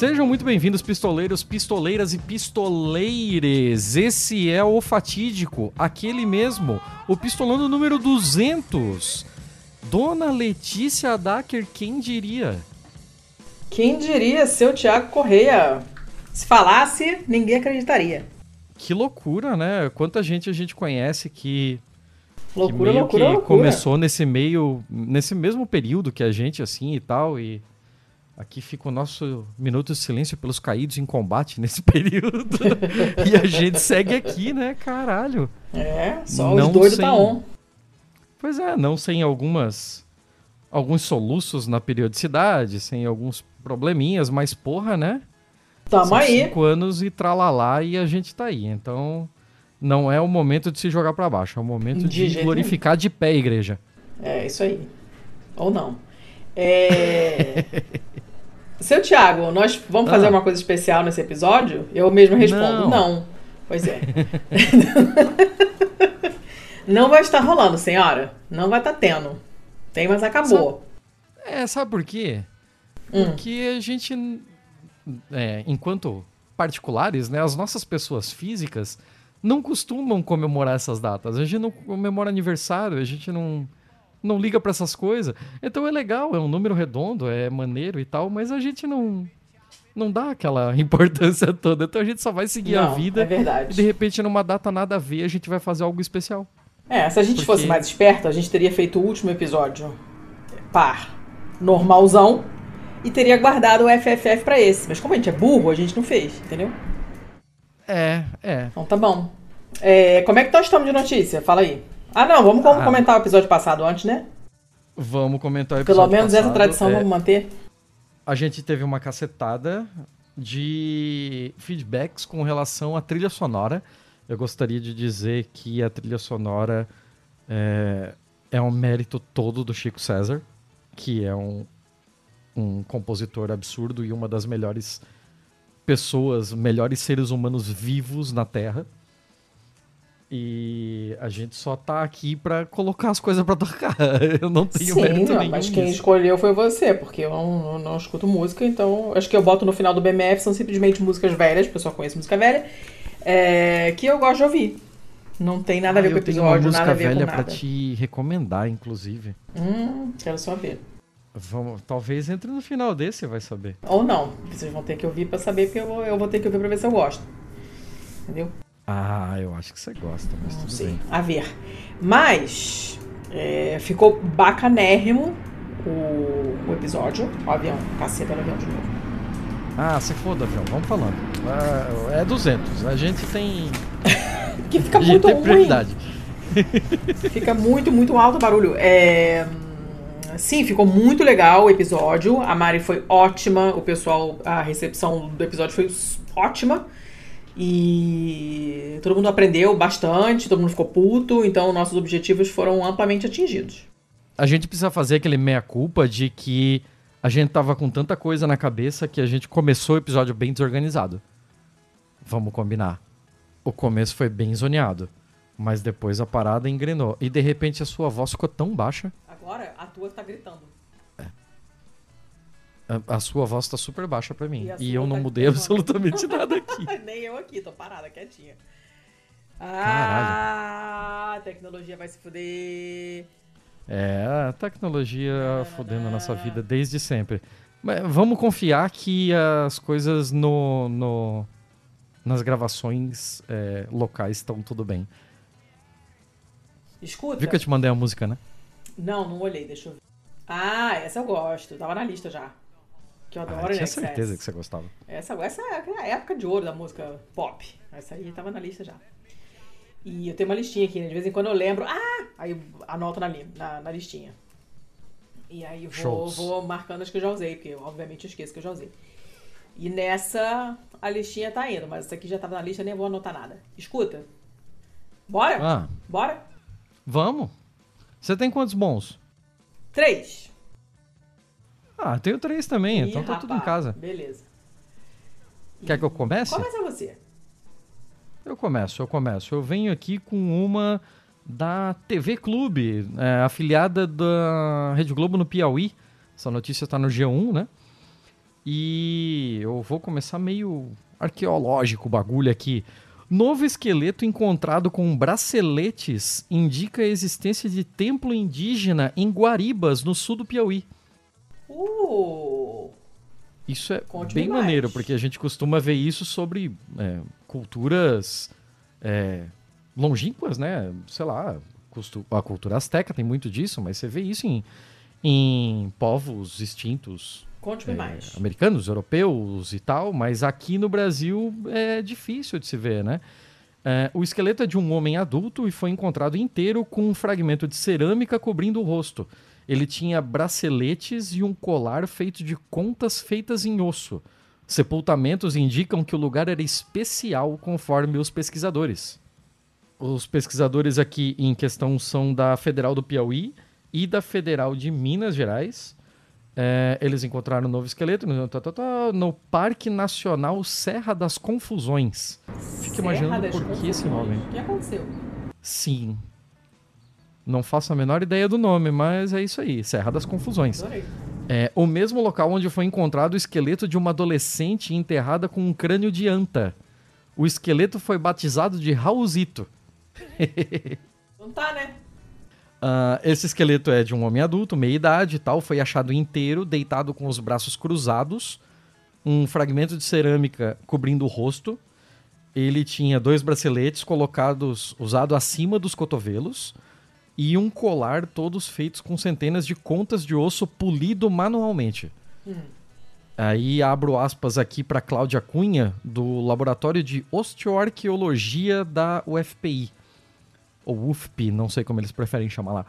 Sejam muito bem-vindos, pistoleiros, pistoleiras e pistoleires. Esse é o fatídico, aquele mesmo, o pistolando número 200. Dona Letícia Dacker, quem diria? Quem diria, seu Tiago Correia? Se falasse, ninguém acreditaria. Que loucura, né? Quanta gente a gente conhece que Loucura, que meio loucura, que loucura. começou nesse meio, nesse mesmo período que a gente, assim, e tal, e aqui fica o nosso minuto de silêncio pelos caídos em combate nesse período, e a gente segue aqui, né, caralho. É, só Não os doidos sem- tá on. Pois é, não sem algumas, alguns soluços na periodicidade, sem alguns probleminhas, mas porra, né? Tamo São aí. cinco anos e tralalá e a gente tá aí, então... Não é o momento de se jogar pra baixo, é o momento De de, glorificar de pé a igreja. É, isso aí. Ou não. É... Seu Tiago, nós vamos fazer Ah. uma coisa especial nesse episódio? Eu mesmo respondo, Não. não. Pois é. não vai estar rolando, senhora. Não vai estar tendo. Tem, mas acabou. É, sabe por quê? Hum. Porque a gente, é, enquanto particulares, né, as nossas pessoas físicas não costumam comemorar essas datas. A gente não comemora aniversário, a gente não, não liga pra essas coisas. Então é legal, é um número redondo, é maneiro e tal, mas a gente não não dá aquela importância toda. Então a gente só vai seguir a Não, vida é e de verdade. repente numa data nada a ver a gente vai fazer algo especial. É, se a gente Porque- fosse mais esperto, a gente teria feito o último episódio par normalzão e teria guardado o FFF pra esse. Mas como a gente é burro, a gente não fez, entendeu? É, é. Então tá bom. É, como é que nós estamos de notícia? Fala aí. Ah, não, vamos Ah. comentar o episódio passado antes, né? Vamos comentar o Pelo episódio menos essa passado. tradição É, vamos manter. a gente teve uma cacetada de feedbacks com relação à trilha sonora. Eu gostaria de dizer que a trilha sonora é, é um mérito todo do Chico César, que é um, um compositor absurdo e uma das melhores pessoas, melhores seres humanos vivos na Terra. E a gente só tá aqui pra colocar as coisas pra tocar. Eu não tenho Sim, mérito não, mas quem nisso. escolheu foi você, porque eu não, não- não escuto música, então acho que eu boto no final do BMF são simplesmente músicas velhas, porque eu só conheço música velha, é, que eu gosto de ouvir. Não tem nada a ver Ah, com o eu tenho uma episódio, música nada a ver velha com pra nada. te recomendar, inclusive. Hum, quero só ver. Vamos, talvez entre no final desse, vai saber. Ou não, vocês vão ter que ouvir pra saber, porque eu eu vou ter que ouvir pra ver se eu gosto. Entendeu? Ah, eu acho que você gosta, mas Não tudo sei. bem. A ver. Mas é, ficou bacanérrimo o, o episódio. O avião, caceta no avião de novo. Ah, se foda, avião, vamos falando. Ah, é 200, a gente tem, Que fica muito tem ruim. prioridade. Fica muito, muito alto o barulho. É, Sim, ficou muito legal o episódio. A Mari foi ótima. O pessoal, a recepção do episódio foi ótima. E todo mundo aprendeu bastante, todo mundo ficou puto. Então, nossos objetivos foram amplamente atingidos. A gente precisa fazer aquele meia-culpa de que a gente tava com tanta coisa na cabeça que a gente começou o episódio bem desorganizado. Vamos combinar. O começo foi bem zoneado, mas depois a parada engrenou. E de repente a sua voz ficou tão baixa. Agora, a tua tá gritando. A, a sua voz tá super baixa pra mim. E E, eu não tá mudei absolutamente nada aqui. Nem eu aqui, tô parada, quietinha. Ah, a tecnologia vai se fuder. É, a tecnologia fodendo a nossa vida desde sempre. Mas vamos confiar que as coisas no, no- nas gravações é, locais estão tudo bem. Escuta. Viu que eu te mandei a música, né? Não, não olhei, deixa eu ver. Ah, essa eu gosto. Tava na lista já. Que eu adoro Ah, tinha né, certeza que você gostava. Essa, essa é a época de ouro da música pop. Essa aí tava na lista já. E eu tenho uma listinha aqui, né? De vez em quando eu lembro. Ah! Aí eu anoto na, na, na listinha. E aí eu vou, Shows. vou marcando as que eu já usei, porque obviamente eu esqueço que eu já usei. E nessa a listinha tá indo, mas essa aqui já tava na lista, nem vou anotar nada. Escuta. Bora? Ah, Bora? vamos? Você tem quantos bons? Três. Ah, tenho três também, Ih, então tá tudo em rapaz, casa. Beleza. Quer que eu comece? Começa você. Eu começo, eu começo. Eu venho aqui com uma da TV Clube, é, afiliada da Rede Globo no Piauí. Essa notícia está no G1, né? E eu vou começar meio arqueológico o bagulho aqui. Novo esqueleto encontrado com braceletes indica a existência de templo indígena em Guaribas, no sul do Piauí. Uh! Isso é Conte bem mais. maneiro, porque a gente costuma ver isso sobre é, culturas é, longínquas, né? Sei lá, a cultura azteca tem muito disso, mas você vê isso em, em povos extintos Conte-me é, mais. americanos, europeus e tal, mas aqui no Brasil é difícil de se ver, né? É, o esqueleto é de um homem adulto e foi encontrado inteiro com um fragmento de cerâmica cobrindo o rosto. Ele tinha braceletes e um colar feito de contas feitas em osso. Sepultamentos indicam que o lugar era especial conforme os pesquisadores. Os pesquisadores aqui em questão são da Federal do Piauí e da Federal de Minas Gerais. É, eles encontraram um novo esqueleto no, tá, tá, tá, no Parque Nacional Serra das Confusões. Fica Serra imaginando por que esse nome. O que aconteceu? Sim. Não faço a menor ideia do nome, mas é isso aí, Serra das Confusões. É o mesmo local onde foi encontrado o esqueleto de uma adolescente enterrada com um crânio de anta. O esqueleto foi batizado de Raulzito. Não tá, né? Ah, esse esqueleto é de um homem adulto, meia idade e tal, foi achado inteiro, deitado com os braços cruzados, um fragmento de cerâmica cobrindo o rosto. Ele tinha dois braceletes colocados, usado acima dos cotovelos, e um colar todos feitos com centenas de contas de osso polido manualmente. Aí abro aspas aqui para Cláudia Cunha, do Laboratório de Osteoarqueologia da UFPI ou UFP, não sei como eles preferem chamar lá.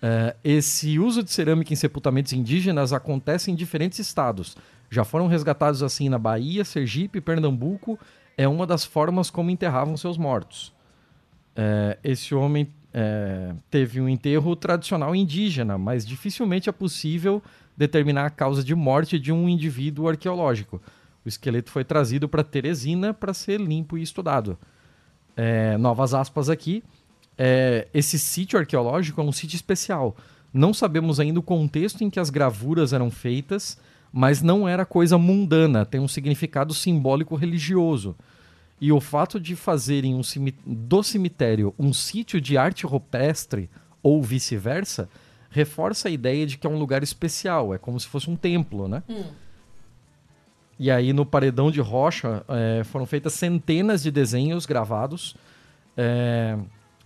É, esse uso de cerâmica em sepultamentos indígenas acontece em diferentes estados. Já foram resgatados assim na Bahia, Sergipe, Pernambuco. É uma das formas como enterravam seus mortos. É, esse homem é, teve um enterro tradicional indígena, mas dificilmente é possível determinar a causa de morte de um indivíduo arqueológico. O esqueleto foi trazido para Teresina para ser limpo e estudado. É, novas aspas aqui. É, esse sítio arqueológico é um sítio especial. Não sabemos ainda o contexto em que as gravuras eram feitas, mas não era coisa mundana, tem um significado simbólico religioso. E o fato de fazerem um do cemitério um sítio de arte rupestre ou vice-versa reforça a ideia de que é um lugar especial, é como se fosse um templo, né? E aí no paredão de rocha é, foram feitas centenas de desenhos gravados. É,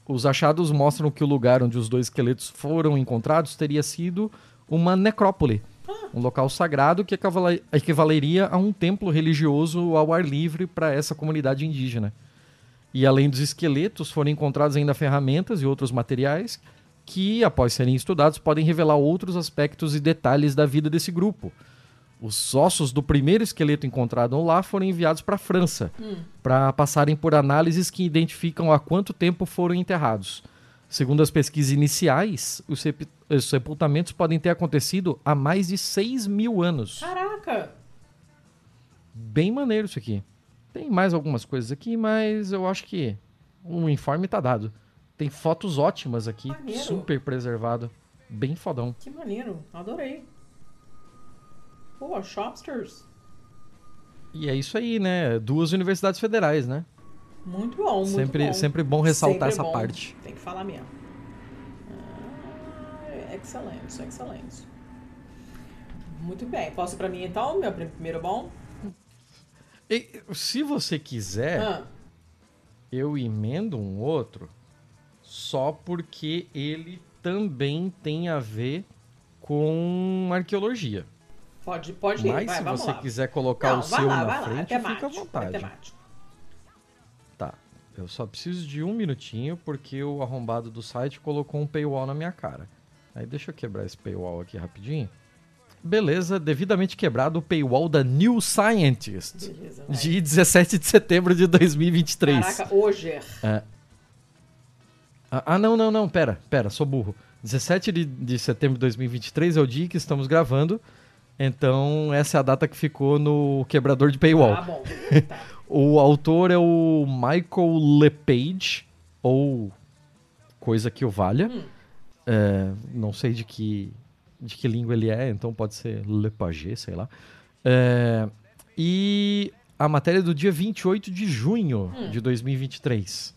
os achados mostram que o lugar onde os dois esqueletos foram encontrados teria sido uma necrópole, um local sagrado que equivaleria a um templo religioso ao ar livre para essa comunidade indígena. E além dos esqueletos, foram encontrados ainda ferramentas e outros materiais que, após serem estudados, podem revelar outros aspectos e detalhes da vida desse grupo. Os ossos do primeiro esqueleto encontrado lá foram enviados para a França para passarem por análises que identificam há quanto tempo foram enterrados. Segundo as pesquisas iniciais, os, sep- os sepultamentos podem ter acontecido há mais de 6 mil anos. Caraca! Bem maneiro isso aqui. Tem mais algumas coisas aqui, mas eu acho que o informe tá dado. Tem fotos ótimas aqui, Maneiro. super preservado. Bem fodão. Que maneiro. Adorei. Pô, Shopsters. E é isso aí, né? Duas universidades federais, né? Muito bom, muito sempre, bom. sempre bom ressaltar Sempre essa bom. parte. Tem que falar mesmo. Ah, excelente, excelente. Muito bem. Posso pra mim então? Meu primeiro bom? E, se você quiser, Ah, eu emendo um outro só porque ele também tem a ver com arqueologia. pode, pode ir. Mas vai, se você lá. quiser colocar Não, o seu lá, na vai lá. É frente, temático, fica à é vontade. temático. Eu só preciso de um minutinho porque o arrombado do site colocou um paywall na minha cara. Aí deixa eu quebrar esse paywall aqui rapidinho. Beleza, devidamente quebrado o paywall da New Scientist. Beleza, vai. De 17 de setembro de 2023. Caraca, hoje. Ah, ah, não, não, não, pera, pera, sou burro. 17 de, de setembro de 2023 é o dia que estamos gravando, então essa é a data que ficou no quebrador de paywall. Tá bom. Tá. O autor é o Michael LePage, ou coisa que o valha. Hum. É, não sei de que, de que língua ele é, então pode ser Lepage, sei lá. É, e a matéria é do dia 28 de junho de 2023.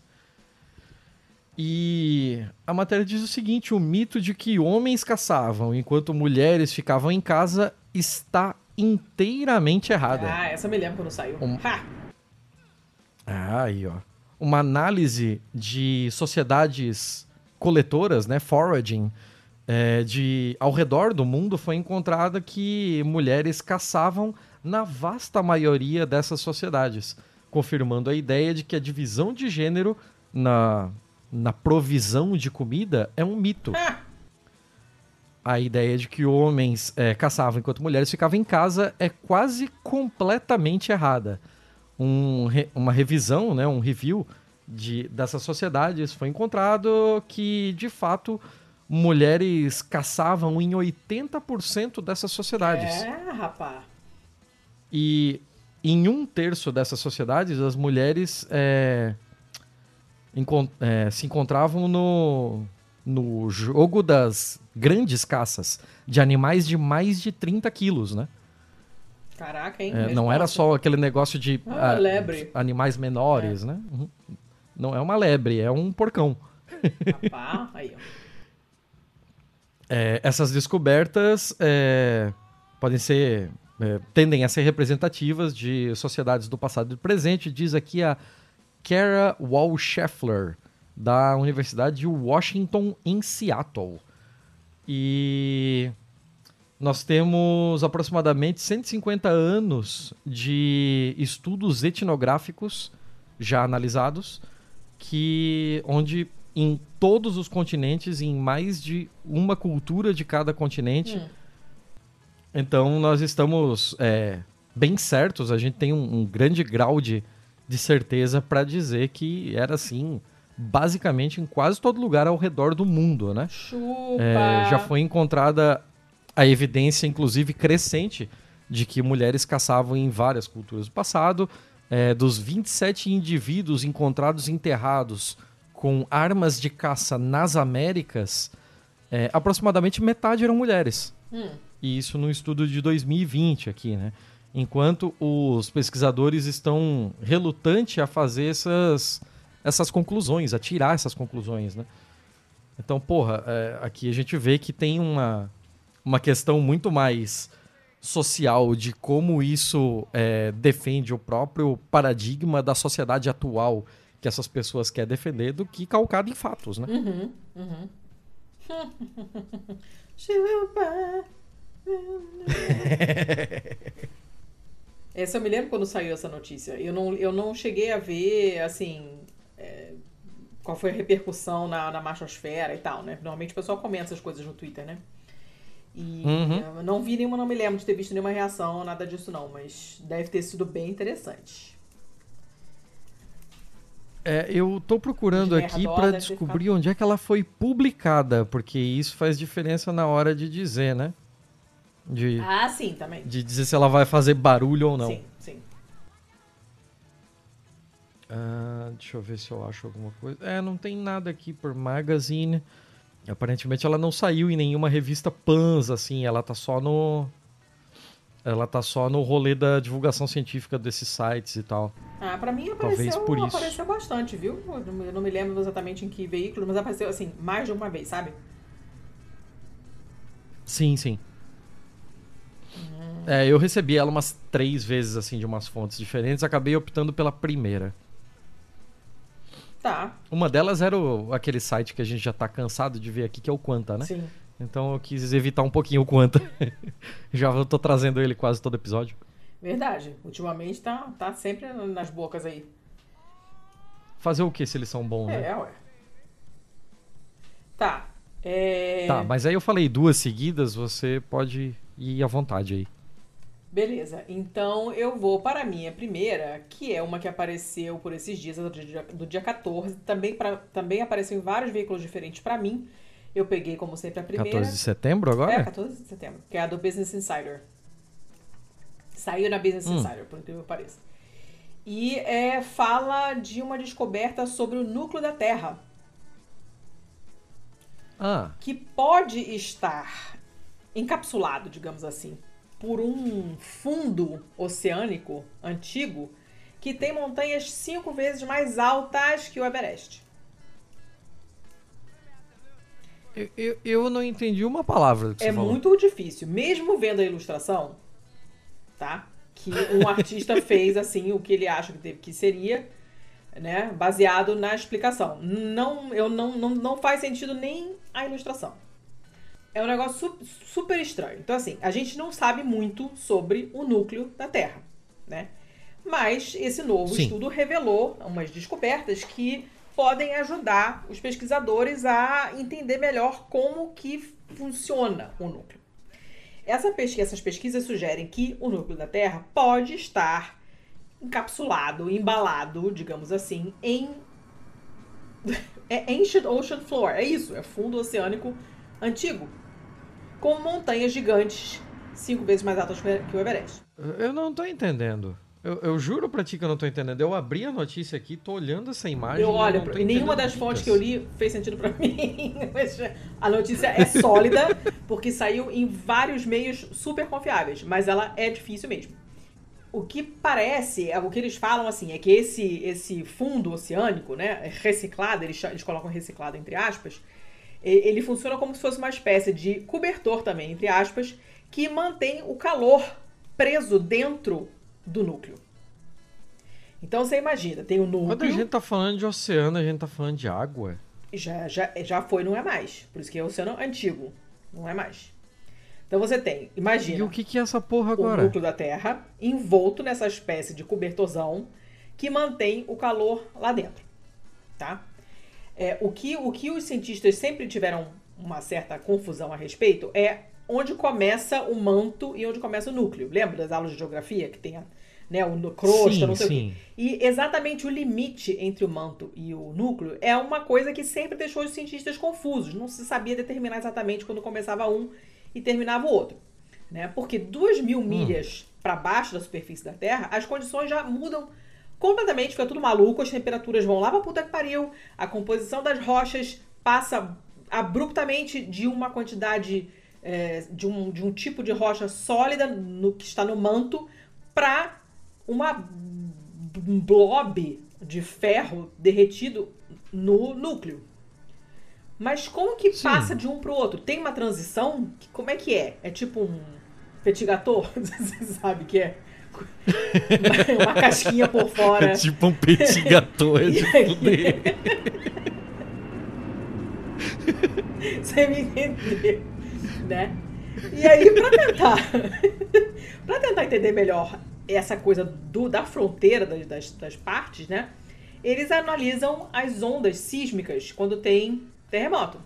E a matéria diz o seguinte: o mito de que homens caçavam enquanto mulheres ficavam em casa está inteiramente errada. Ah, essa me lembro quando saiu. Um- Ha! Ah, aí, ó. Uma análise de sociedades coletoras, né, foraging, é, de ao redor do mundo foi encontrada que mulheres caçavam na vasta maioria dessas sociedades, confirmando a ideia de que a divisão de gênero na, na provisão de comida é um mito. Ah, A ideia de que homens é, caçavam enquanto mulheres ficavam em casa é quase completamente errada. Um uma revisão, né, um review de, dessas sociedades foi encontrado que, de fato, mulheres caçavam em 80% dessas sociedades. é, rapá. E em um terço dessas sociedades, as mulheres é, encon- é, se encontravam no, no jogo das grandes caças de animais de mais de 30 quilos, né? Caraca, hein? É, não era só aquele negócio de Ah, ah, lebre. animais menores, né? Uhum. Não é uma lebre, é um porcão. Rapá, aí, ó. É, essas descobertas é, podem ser é, tendem a ser representativas de sociedades do passado e do presente, diz aqui a Kara Wall Scheffler, da Universidade de Washington, em Seattle. E nós temos aproximadamente 150 anos de estudos etnográficos já analisados, que onde em todos os continentes, em mais de uma cultura de cada continente, Hum. então nós estamos é, bem certos, a gente tem um, um grande grau de, de certeza para dizer que era assim, basicamente em quase todo lugar ao redor do mundo, né? Chupa. É, já foi encontrada a evidência, inclusive crescente, de que mulheres caçavam em várias culturas do passado. É, dos 27 indivíduos encontrados enterrados com armas de caça nas Américas, é, aproximadamente metade eram mulheres. Hum. E isso no estudo de 2020 aqui, né? Enquanto os pesquisadores estão relutantes a fazer essas, essas conclusões, a tirar essas conclusões, né? Então, porra, é, aqui a gente vê que tem uma, uma questão muito mais social de como isso é, defende o próprio paradigma da sociedade atual que essas pessoas querem defender do que calcado em fatos, né? Uhum, uhum. Essa eu me lembro quando saiu essa notícia. Eu não, eu não cheguei a ver, assim, é, qual foi a repercussão na, na machosfera e tal, né? Normalmente o pessoal comenta essas coisas no Twitter, né? E Uhum. não vi nenhuma, não me lembro de ter visto nenhuma reação, nada disso não, mas deve ter sido bem interessante. É, eu tô procurando aqui para descobrir onde é que ela foi publicada, porque isso faz diferença na hora de dizer, né? De, Ah, sim, também. de dizer se ela vai fazer barulho ou não. Sim, sim. Ah, deixa eu ver se eu acho alguma coisa. É, não tem nada aqui por magazine. Aparentemente ela não saiu em nenhuma revista Pans, assim, ela tá só no. Ela tá só no rolê da divulgação científica desses sites e tal. Ah, pra mim Talvez apareceu, por isso. apareceu bastante, viu? Eu não- me lembro exatamente em que veículo, mas apareceu, assim, mais de uma vez, sabe? Sim, sim. É, eu recebi ela umas três vezes, assim, de umas fontes diferentes. Acabei optando pela primeira. Tá, Uma delas era o- aquele site que a gente já tá cansado de ver aqui, que é o Quanta, né? sim. Então eu quis evitar um pouquinho o Quanta. já tô trazendo ele quase todo episódio. Verdade. Ultimamente tá, tá sempre nas bocas aí. Fazer o que se eles são bons, né? É, ué. Tá. É... Tá, mas aí eu falei duas seguidas, você pode ir à vontade aí. Beleza. Então eu vou para a minha primeira, que é uma que apareceu por esses dias, do dia, do dia 14. Também, pra, também apareceu em vários veículos diferentes pra mim. Eu peguei, como sempre, a primeira. 14 de setembro agora? É, 14 de setembro, que é a do Business Insider. Saiu na Business Hum. Insider, por incrível que pareça. E é, fala de uma descoberta sobre o núcleo da Terra, Ah, que pode estar encapsulado, digamos assim, por um fundo oceânico antigo que tem montanhas cinco vezes mais altas que o Everest. Eu, eu, eu não entendi uma palavra que é você falou. muito difícil, mesmo vendo a ilustração, tá? Que um artista fez assim o que ele acha que, que seria, né? Baseado na explicação. Não, eu não, não, não faz sentido nem a ilustração. É um negócio su super estranho. Então, assim, a gente não sabe muito sobre o núcleo da Terra, né? Mas esse novo Sim. estudo revelou umas descobertas que podem ajudar os pesquisadores a entender melhor como que funciona o núcleo. Essa pesquisa, essas pesquisas sugerem que o núcleo da Terra pode estar encapsulado, embalado, digamos assim, em é Ancient Ocean Floor. É isso, é fundo oceânico antigo, com montanhas gigantes cinco vezes mais altas que o Everest. Eu não estou entendendo. Eu, eu, juro pra ti que eu não tô entendendo. Eu abri a notícia aqui, tô olhando essa imagem. Eu olho, e nenhuma das fontes que eu li fez sentido para mim. a notícia é sólida, porque saiu em vários meios super confiáveis, mas ela é difícil mesmo. O que parece, é o que eles falam assim, é que esse, esse fundo oceânico, né, reciclado, eles, eles colocam reciclado entre aspas, ele funciona como se fosse uma espécie de cobertor também, entre aspas, que mantém o calor preso dentro do núcleo. Então você imagina, tem o núcleo. Quando a gente tá falando de oceano, a gente tá falando de água. Já, já, já foi, não é mais. Por isso que é oceano antigo. Não é mais. Então você tem, imagina. E o que, que é essa porra agora? O núcleo da Terra envolto nessa espécie de cobertorzão que mantém o calor lá dentro. Tá? É, o, que, o que os cientistas sempre tiveram uma certa confusão a respeito é onde começa o manto e onde começa o núcleo. Lembra das aulas de geografia que tem a, né, o crosta, sim, não sei sim. o quê. E exatamente o limite entre o manto e o núcleo é uma coisa que sempre deixou os cientistas confusos. Não se sabia determinar exatamente quando começava um e terminava o outro. Né? Porque duas mil hum. milhas para baixo da superfície da Terra, as condições já mudam completamente, fica tudo maluco, as temperaturas vão lá pra puta que pariu, a composição das rochas passa abruptamente de uma quantidade é, de, um, de um tipo de rocha sólida no, que está no manto para uma um blob de ferro derretido no núcleo. Mas como que Sim. passa de um para o outro? Tem uma transição? Como é que é? É tipo um petigator? Você sabe que é? uma casquinha por fora. É tipo um petigator, é de fuder. Você me entendeu? né? E aí, para tentar, para tentar entender melhor essa coisa do, da fronteira das, das, das, partes, né? Eles analisam as ondas sísmicas quando tem terremoto.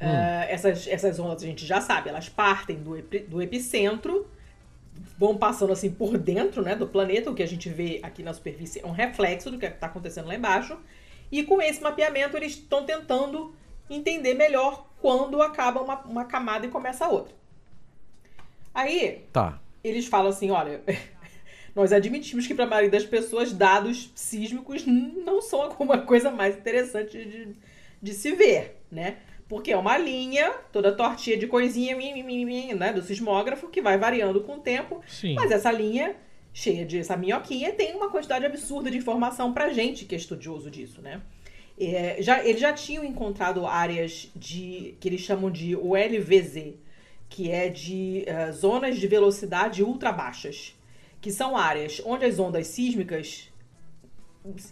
Hum. Uh, essas, essas ondas a gente já sabe, elas partem do, do epicentro, vão passando assim por dentro né, do planeta, o que a gente vê aqui na superfície é um reflexo do que está acontecendo lá embaixo. E com esse mapeamento eles estão tentando entender melhor quando acaba uma, uma camada e começa a outra. Aí, tá. eles falam assim: olha, nós admitimos que para a maioria das pessoas dados sísmicos não são alguma coisa mais interessante de, de se ver, né? Porque é uma linha toda tortinha de coisinha né, do sismógrafo que vai variando com o tempo. Sim. Mas essa linha cheia de essa minhoquinha tem uma quantidade absurda de informação pra gente que é estudioso disso, né? É, já, eles já tinham encontrado áreas de que eles chamam de ULVZ, que é de uh, zonas de velocidade ultra baixas, que são áreas onde as ondas sísmicas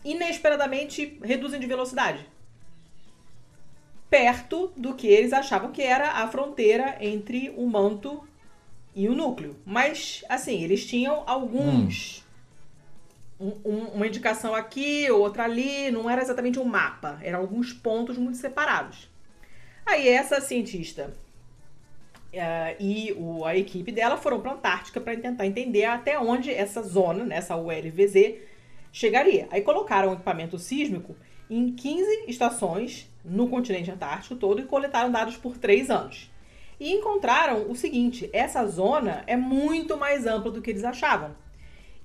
inesperadamente reduzem de velocidade. Perto do que eles achavam que era a fronteira entre o manto e o núcleo. Mas, assim, eles tinham alguns. Hum um, uma indicação aqui, outra ali, não era exatamente um mapa, eram alguns pontos muito separados. Aí essa cientista uh, e o, a equipe dela foram para a Antártica para tentar entender até onde essa zona, né, essa ULVZ, chegaria. Aí colocaram o equipamento sísmico em 15 estações no continente antártico todo e coletaram dados por três anos. E encontraram o seguinte: essa zona é muito mais ampla do que eles achavam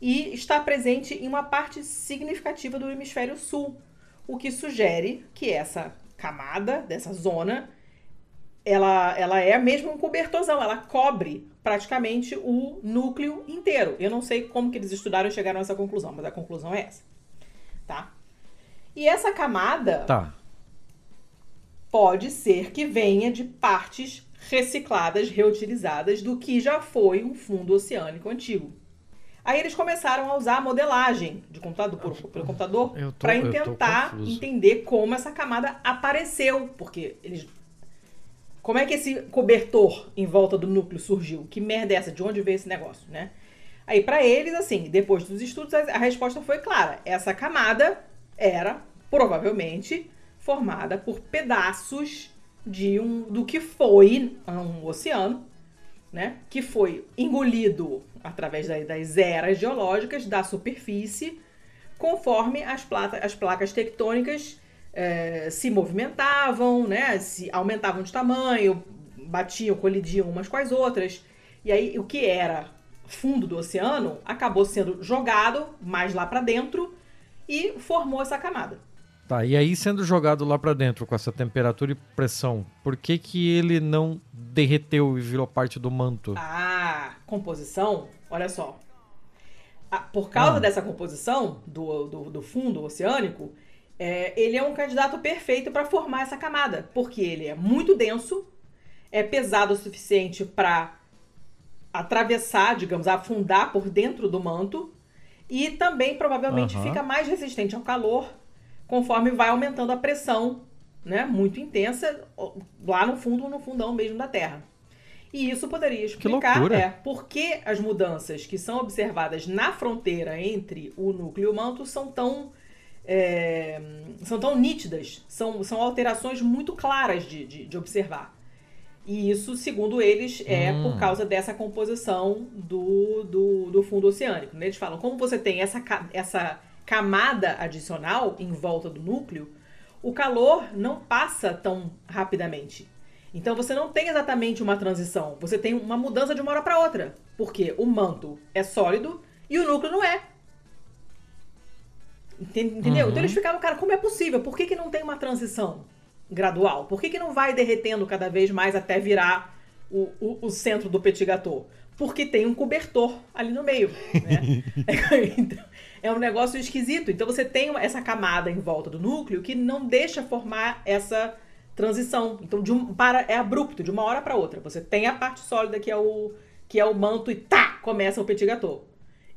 e está presente em uma parte significativa do hemisfério sul, o que sugere que essa camada dessa zona ela, ela é mesmo um cobertorzão, ela cobre praticamente o núcleo inteiro. Eu não sei como que eles estudaram e chegaram a essa conclusão, mas a conclusão é essa. Tá? E essa camada Tá. Pode ser que venha de partes recicladas, reutilizadas do que já foi um fundo oceânico antigo. Aí eles começaram a usar a modelagem de computador, por- pelo computador para tentar entender como essa camada apareceu, porque eles como é que esse cobertor em volta do núcleo surgiu? Que merda é essa? De onde veio esse negócio, né? Aí pra eles, assim, depois dos estudos, a resposta foi clara. Essa camada era provavelmente formada por pedaços de um do que foi um oceano, né? Que foi engolido através da- das eras geológicas da superfície, conforme as, plata- as placas tectônicas eh, se movimentavam, né? Se aumentavam de tamanho, batiam, colidiam umas com as outras. E aí o que era fundo do oceano acabou sendo jogado mais lá pra dentro e formou essa camada. Tá, e aí sendo jogado lá pra dentro com essa temperatura e pressão, por que que ele não derreteu e virou parte do manto? A composição, olha só. A- por causa Ah. dessa composição do, do, do fundo oceânico, é, ele é um candidato perfeito para formar essa camada, porque ele é muito denso, é pesado o suficiente para atravessar, digamos, afundar por dentro do manto e também provavelmente Aham. fica mais resistente ao calor conforme vai aumentando a pressão, né, muito intensa lá no fundo, no fundão mesmo da Terra. E isso poderia explicar é, por que as mudanças que são observadas na fronteira entre o núcleo e o manto são tão é, são tão nítidas, são, são alterações muito claras de, de, de observar. E isso, segundo eles, é Hum. por causa dessa composição do, do, do fundo oceânico. né? Eles falam, como você tem essa, essa camada adicional em volta do núcleo, o calor não passa tão rapidamente. Então você não tem exatamente uma transição, você tem uma mudança de uma hora para outra, porque o manto é sólido e o núcleo não é. Enten- Entendeu? Uhum. Então eles ficavam, cara, como é possível? Por que, que não tem uma transição gradual? Por que, que não vai derretendo cada vez mais até virar o, o, o centro do petit gâteau? Porque tem um cobertor ali no meio. Né? Então, é um negócio esquisito. Então você tem essa camada em volta do núcleo que não deixa formar essa transição. Então de um, para, é abrupto, de uma hora para outra. Você tem a parte sólida que é o, que é o manto e tá, começa o petit gâteau.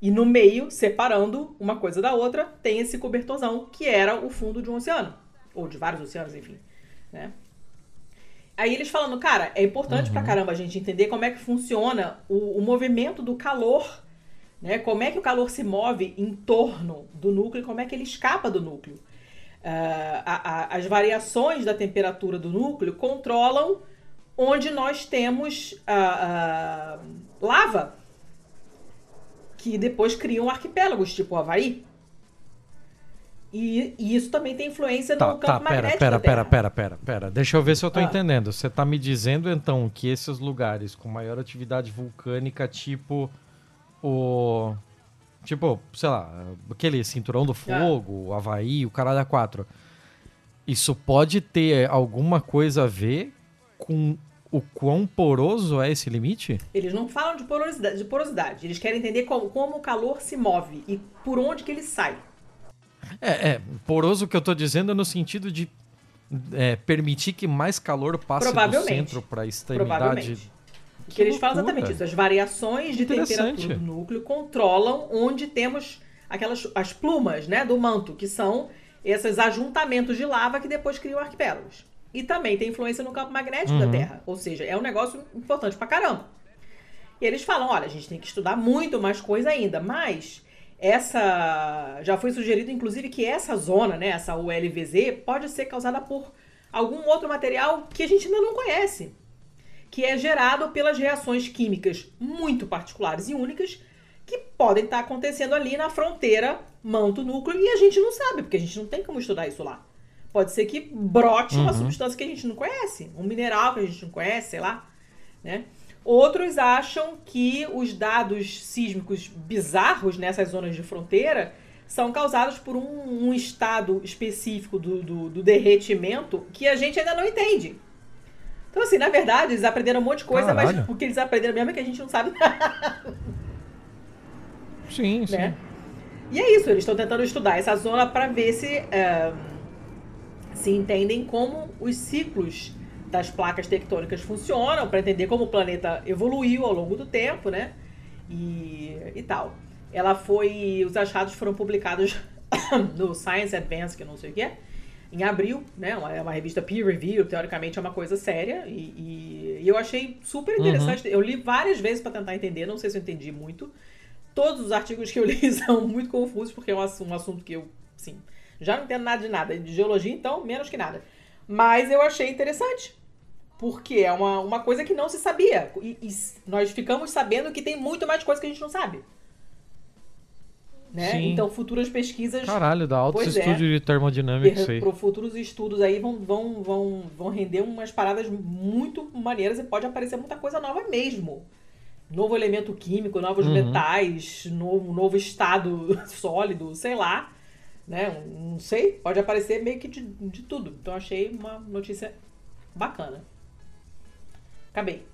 E no meio, separando uma coisa da outra, tem esse cobertorzão que era o fundo de um oceano. Ou de vários oceanos, enfim. Né? Aí eles falando, cara, é importante pra caramba a gente entender como é que funciona o, o movimento do calor, né? Como é que o calor se move em torno do núcleo e como é que ele escapa do núcleo. Ah, a- a- as variações da temperatura do núcleo controlam onde nós temos ah, ah, lava, que depois criam arquipélagos, tipo o Havaí. E, e isso também tem influência Tá, no campo tá, magnético pera, pera, pera, pera, pera. Deixa eu ver se eu tô Ah. entendendo. Você tá me dizendo então que esses lugares com maior atividade vulcânica, tipo o. Tipo, sei lá, aquele cinturão do fogo, o Havaí, o caralho a quatro. Isso pode ter alguma coisa a ver com o quão poroso é esse limite? Eles não falam de porosidade, de porosidade. Eles querem entender como, como o calor se move e por onde que ele sai. É, é, poroso que eu tô dizendo é no sentido de é, permitir que mais calor passe do centro para extremidade. Provavelmente. Que eles falam exatamente isso. As variações de temperatura do núcleo controlam onde temos aquelas as plumas né, do manto, que são esses ajuntamentos de lava que depois criam arquipélagos. E também tem influência no campo magnético da Uhum. Terra. Ou seja, é um negócio importante pra caramba. E eles falam, olha, a gente tem que estudar muito mais coisa ainda, mas essa já foi sugerido inclusive que essa zona, né, essa ULVZ, pode ser causada por algum outro material que a gente ainda não conhece, que é gerado pelas reações químicas muito particulares e únicas que podem estar acontecendo ali na fronteira manto-núcleo e a gente não sabe, porque a gente não tem como estudar isso lá. Pode ser que brote uma Uhum. substância que a gente não conhece, um mineral que a gente não conhece, sei lá, né? Outros acham que os dados sísmicos bizarros nessas zonas de fronteira são causados por um, um estado específico do, do, do derretimento que a gente ainda não entende. Então, assim, na verdade, eles aprenderam um monte de coisa, Caralho. mas o que eles aprenderam mesmo é que a gente não sabe nada. Sim, sim. né? E é isso, eles estão tentando estudar essa zona para ver se eh, se entendem como os ciclos das placas tectônicas funcionam, para entender como o planeta evoluiu ao longo do tempo, né? E, e tal. Ela foi. Os achados foram publicados no Science Advance, que eu não sei o que é, em abril, né? É uma revista peer review, teoricamente é uma coisa séria. E, e- e eu achei super interessante. Eu li várias vezes para tentar entender, não sei se eu entendi muito. Todos os artigos que eu li são muito confusos, porque é um, um assunto que eu, assim, já não entendo nada de nada. De geologia, então, menos que nada. Mas eu achei interessante. Porque é uma, uma coisa que não se sabia. E, e nós ficamos sabendo que tem muito mais coisa que a gente não sabe. Né? Sim. Então, futuras pesquisas Caralho, dá altos Pois é. de termodinâmica aí. para futuros estudos aí vão, vão, vão, vão render umas paradas muito maneiras e pode aparecer muita coisa nova mesmo. Novo elemento químico, novos Uhum. metais, novo, novo estado sólido, sei lá. Né? Não sei, pode aparecer meio que de, de tudo. Então achei uma notícia bacana. Acabei.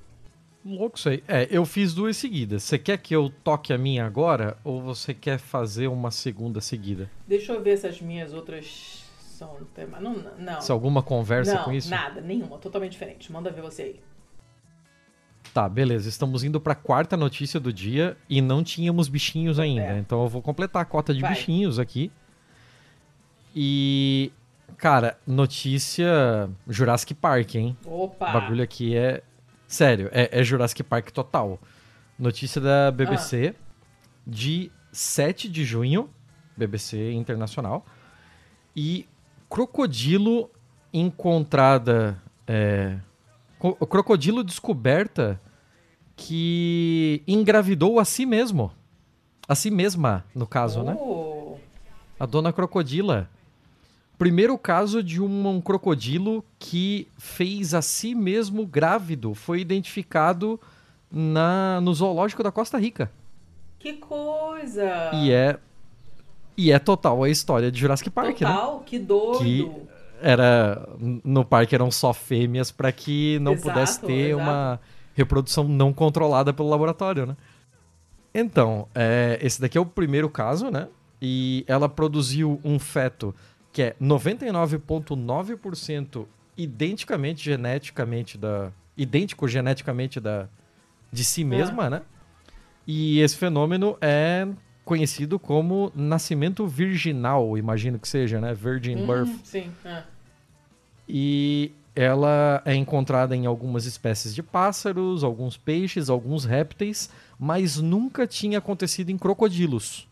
Louco isso aí. É, eu fiz duas seguidas. Você quer que eu toque a minha agora ou você quer fazer uma segunda seguida? Deixa eu ver se as minhas outras são tema. Não, não. Se alguma conversa não, com isso? nada, nenhuma, totalmente diferente. Manda ver você aí. Tá, beleza. Estamos indo pra quarta notícia do dia e não tínhamos bichinhos ainda. É. Então eu vou completar a cota de Vai. bichinhos aqui. E. Cara, notícia Jurassic Park, hein? Opa! O bagulho aqui é. Sério, é, é Jurassic Park total. Notícia da BBC de 7 de junho, BBC Internacional. E crocodilo encontrada. É, co- crocodilo descoberta que engravidou a si mesmo. A si mesma, no caso, né? Oh, A dona crocodila. Primeiro caso de um, um crocodilo que fez a si mesmo grávido foi identificado na, no zoológico da Costa Rica. Que coisa! E é e é total a história de Jurassic Park, né? Total, que doido! Que era no parque eram só fêmeas para que não Exato, pudesse ter exato. uma reprodução não controlada pelo laboratório, né? Então, é, esse daqui é o primeiro caso, né? E ela produziu um feto que é 99,9% identicamente geneticamente da idêntico geneticamente da de si mesma, né? E esse fenômeno é conhecido como nascimento virginal, imagino que seja, né? Virgin Hum, birth. Sim, é. E ela é encontrada em algumas espécies de pássaros, alguns peixes, alguns répteis, mas nunca tinha acontecido em crocodilos.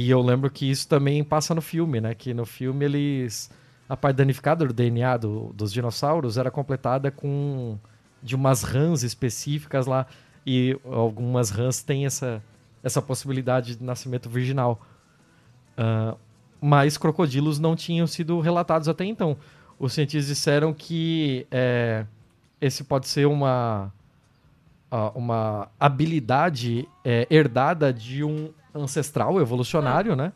E eu lembro que isso também passa no filme, né? Que no filme eles. A parte danificada do DNA do- dos dinossauros era completada com. de umas rãs específicas lá. E algumas rãs têm essa, essa possibilidade de nascimento virginal. Ah, mas crocodilos não tinham sido relatados até então. Os cientistas disseram que é, esse pode ser uma, ah, uma habilidade é, herdada de um ancestral evolucionário, né?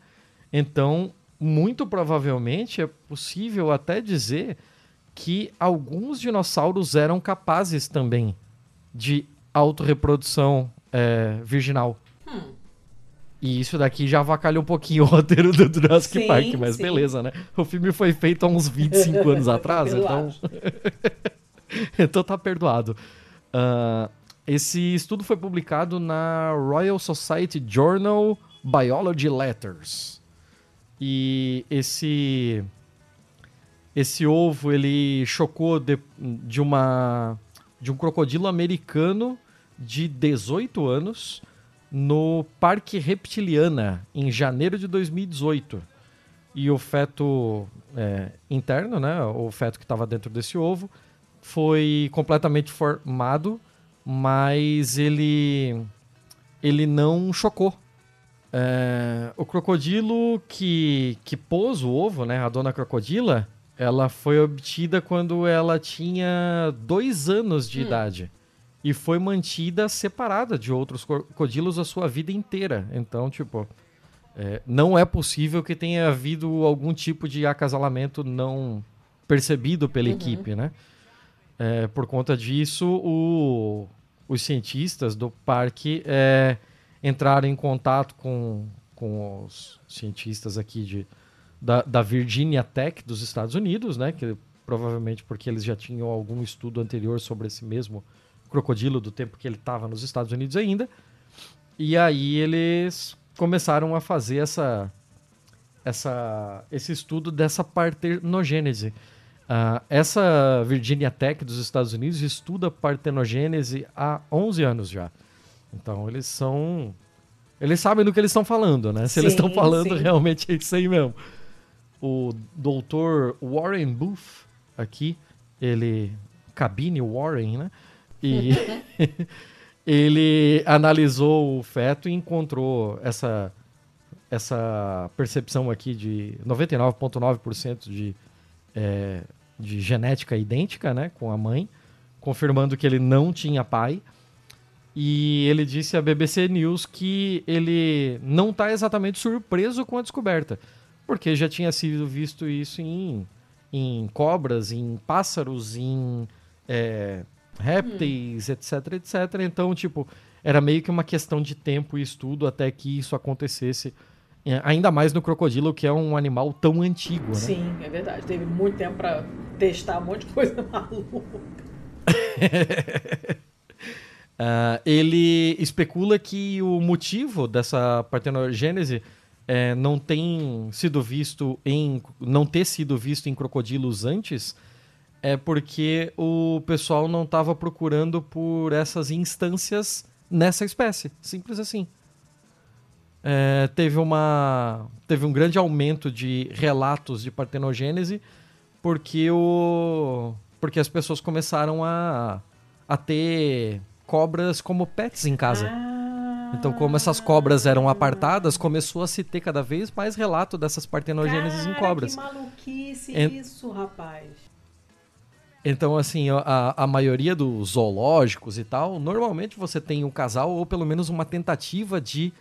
Então, muito provavelmente é possível até dizer que alguns dinossauros eram capazes também de autorreprodução é, virginal. Hum. E isso daqui já avacalha um pouquinho o roteiro do Jurassic Sim, Park, mas sim. beleza, né? O filme foi feito há uns 25 anos atrás, então, então tá perdoado. Ah, esse estudo foi publicado na Royal Society Journal Biology Letters. E esse esse ovo ele chocou de, de uma de um crocodilo americano de 18 anos no Parque Reptiliana em janeiro de 2018. E o feto é, interno, né, o feto que estava dentro desse ovo, foi completamente formado, mas ele ele não chocou. É, o crocodilo que, que pôs o ovo, né, a dona crocodila, ela foi obtida quando ela tinha dois anos de Hum. idade e foi mantida separada de outros crocodilos a sua vida inteira. Então, tipo, é, não é possível que tenha havido algum tipo de acasalamento não percebido pela Uhum. equipe, né? É, por conta disso, o, os cientistas do parque é, entraram em contato com, com os cientistas aqui de, da, da Virginia Tech dos Estados Unidos, né? Que provavelmente porque eles já tinham algum estudo anterior sobre esse mesmo crocodilo do tempo que ele estava nos Estados Unidos ainda. E aí eles começaram a fazer essa, essa, esse estudo dessa partenogenese. Uh, essa Virginia Tech dos Estados Unidos estuda partenogênese há 11 anos já. Então eles são. Eles sabem do que eles estão falando, né? Se sim, eles estão falando, sim. realmente é isso aí mesmo. O doutor Warren Booth, aqui, ele. Cabine Warren, né? E ele analisou o feto e encontrou essa, essa percepção aqui de 99,9% de é, de genética idêntica né, com a mãe, confirmando que ele não tinha pai. E ele disse à BBC News que ele não está exatamente surpreso com a descoberta, porque já tinha sido visto isso em, em cobras, em pássaros, em é, répteis, hum. etc, etc. Então, tipo, era meio que uma questão de tempo e estudo até que isso acontecesse é, ainda mais no crocodilo, que é um animal tão antigo, né? Sim, é verdade. Teve muito tempo para testar um monte de coisa maluca. uh, ele especula que o motivo dessa partenogênese é, não tem sido visto em não ter sido visto em crocodilos antes é porque o pessoal não estava procurando por essas instâncias nessa espécie simples assim é, teve, uma, teve um grande aumento de relatos de partenogênese porque, o, porque as pessoas começaram a, a ter cobras como pets em casa. Ah. Então, como essas cobras eram apartadas, começou a se ter cada vez mais relato dessas partenogêneses em cobras. Que maluquice isso, rapaz. Então, assim, a, a maioria dos zoológicos e tal, normalmente você tem um casal ou pelo menos uma tentativa de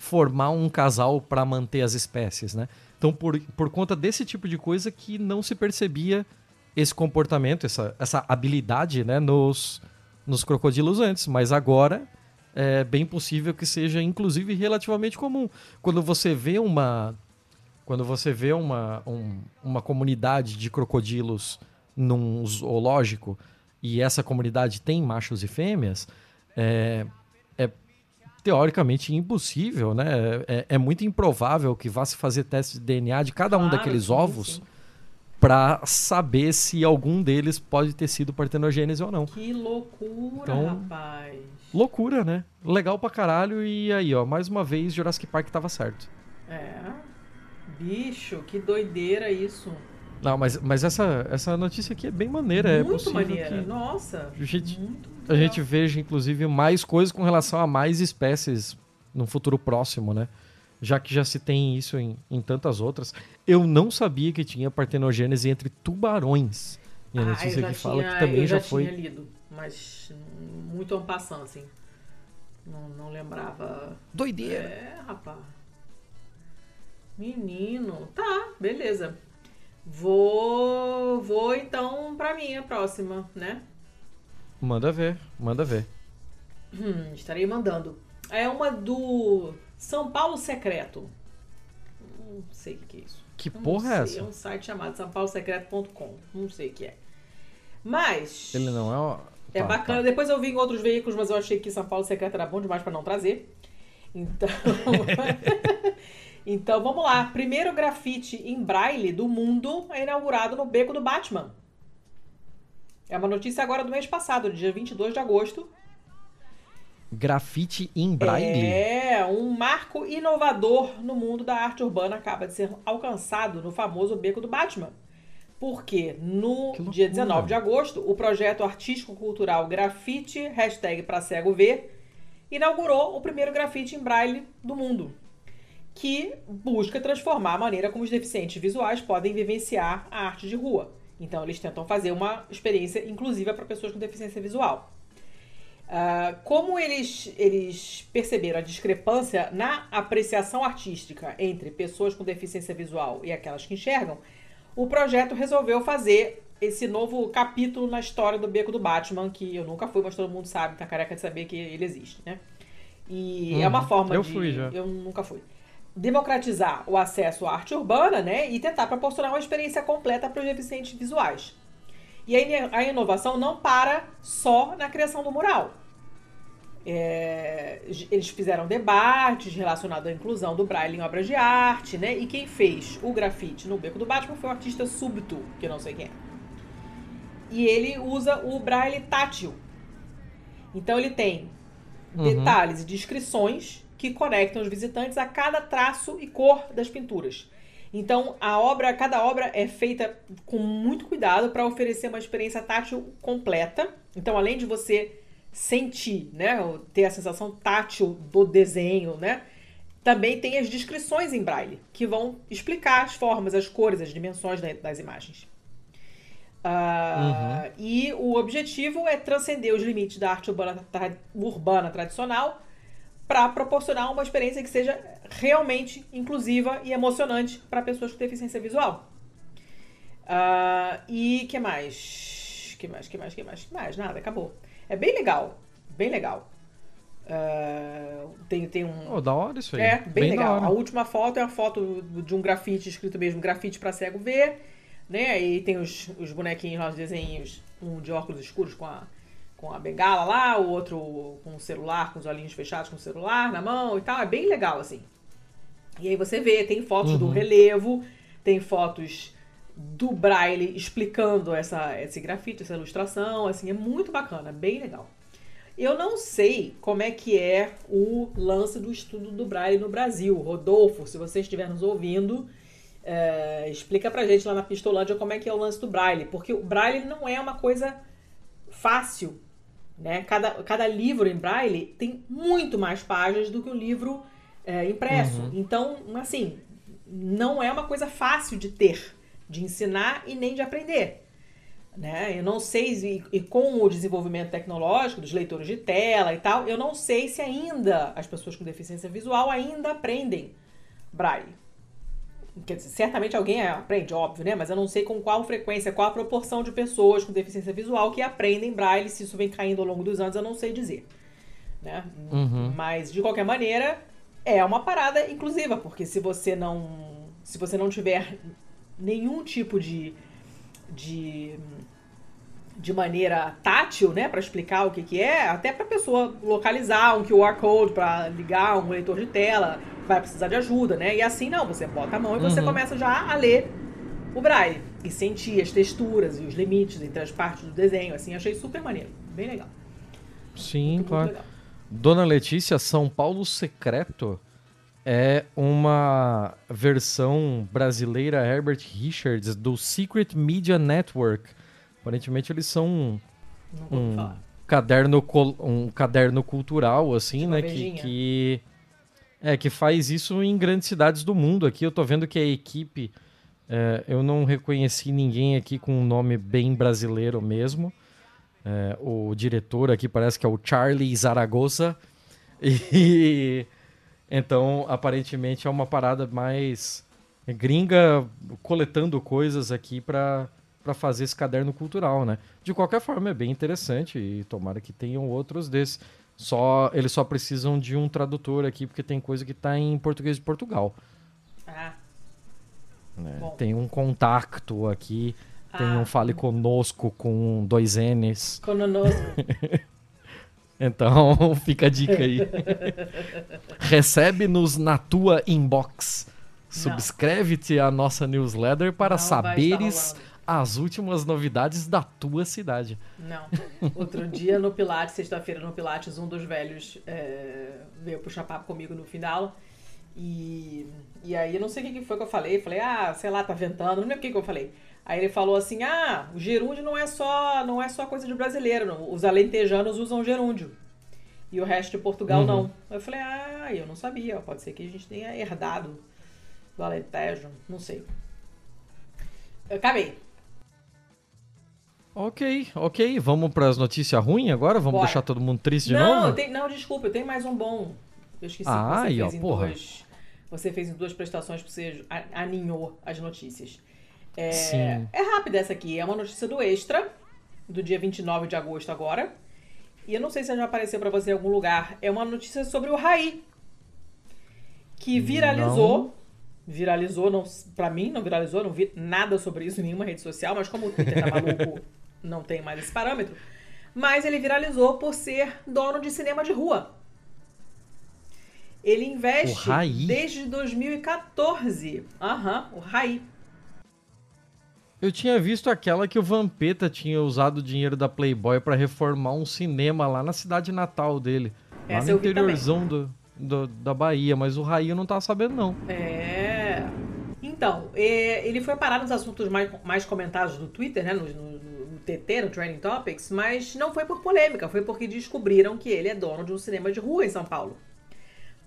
formar um casal para manter as espécies, né? Então, por, por conta desse tipo de coisa que não se percebia esse comportamento, essa, essa habilidade, né, nos, nos crocodilos antes, mas agora é bem possível que seja, inclusive, relativamente comum. Quando você vê uma quando você vê uma, um, uma comunidade de crocodilos num zoológico e essa comunidade tem machos e fêmeas, é, teoricamente impossível, né? É, é, muito improvável que vá se fazer teste de DNA de cada claro, um daqueles sim, ovos para saber se algum deles pode ter sido partenogênese ou não. Que loucura, então, rapaz. Loucura, né? Legal pra caralho e aí, ó, mais uma vez Jurassic Park tava certo. É. Bicho, que doideira isso. Não, mas, mas essa, essa notícia aqui é bem maneira. É muito é maneira. Nossa. A gente, a gente veja, inclusive, mais coisas com relação a mais espécies no futuro próximo, né? Já que já se tem isso em, em tantas outras. Eu não sabia que tinha partenogênese entre tubarões. E a notícia ah, que fala que também já, já foi. Eu já tinha lido, mas muito ampassando, assim. Não, não lembrava. Doideira! É, rapaz. Menino. Tá, beleza. Vou, vou então para minha próxima, né? Manda ver, manda ver. Hum, estarei mandando. É uma do São Paulo Secreto. Não sei o que é isso. Que porra é essa? É um site chamado sãopaulosecreto.com. Não sei o que é. Mas. Ele não é. Ó... É tá, bacana. Tá. Depois eu vi em outros veículos, mas eu achei que São Paulo Secreto era bom demais para não trazer. Então. Então vamos lá. Primeiro grafite em braille do mundo é inaugurado no Beco do Batman. É uma notícia agora do mês passado, dia 22 de agosto. Grafite em braille? É, um marco inovador no mundo da arte urbana acaba de ser alcançado no famoso Beco do Batman. Porque no dia 19 de agosto, o projeto artístico-cultural Grafite, hashtag pra cego ver, inaugurou o primeiro grafite em braille do mundo que busca transformar a maneira como os deficientes visuais podem vivenciar a arte de rua. Então, eles tentam fazer uma experiência inclusiva para pessoas com deficiência visual. Uh, como eles, eles perceberam a discrepância na apreciação artística entre pessoas com deficiência visual e aquelas que enxergam, o projeto resolveu fazer esse novo capítulo na história do Beco do Batman, que eu nunca fui, mas todo mundo sabe, tá careca de saber que ele existe, né? E é uma Uhum. forma Eu de. fui já. Eu nunca fui. Democratizar o acesso à arte urbana, né? E tentar proporcionar uma experiência completa para os deficientes visuais. E a, inovação não para só na criação do mural. É, eles fizeram debates relacionados à inclusão do braille em obras de arte, né? E quem fez o grafite no Beco do Batman foi o artista Súbito, que eu não sei quem é. E ele usa o braille tátil. Então ele tem Uhum. detalhes e descrições que conectam os visitantes a cada traço e cor das pinturas. Então, a obra, cada obra é feita com muito cuidado para oferecer uma experiência tátil completa. Então, além de você sentir, né, ter a sensação tátil do desenho, né, também tem as descrições em braille que vão explicar as formas, as cores, as dimensões da- das imagens. Ah, E o objetivo é transcender os limites da arte urbana, tra- urbana tradicional para proporcionar uma experiência que seja realmente inclusiva e emocionante para pessoas com deficiência visual. Ah, e que mais? Que mais? Que mais? Que mais? Que mais? Nada, acabou. É bem legal, bem legal. Ah, tem, tem um, Oh, da hora isso aí. é, bem, da legal. A última foto é uma foto de um grafite escrito mesmo, grafite para cego ver, né? Aí tem os, os bonequinhos lá, os desenhos, um de óculos escuros com a, com a bengala lá, o outro com o celular, com os olhinhos fechados com o celular na mão e tal. É bem legal, assim. E aí você vê, tem fotos do Uhum. relevo, tem fotos do Braille explicando essa, esse grafite, essa ilustração, assim, é muito bacana, bem legal. Eu não sei como é que é o lance do estudo do Braille no Brasil. Rodolfo, se você estiver nos ouvindo, é, explica pra gente lá na Pistolândia como é que é o lance do Braille. Porque o Braille não é uma coisa fácil, né? Cada, cada livro em Braille tem muito mais páginas do que um livro é, impresso. Uhum. Então, assim, não é uma coisa fácil de ter, de ensinar e nem de aprender. Né? Eu não sei, se- e com o desenvolvimento tecnológico dos leitores de tela e tal, eu não sei se ainda as pessoas com deficiência visual ainda aprendem braille. Quer dizer, certamente alguém aprende, óbvio, né? Mas eu não sei com qual frequência, qual a proporção de pessoas com deficiência visual que aprendem braille, se isso vem caindo ao longo dos anos, eu não sei dizer. Né? Uhum. Mas, de qualquer maneira, é uma parada inclusiva, porque se você não. Se você não tiver nenhum tipo de. de de maneira tátil, né, para explicar o que que é, até para pessoa localizar um QR code para ligar um leitor de tela, vai precisar de ajuda, né? E assim não, você bota a mão e você Uhum. começa já a ler o braille e sentir as texturas e os limites entre as partes do desenho, assim, achei super maneiro, bem legal. Sim, Muito claro. legal. Dona Letícia, São Paulo Secreto é uma versão brasileira Herbert Richards do Secret Media Network. Aparentemente eles são um, um caderno um caderno cultural assim, Tipo né, que, que é que faz isso em grandes cidades do mundo. Aqui eu tô vendo que a equipe é, eu não reconheci ninguém aqui com um nome bem brasileiro mesmo. É, o diretor aqui parece que é o Charlie Zaragoza. E então, aparentemente, é uma parada mais gringa coletando coisas aqui para para fazer esse caderno cultural, né? De qualquer forma, é bem interessante e tomara que tenham outros desses. Só eles só precisam de um tradutor aqui porque tem coisa que tá em português de Portugal. Ah, né? Tem um contato aqui, tem Ah. um fale conosco com dois N's. cononosco. Então, fica a dica aí. Recebe-nos na tua inbox. Subscreve-te à nossa newsletter para Não saberes. As últimas novidades da tua cidade. Não. Outro dia no Pilates, sexta-feira no Pilates, um dos velhos é, veio puxar papo comigo no final. E, e aí eu não sei o que foi que eu falei. Falei, ah, sei lá, tá ventando, não lembro o que que eu falei. Aí ele falou assim: ah, o gerúndio não é só, não é só coisa de brasileiro, não. os alentejanos usam gerúndio. E o resto de Portugal Uhum. não. Eu falei, ah, eu não sabia. Pode ser que a gente tenha herdado do Alentejo, não sei. Eu acabei. Ok, ok. Vamos para as notícias ruins agora? Vamos Bora. deixar todo mundo triste de não, novo? eu tenho- não, desculpa, eu tenho mais um bom. Eu esqueci Ah, que você aí, ó, fez em porra. duas. Você fez em duas prestações que você aninhou as notícias. É, Sim. é rápida essa aqui, é uma notícia do Extra, do dia 29 de agosto agora. E eu não sei se já apareceu pra você em algum lugar. É uma notícia sobre o Raí. Que viralizou. Não. Viralizou, não, pra mim não viralizou, não vi nada sobre isso em nenhuma rede social, mas como o Twitter tá maluco, não tem mais esse parâmetro. Mas ele viralizou por ser dono de cinema de rua. Ele investe desde 2014. Aham, o Raí. Eu tinha visto aquela que o Vampeta tinha usado o dinheiro da Playboy pra reformar um cinema lá na cidade natal dele. Lá Essa no eu interiorzão do, do- da Bahia, mas o Raí não tava sabendo, não. É. Então, é, ele foi parar nos assuntos mais, mais comentados do Twitter, né? No, no, no TT, no Trending Topics, mas não foi por polêmica, foi porque descobriram que ele é dono de um cinema de rua em São Paulo.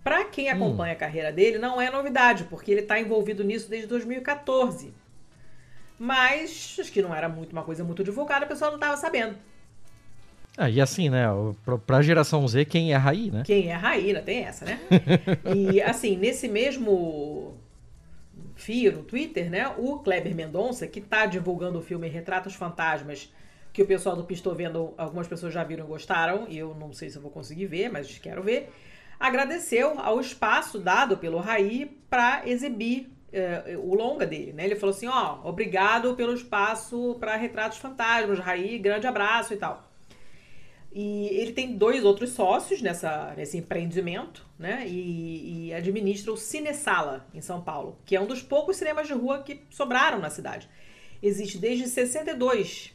Pra quem acompanha a carreira dele, não é novidade, porque ele tá envolvido nisso desde 2014. Mas acho que não era muito uma coisa muito divulgada, o pessoal não tava sabendo. Ah, e assim, né? Pra, pra geração Z, quem é Raí, né? Quem é a Raína, tem essa, né? e assim, nesse mesmo fio no Twitter, né? O Kleber Mendonça, que tá divulgando o filme Retratos Fantasmas, que o pessoal do Pistou Vendo, algumas pessoas já viram e gostaram, e eu não sei se eu vou conseguir ver, mas quero ver. Agradeceu ao espaço dado pelo Raí para exibir eh, o longa dele, né? Ele falou assim: ó, obrigado pelo espaço para Retratos Fantasmas, Raí, grande abraço e tal. E ele tem dois outros sócios nessa, nesse empreendimento, né? E, e administra o Cinesala, em São Paulo, que é um dos poucos cinemas de rua que sobraram na cidade. Existe desde 62.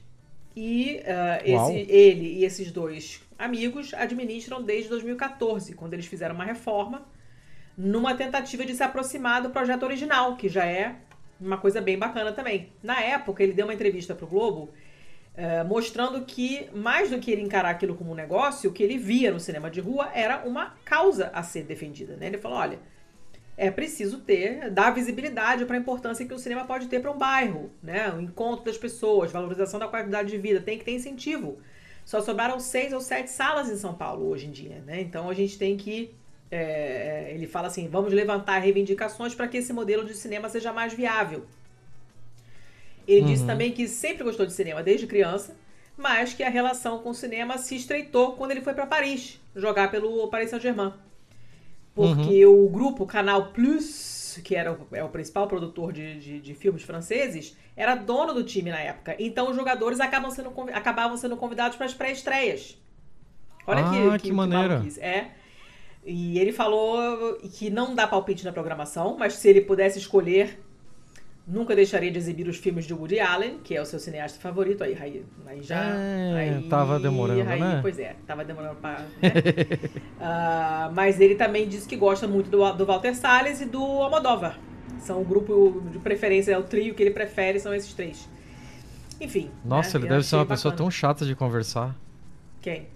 E Uau. esse, ele e esses dois amigos administram desde 2014, quando eles fizeram uma reforma, numa tentativa de se aproximar do projeto original, que já é uma coisa bem bacana também. Na época, ele deu uma entrevista para o Globo eh, mostrando que, mais do que ele encarar aquilo como um negócio, o que ele via no cinema de rua era uma causa a ser defendida. Né? Ele falou: olha, é preciso ter, dar visibilidade para a importância que o cinema pode ter para um bairro, né? O encontro das pessoas, valorização da qualidade de vida, tem que ter incentivo. Só sobraram seis ou sete salas em São Paulo hoje em dia, né? Então a gente tem que. é, ele fala assim: vamos levantar reivindicações para que esse modelo de cinema seja mais viável. Ele disse também que sempre gostou de cinema desde criança, mas que a relação com o cinema se estreitou quando ele foi para Paris jogar pelo Paris Saint-Germain. Porque o grupo Canal Plus, que era o, é o principal produtor de, de, de filmes franceses, era dono do time na época. Então os jogadores acabam sendo, acabavam sendo convidados para as pré-estreias. Olha Ah, que, que maneira. maluquice. É. E ele falou que não dá palpite na programação, mas se ele pudesse escolher, nunca deixaria de exibir os filmes de Woody Allen, que é o seu cineasta favorito. Aí, aí, aí já. É, aí, tava demorando, aí, né? Pois é, tava demorando pra. né? Ah, mas ele também disse que gosta muito do, do Walter Salles e do Almodóvar. São o grupo de preferência, é o trio que ele prefere, são esses três. Enfim. Nossa, né, ele eu deve ser uma pessoa bacana. tão chata de conversar. Quem?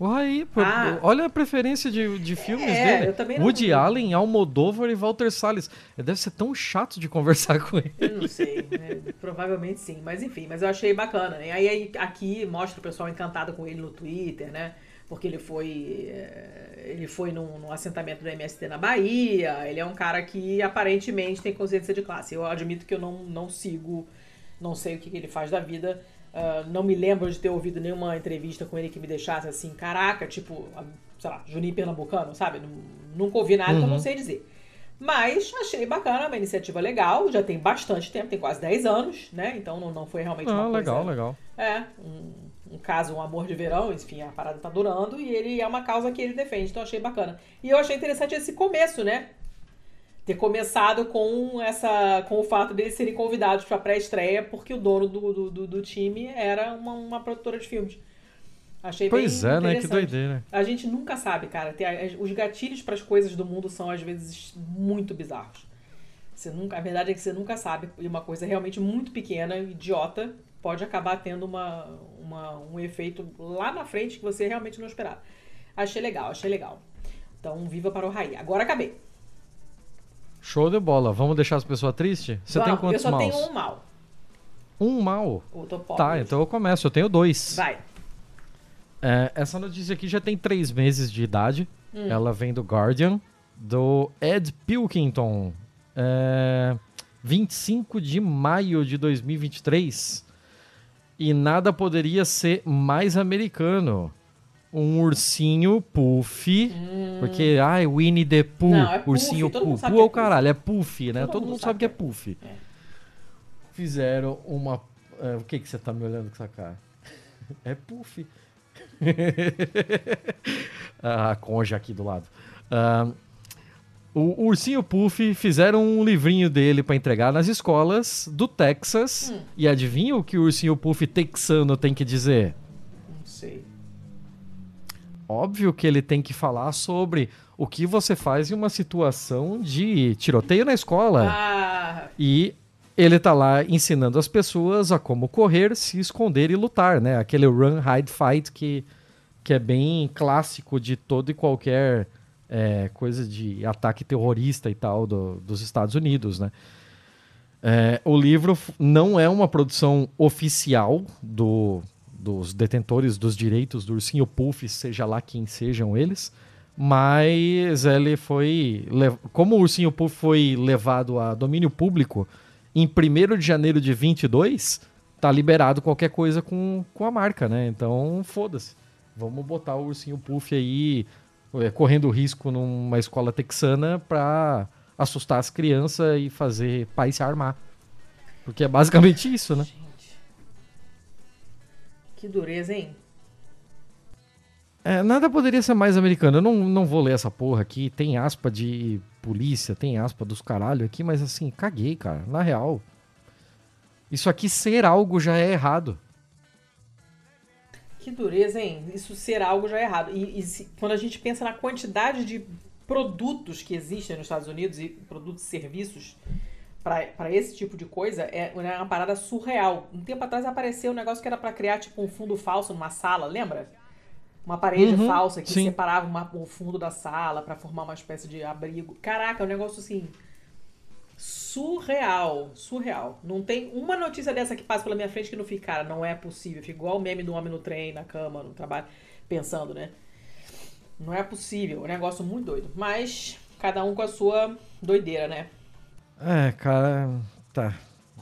Raí, pô, Ah. olha a preferência de, de filmes É, dele. eu também não- Woody Allen, Almodóvar e Walter Salles. Ele deve ser tão chato de conversar com ele. Eu não sei, né? provavelmente sim, mas enfim, mas eu achei bacana. né? Aí, aí aqui mostra o pessoal encantado com ele no Twitter, né? Porque ele foi eh, ele foi num, num assentamento do MST na Bahia. Ele é um cara que aparentemente tem consciência de classe. Eu admito que eu não, não sigo, não sei o que, que ele faz da vida. Ah, não me lembro de ter ouvido nenhuma entrevista com ele que me deixasse assim, caraca, tipo, sei lá, Juninho Pernambucano, sabe? Nun- Nunca ouvi nada que eu não Uhum. sei dizer. Mas achei bacana, uma iniciativa legal, já tem bastante tempo, tem quase 10 anos, né? Então não, não foi realmente uma Ah, coisa... legal, legal. É, um, um caso, um amor de verão, enfim, a parada tá durando e ele é uma causa que ele defende, então achei bacana. E eu achei interessante esse começo, né? Ter começado com essa com o fato deles serem convidados pra pré-estreia, porque o dono do, do, do- time era uma, uma produtora de filmes. Achei Pois bem é, né? Que doideira. A gente nunca sabe, cara. Os gatilhos para as coisas do mundo são às vezes muito bizarros. Você nunca, a verdade é que você nunca sabe e uma coisa realmente muito pequena, idiota, pode acabar tendo uma, uma- um efeito lá na frente que você realmente não esperava. Achei legal, achei legal. Então, viva para o Raí. Agora acabei. Show de bola. Vamos deixar as pessoas tristes? Você tem quantos Eu só maus? tenho um mal. Um mal. Eu tô pobre. Tá, então eu começo. Eu tenho dois. Vai. É, essa notícia aqui já tem três meses de idade. Hum. Ela vem do Guardian, do Ed Pilkington. É, 25 de maio de 2023. E nada poderia ser mais americano. Um ursinho Puff. Hum. Porque, ai, Winnie the Pooh. Não, é ursinho Puff. Puff. Puff é o caralho, é Puff, né? Todo, Todo mundo, sabe que é, é Puff. É. Fizeram uma. É, o que, que você tá me olhando com essa cara? É Puff. a conja aqui do lado. Uh, o Ursinho Puff fizeram um livrinho dele para entregar nas escolas do Texas. Hum. E adivinha o que o Ursinho Puff texano tem que dizer? Óbvio que ele tem que falar sobre o que você faz em uma situação de tiroteio na escola. Ah. E ele tá lá ensinando as pessoas a como correr, se esconder e lutar, né? Aquele run, hide, fight que, que é bem clássico de todo e qualquer é, coisa de ataque terrorista e tal do, dos Estados Unidos, né? É, o livro não é uma produção oficial do, dos detentores dos direitos do Ursinho Puff, seja lá quem sejam eles, mas ele foi. Como o Ursinho Puff foi levado a domínio público em 1 de janeiro de 22, tá liberado qualquer coisa com, com a marca, né? Então, foda-se. Vamos botar o Ursinho Puff aí é, correndo risco numa escola texana para assustar as crianças e fazer pai se armar. Porque é basicamente isso, né? Que dureza, hein? É, nada poderia ser mais americano. Eu não, não vou ler essa porra aqui. Tem aspa de polícia, tem aspa dos caralho aqui, mas assim, caguei, cara. Na real. Isso aqui ser algo já é errado. Que dureza, hein? Isso ser algo já é errado. E, e se, quando a gente pensa na quantidade de produtos que existem nos Estados Unidos e produtos e serviços para esse tipo de coisa, é, é uma parada surreal. Um tempo atrás apareceu um negócio que era para criar tipo um fundo falso numa sala, lembra? Uma parede uhum, falsa que sim. separava uma, o fundo da sala para formar uma espécie de abrigo. Caraca, é um negócio assim surreal, surreal. Não tem uma notícia dessa que passa pela minha frente que não fica, cara, não é possível. Fica igual o meme do homem no trem, na cama, no trabalho, pensando, né? Não é possível. É um negócio muito doido. Mas cada um com a sua doideira, né? É, cara, tá.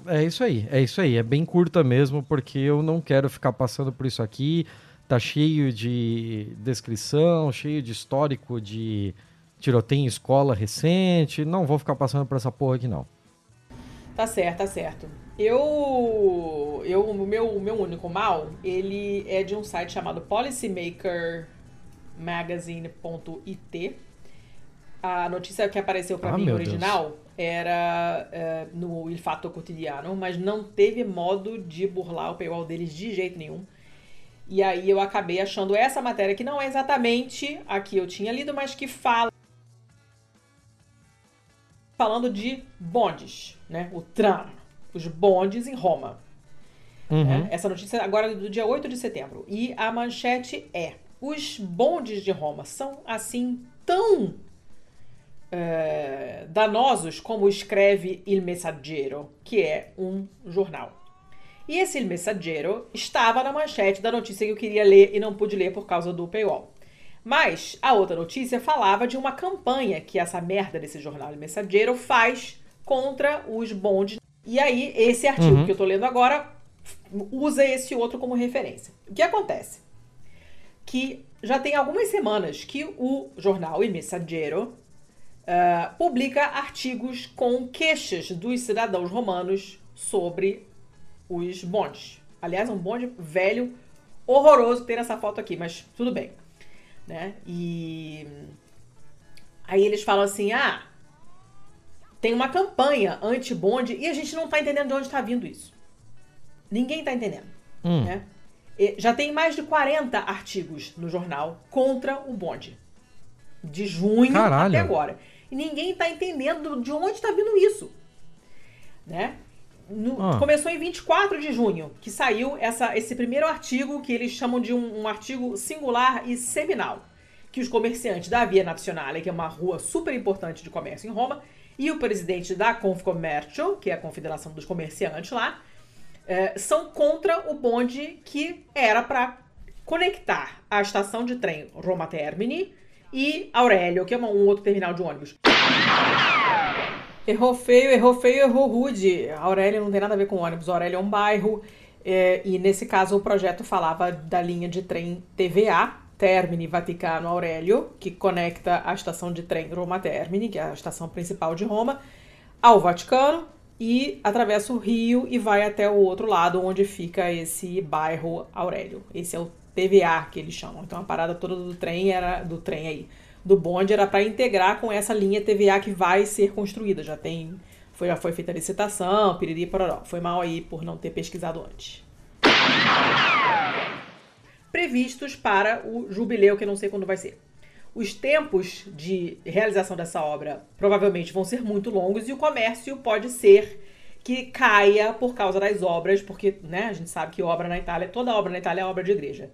É isso aí, é isso aí. É bem curta mesmo, porque eu não quero ficar passando por isso aqui. Tá cheio de descrição, cheio de histórico de tiroteio em escola recente. Não vou ficar passando por essa porra aqui, não. Tá certo, tá certo. Eu. eu o meu, meu único mal, ele é de um site chamado policymakermagazine.it. A notícia que apareceu para ah, mim original Deus. era é, no Il Fatto Quotidiano, mas não teve modo de burlar o paywall deles de jeito nenhum. E aí eu acabei achando essa matéria que não é exatamente a que eu tinha lido, mas que fala falando de bondes, né? O tram, os bondes em Roma. Uhum. Né? Essa notícia agora é do dia 8 de setembro. E a manchete é: os bondes de Roma são assim tão é, danosos como escreve Il Messaggero, que é um jornal. E esse Il Messaggero estava na manchete da notícia que eu queria ler e não pude ler por causa do paywall. Mas a outra notícia falava de uma campanha que essa merda desse jornal Mensageiro faz contra os bondes. E aí, esse artigo uhum. que eu tô lendo agora usa esse outro como referência. O que acontece? Que já tem algumas semanas que o jornal Il Messaggero uh, publica artigos com queixas dos cidadãos romanos sobre os bondes. Aliás, um bonde velho, horroroso ter essa foto aqui, mas tudo bem né? E aí eles falam assim: ah, tem uma campanha anti-bonde e a gente não tá entendendo de onde está vindo isso. Ninguém tá entendendo, hum. né? E já tem mais de 40 artigos no jornal contra o bonde. De junho Caralho. até agora. E ninguém tá entendendo de onde está vindo isso. Né? No, ah. Começou em 24 de junho, que saiu essa, esse primeiro artigo, que eles chamam de um, um, artigo singular e seminal. Que os comerciantes da Via Nazionale, que é uma rua super importante de comércio em Roma, e o presidente da Confcommercio, que é a confederação dos comerciantes lá, é, são contra o bonde que era para conectar a estação de trem Roma Termini e Aurélio, que é um outro terminal de ônibus. Errou feio, errou feio, errou rude. A Aurélia não tem nada a ver com ônibus. A Aurélia é um bairro. É, e nesse caso o projeto falava da linha de trem TVA, Termini Vaticano Aurélio, que conecta a estação de trem Roma Termini, que é a estação principal de Roma, ao Vaticano e atravessa o rio e vai até o outro lado onde fica esse bairro Aurélio. Esse é o TVA que eles chamam. Então a parada toda do trem era do trem aí, do bonde era para integrar com essa linha TVA que vai ser construída. Já tem foi, já foi feita a licitação, piriri pororó. Foi mal aí por não ter pesquisado antes. Previstos para o jubileu, que não sei quando vai ser. Os tempos de realização dessa obra provavelmente vão ser muito longos e o comércio pode ser que caia por causa das obras, porque né, a gente sabe que obra na Itália, toda obra na Itália é obra de igreja.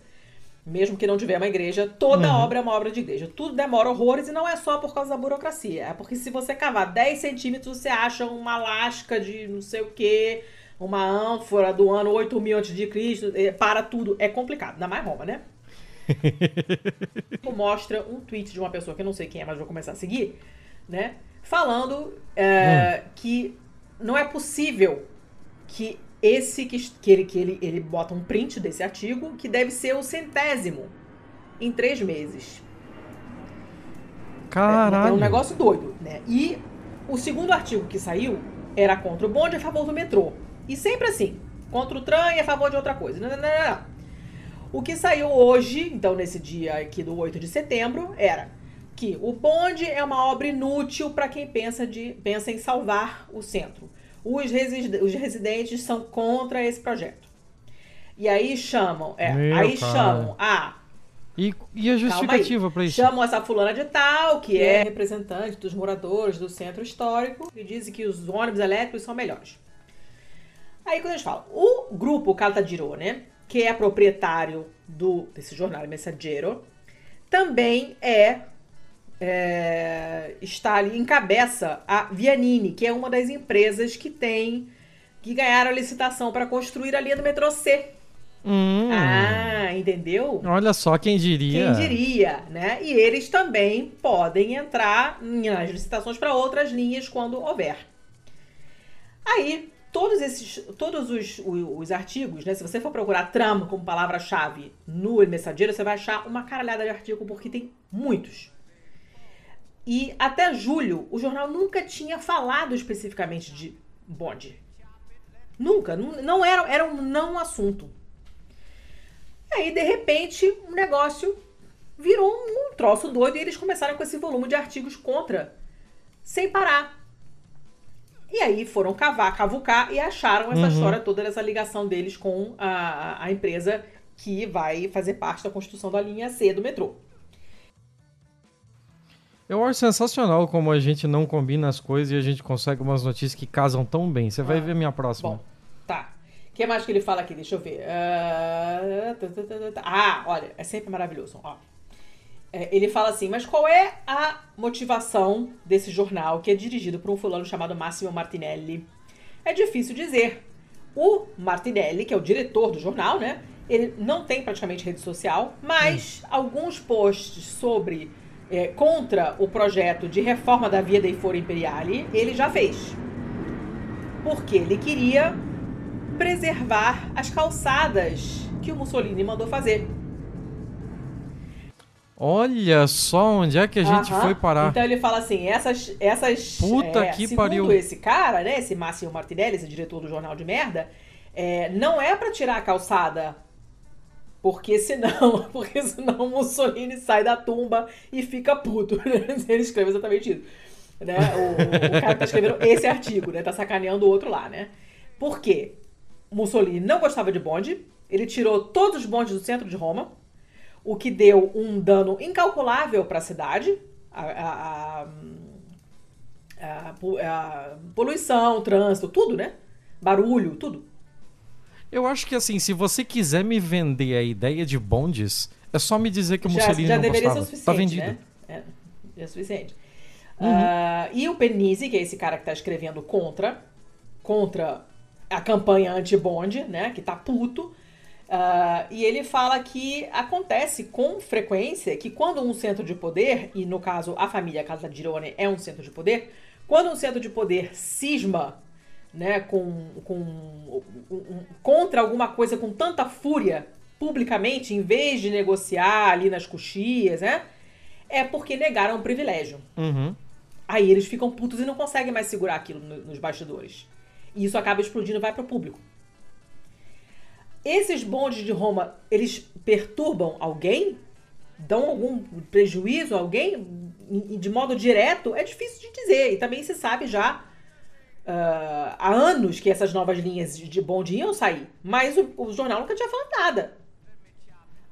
Mesmo que não tiver uma igreja, toda uhum. obra é uma obra de igreja. Tudo demora horrores e não é só por causa da burocracia. É porque se você cavar 10 centímetros, você acha uma lasca de não sei o que, uma ânfora do ano 8000 a.C., é, para tudo. É complicado, ainda mais Roma, né? Mostra um tweet de uma pessoa que eu não sei quem é, mas vou começar a seguir, né? Falando é, hum. que não é possível que esse que, que, ele, que ele, ele bota um print desse artigo, que deve ser o centésimo em três meses. Caralho. É, é um negócio doido, né? E o segundo artigo que saiu era contra o bonde a favor do metrô. E sempre assim, contra o trem e a favor de outra coisa. Não, não, não, não. O que saiu hoje, então nesse dia aqui do 8 de setembro, era que o bonde é uma obra inútil para quem pensa, de, pensa em salvar o centro. Os, os residentes são contra esse projeto. E aí chamam, é, Meu aí cara. chamam a e, e a justificativa para isso? Chamam essa fulana de tal, que é representante dos moradores do centro histórico, e dizem que os ônibus elétricos são melhores. Aí quando a gente fala, o grupo Caltagirone, que é proprietário do, desse jornal Messaggero, também é é, está ali, encabeça a Vianini, que é uma das empresas que tem que ganharam a licitação para construir a linha do metrô C. Hum. Ah, entendeu? Olha só quem diria. Quem diria, né? E eles também podem entrar nas licitações para outras linhas quando houver. Aí, todos esses, todos os, os, os, artigos, né? Se você for procurar trama como palavra-chave no El Mensageiro, você vai achar uma caralhada de artigo porque tem muitos. E até julho, o jornal nunca tinha falado especificamente de bonde. Nunca. Não, era, era um não assunto. Aí, de repente, o um negócio virou um troço doido e eles começaram com esse volume de artigos contra, sem parar. E aí foram cavar, cavucar e acharam essa uhum. história toda, essa ligação deles com a, a empresa que vai fazer parte da construção da linha C do metrô. Eu acho sensacional como a gente não combina as coisas e a gente consegue umas notícias que casam tão bem. Você vai ah, ver a minha próxima. Bom, tá. O que mais que ele fala aqui? Deixa eu ver. Uh... Ah, olha, é sempre maravilhoso. Ó. É, ele fala assim, mas qual é a motivação desse jornal que é dirigido por um fulano chamado Massimo Martinelli? É difícil dizer. O Martinelli, que é o diretor do jornal, né? Ele não tem praticamente rede social, mas hum. alguns posts sobre é, contra o projeto de reforma da Via dei Foro Imperiale, ele já fez. Porque ele queria preservar as calçadas que o Mussolini mandou fazer. Olha só onde é que a gente foi parar. Então ele fala assim, essas essas Puta é, que segundo pariu. esse cara, né, esse Máximo Martinelli, esse diretor do jornal de merda, é, não é para tirar a calçada porque senão, porque senão Mussolini sai da tumba e fica puto. Ele escreve exatamente isso. Né? O, o cara que tá escrevendo esse artigo, né? Tá sacaneando o outro lá, né? Por quê? Mussolini não gostava de bonde, ele tirou todos os bondes do centro de Roma, o que deu um dano incalculável para a cidade, a, a, a, poluição, trânsito, tudo, né? Barulho, tudo. Eu acho que assim, se você quiser me vender a ideia de bondes, é só me dizer que o Mussolini já, já não deveria gostava. Ser o tá suficiente, tá vendido. Né? É, é suficiente. Uhum. Uh, e o Penise, que é esse cara que está escrevendo contra, contra a campanha anti-bonde, né? Que tá puto. Uh, e ele fala que acontece com frequência que quando um centro de poder, e no caso a família Casa Girone é um centro de poder, Quando um centro de poder cisma né, com, com, contra alguma coisa com tanta fúria publicamente, em vez de negociar ali nas coxias, né? É porque negaram um privilégio. Uhum. Aí eles ficam putos e não conseguem mais segurar aquilo nos bastidores. E isso acaba explodindo e vai para o público. Esses bondes de Roma, eles perturbam alguém? Dão algum prejuízo a alguém? De modo direto? É difícil de dizer. E também se sabe já uh, há anos que essas novas linhas de bonde iam sair. Mas o, o jornal nunca tinha falado nada.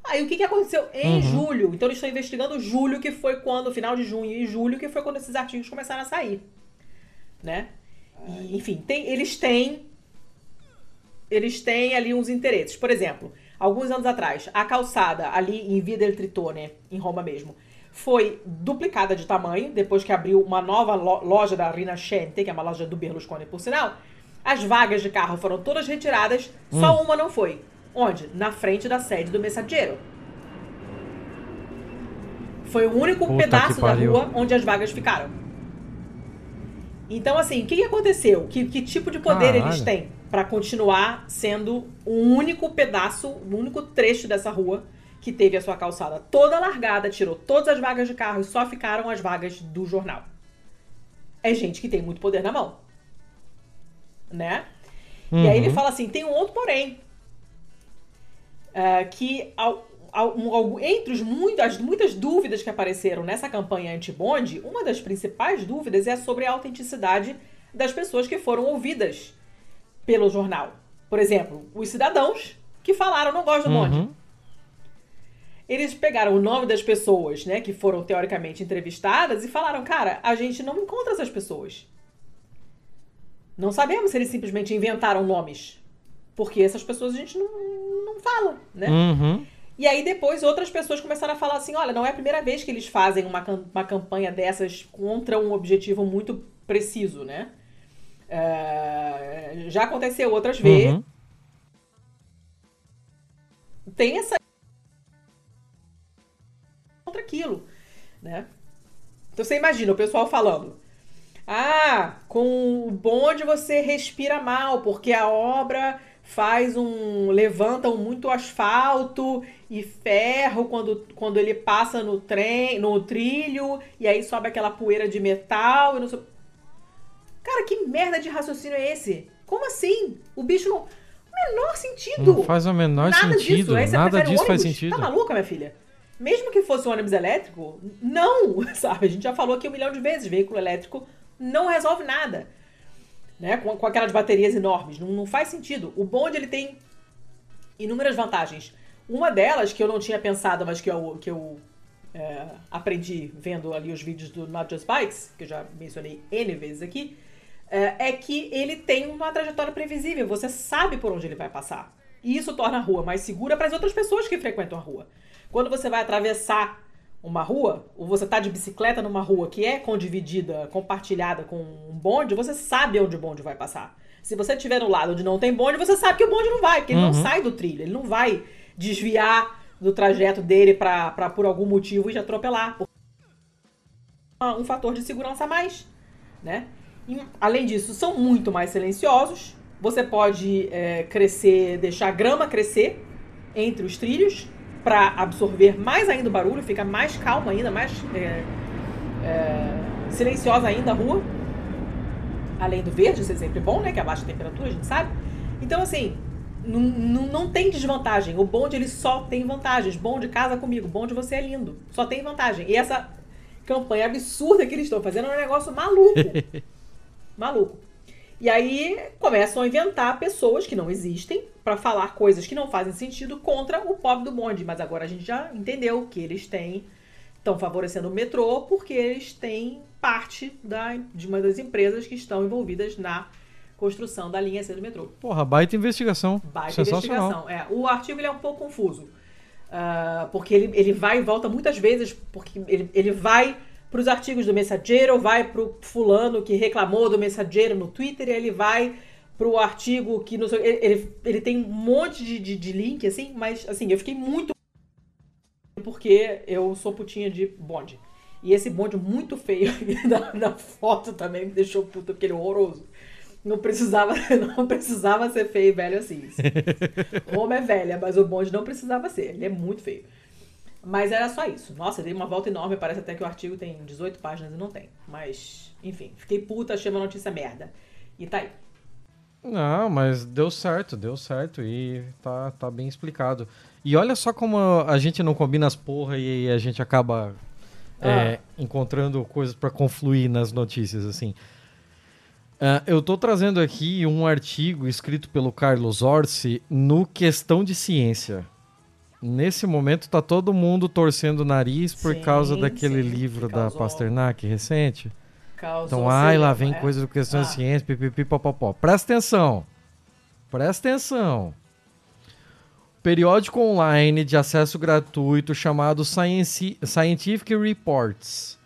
Aí o que, que aconteceu em uhum. julho? Então eles estão investigando julho, que foi quando, final de junho e julho, que foi quando esses artigos começaram a sair. Né? E, enfim, tem, eles têm. Eles têm ali uns interesses. Por exemplo, alguns anos atrás, a calçada ali em Via del Tritone, em Roma mesmo, foi duplicada de tamanho, depois que abriu uma nova loja da Rinascente, que é uma loja do Berlusconi, por sinal. As vagas de carro foram todas retiradas, hum. só uma não foi. Onde? Na frente da sede do Messaggero. Foi o único Puta pedaço da rua onde as vagas ficaram. Então, assim, o que, que aconteceu? Que, que tipo de poder Caralho. eles têm para continuar sendo o único pedaço, o único trecho dessa rua que teve a sua calçada toda largada, tirou todas as vagas de carro e só ficaram as vagas do jornal. É gente que tem muito poder na mão. Né? Uhum. E aí ele uhum. fala assim: tem um outro porém. Uh, que ao, ao, ao, entre os muitas, muitas dúvidas que apareceram nessa campanha anti-bonde, uma das principais dúvidas é sobre a autenticidade das pessoas que foram ouvidas pelo jornal. Por exemplo, os cidadãos que falaram não gosto do bonde. Eles pegaram o nome das pessoas, né, que foram teoricamente entrevistadas e falaram: cara, a gente não encontra essas pessoas. Não sabemos se eles simplesmente inventaram nomes. Porque essas pessoas a gente não, não fala, né? Uhum. E aí depois outras pessoas começaram a falar assim: olha, não é a primeira vez que eles fazem uma, uma campanha dessas contra um objetivo muito preciso, né? Uh, já aconteceu outras vezes. Uhum. Tem essa contra aquilo, né? Então você imagina o pessoal falando: "Ah, com o bonde você respira mal, porque a obra faz um levantam muito asfalto e ferro quando, quando ele passa no trem, no trilho, e aí sobe aquela poeira de metal e não sei... Cara, que merda de raciocínio é esse? Como assim? O bicho não menor sentido. Não faz o menor nada sentido. Disso. Nada disso faz sentido. Tá maluca, minha filha? Mesmo que fosse um ônibus elétrico, não, sabe? A gente já falou aqui um milhão de vezes, veículo elétrico não resolve nada. Né? Com, com aquelas baterias enormes, não, não faz sentido. O bonde, ele tem inúmeras vantagens. Uma delas, que eu não tinha pensado, mas que eu, que eu é, aprendi vendo ali os vídeos do Not Just Bikes, que eu já mencionei N vezes aqui, é, é que ele tem uma trajetória previsível. Você sabe por onde ele vai passar. E isso torna a rua mais segura para as outras pessoas que frequentam a rua. Quando você vai atravessar uma rua, ou você está de bicicleta numa rua que é condividida, compartilhada com um bonde, você sabe onde o bonde vai passar. Se você estiver no lado onde não tem bonde, você sabe que o bonde não vai, porque uhum. ele não uhum. sai do trilho, ele não vai desviar do trajeto dele para por algum motivo e te atropelar. Um fator de segurança a mais, né? E, além disso, são muito mais silenciosos. Você pode é, crescer, deixar a grama crescer entre os trilhos para absorver mais ainda o barulho, fica mais calma ainda, mais é, é, silenciosa ainda a rua. Além do verde ser sempre bom, né? Que abaixa a temperatura, a gente sabe. Então, assim, não, não, não tem desvantagem. O bonde, ele só tem vantagens. Bonde, casa comigo. Bonde, você é lindo. Só tem vantagem. E essa campanha absurda que eles estão fazendo é um negócio maluco. maluco. E aí começam a inventar pessoas que não existem para falar coisas que não fazem sentido contra o pobre do bonde. Mas agora a gente já entendeu que eles têm estão favorecendo o metrô porque eles têm parte da, de uma das empresas que estão envolvidas na construção da linha C do metrô. Porra, baita investigação. Baita investigação. É, o artigo é um pouco confuso. Uh, porque ele, ele vai e volta muitas vezes, porque ele, ele vai para os artigos do Mensageiro, vai para o fulano que reclamou do Mensageiro no Twitter, e ele vai para o artigo que no, ele, ele, ele, tem um monte de, de, de, link, assim, mas assim, eu fiquei muito porque eu sou putinha de bonde. E esse bonde muito feio da, da foto também me deixou puto, porque ele é horroroso. Não precisava, não precisava ser feio e velho assim. Roma é velha, mas o bonde não precisava ser. Ele é muito feio. Mas era só isso. Nossa, dei uma volta enorme. Parece até que o artigo tem 18 páginas e não tem. Mas, enfim, fiquei puta, achei uma notícia merda. E tá aí. Não, mas deu certo, deu certo e tá, tá bem explicado. E olha só como a gente não combina as porra e a gente acaba é, ah. é, encontrando coisas para confluir nas notícias, assim. Uh, eu tô trazendo aqui um artigo escrito pelo Carlos Orsi no Questão de Ciência. Nesse momento tá todo mundo torcendo o nariz por sim, causa daquele sim, livro da Pasternak recente. Causou então, ai, lá vem é. coisa do questão ah. de ciência, pipipi, popopó. Presta atenção. Presta atenção. Periódico online de acesso gratuito chamado Science, Scientific Reports.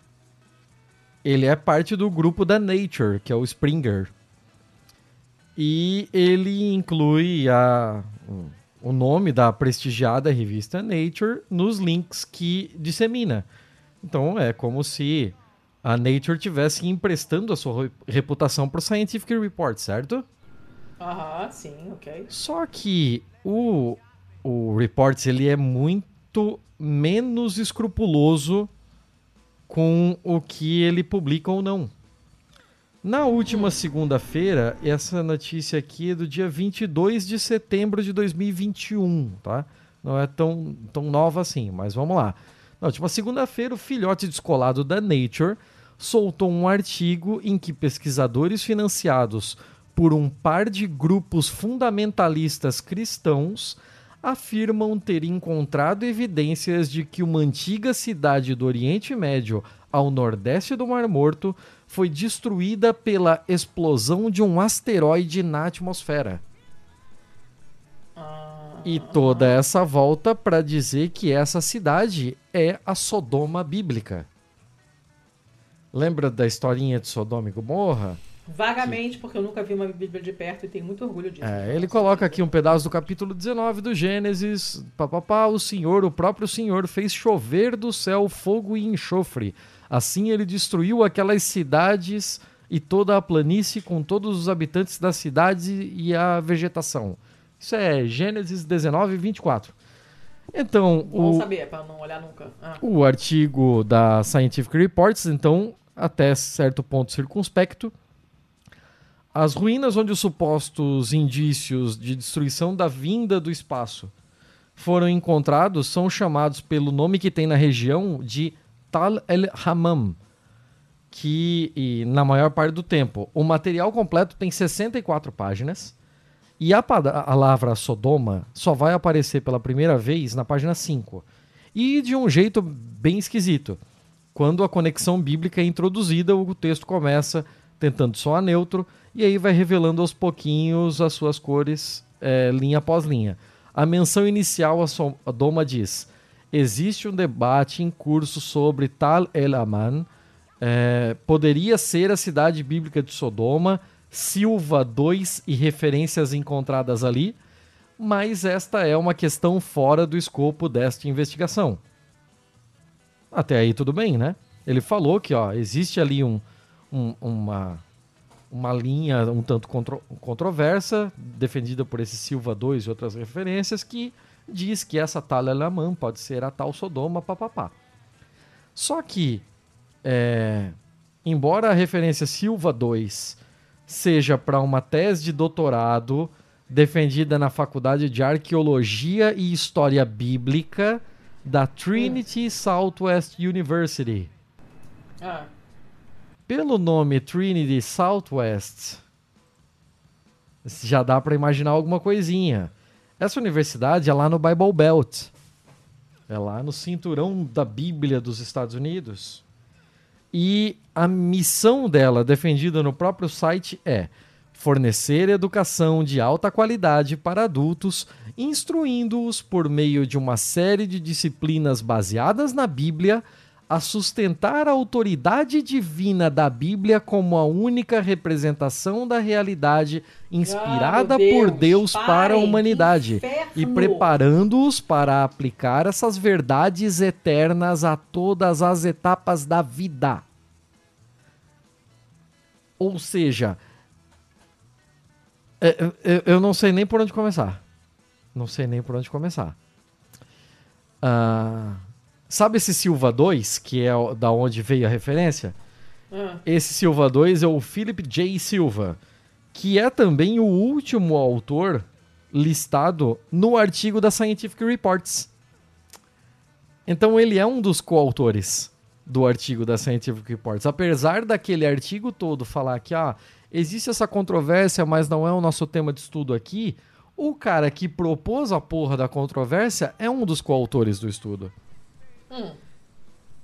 Ele é parte do grupo da Nature, que é o Springer. E ele inclui a, o nome da prestigiada revista Nature nos links que dissemina. Então é como se a Nature tivesse emprestando a sua reputação para o Scientific Report, certo? Aham, sim, ok. Só que o, o Reports ele é muito menos escrupuloso com o que ele publica ou não. Na última hum. segunda-feira, essa notícia aqui é do dia 22 de setembro de 2021, tá? Não é tão, tão nova assim, mas vamos lá. Na última segunda-feira, o filhote descolado da Nature soltou um artigo em que pesquisadores financiados por um par de grupos fundamentalistas cristãos afirmam ter encontrado evidências de que uma antiga cidade do Oriente Médio, ao nordeste do Mar Morto, foi destruída pela explosão de um asteroide na atmosfera. E toda essa volta para dizer que essa cidade é a Sodoma bíblica. Lembra da historinha de Sodoma e Gomorra? Vagamente, porque eu nunca vi uma Bíblia de perto e tenho muito orgulho disso. É, ele coloca aqui um pedaço do capítulo 19 do Gênesis. Papapá, o Senhor, o próprio Senhor, fez chover do céu fogo e enxofre. Assim ele destruiu aquelas cidades e toda a planície com todos os habitantes da cidade e a vegetação. Isso é Gênesis 19, 24. Então, Bom o, saber, para não olhar nunca. Ah. O artigo da Scientific Reports, então, até certo ponto circunspecto. As ruínas onde os supostos indícios de destruição da vinda do espaço foram encontrados são chamados pelo nome que tem na região de Tal el-Hammam, que e, na maior parte do tempo o material completo tem 64 páginas e a palavra Sodoma só vai aparecer pela primeira vez na página 5 e de um jeito bem esquisito. Quando a conexão bíblica é introduzida, o texto começa tentando soar neutro e aí vai revelando aos pouquinhos as suas cores, é, linha após linha. A menção inicial a Sodoma diz: existe um debate em curso sobre Tal El Aman, é, poderia ser a cidade bíblica de Sodoma, Silva 2 e referências encontradas ali, mas esta é uma questão fora do escopo desta investigação. Até aí tudo bem, né? Ele falou que ó, existe ali um, um, uma, uma linha um tanto contro controversa, defendida por esse Silva 2 e outras referências, que diz que essa tal Elamã pode ser a tal Sodoma, papapá. Só que, é, embora a referência Silva 2 seja para uma tese de doutorado defendida na Faculdade de Arqueologia e História Bíblica da Trinity Southwest University. Ah. Pelo nome Trinity Southwest, já dá para imaginar alguma coisinha. Essa universidade é lá no Bible Belt. É lá no cinturão da Bíblia dos Estados Unidos. E a missão dela, defendida no próprio site, é fornecer educação de alta qualidade para adultos, instruindo-os por meio de uma série de disciplinas baseadas na Bíblia a sustentar a autoridade divina da Bíblia como a única representação da realidade inspirada meu por Deus, Deus para a humanidade e preparando-os para aplicar essas verdades eternas a todas as etapas da vida. Ou seja, é, é, eu- eu não sei nem por onde começar. Não sei nem por onde começar. Ah, sabe esse Silva 2, que é da onde veio a referência? Ah, Esse Silva 2 é o Philip J. Silva, que é também o último autor listado no artigo da Scientific Reports. Então ele é um dos coautores do artigo da Scientific Reports. Apesar daquele artigo todo falar que ah, existe essa controvérsia, mas não é o nosso tema de estudo aqui, o cara que propôs a porra da controvérsia é um dos coautores do estudo. Hum.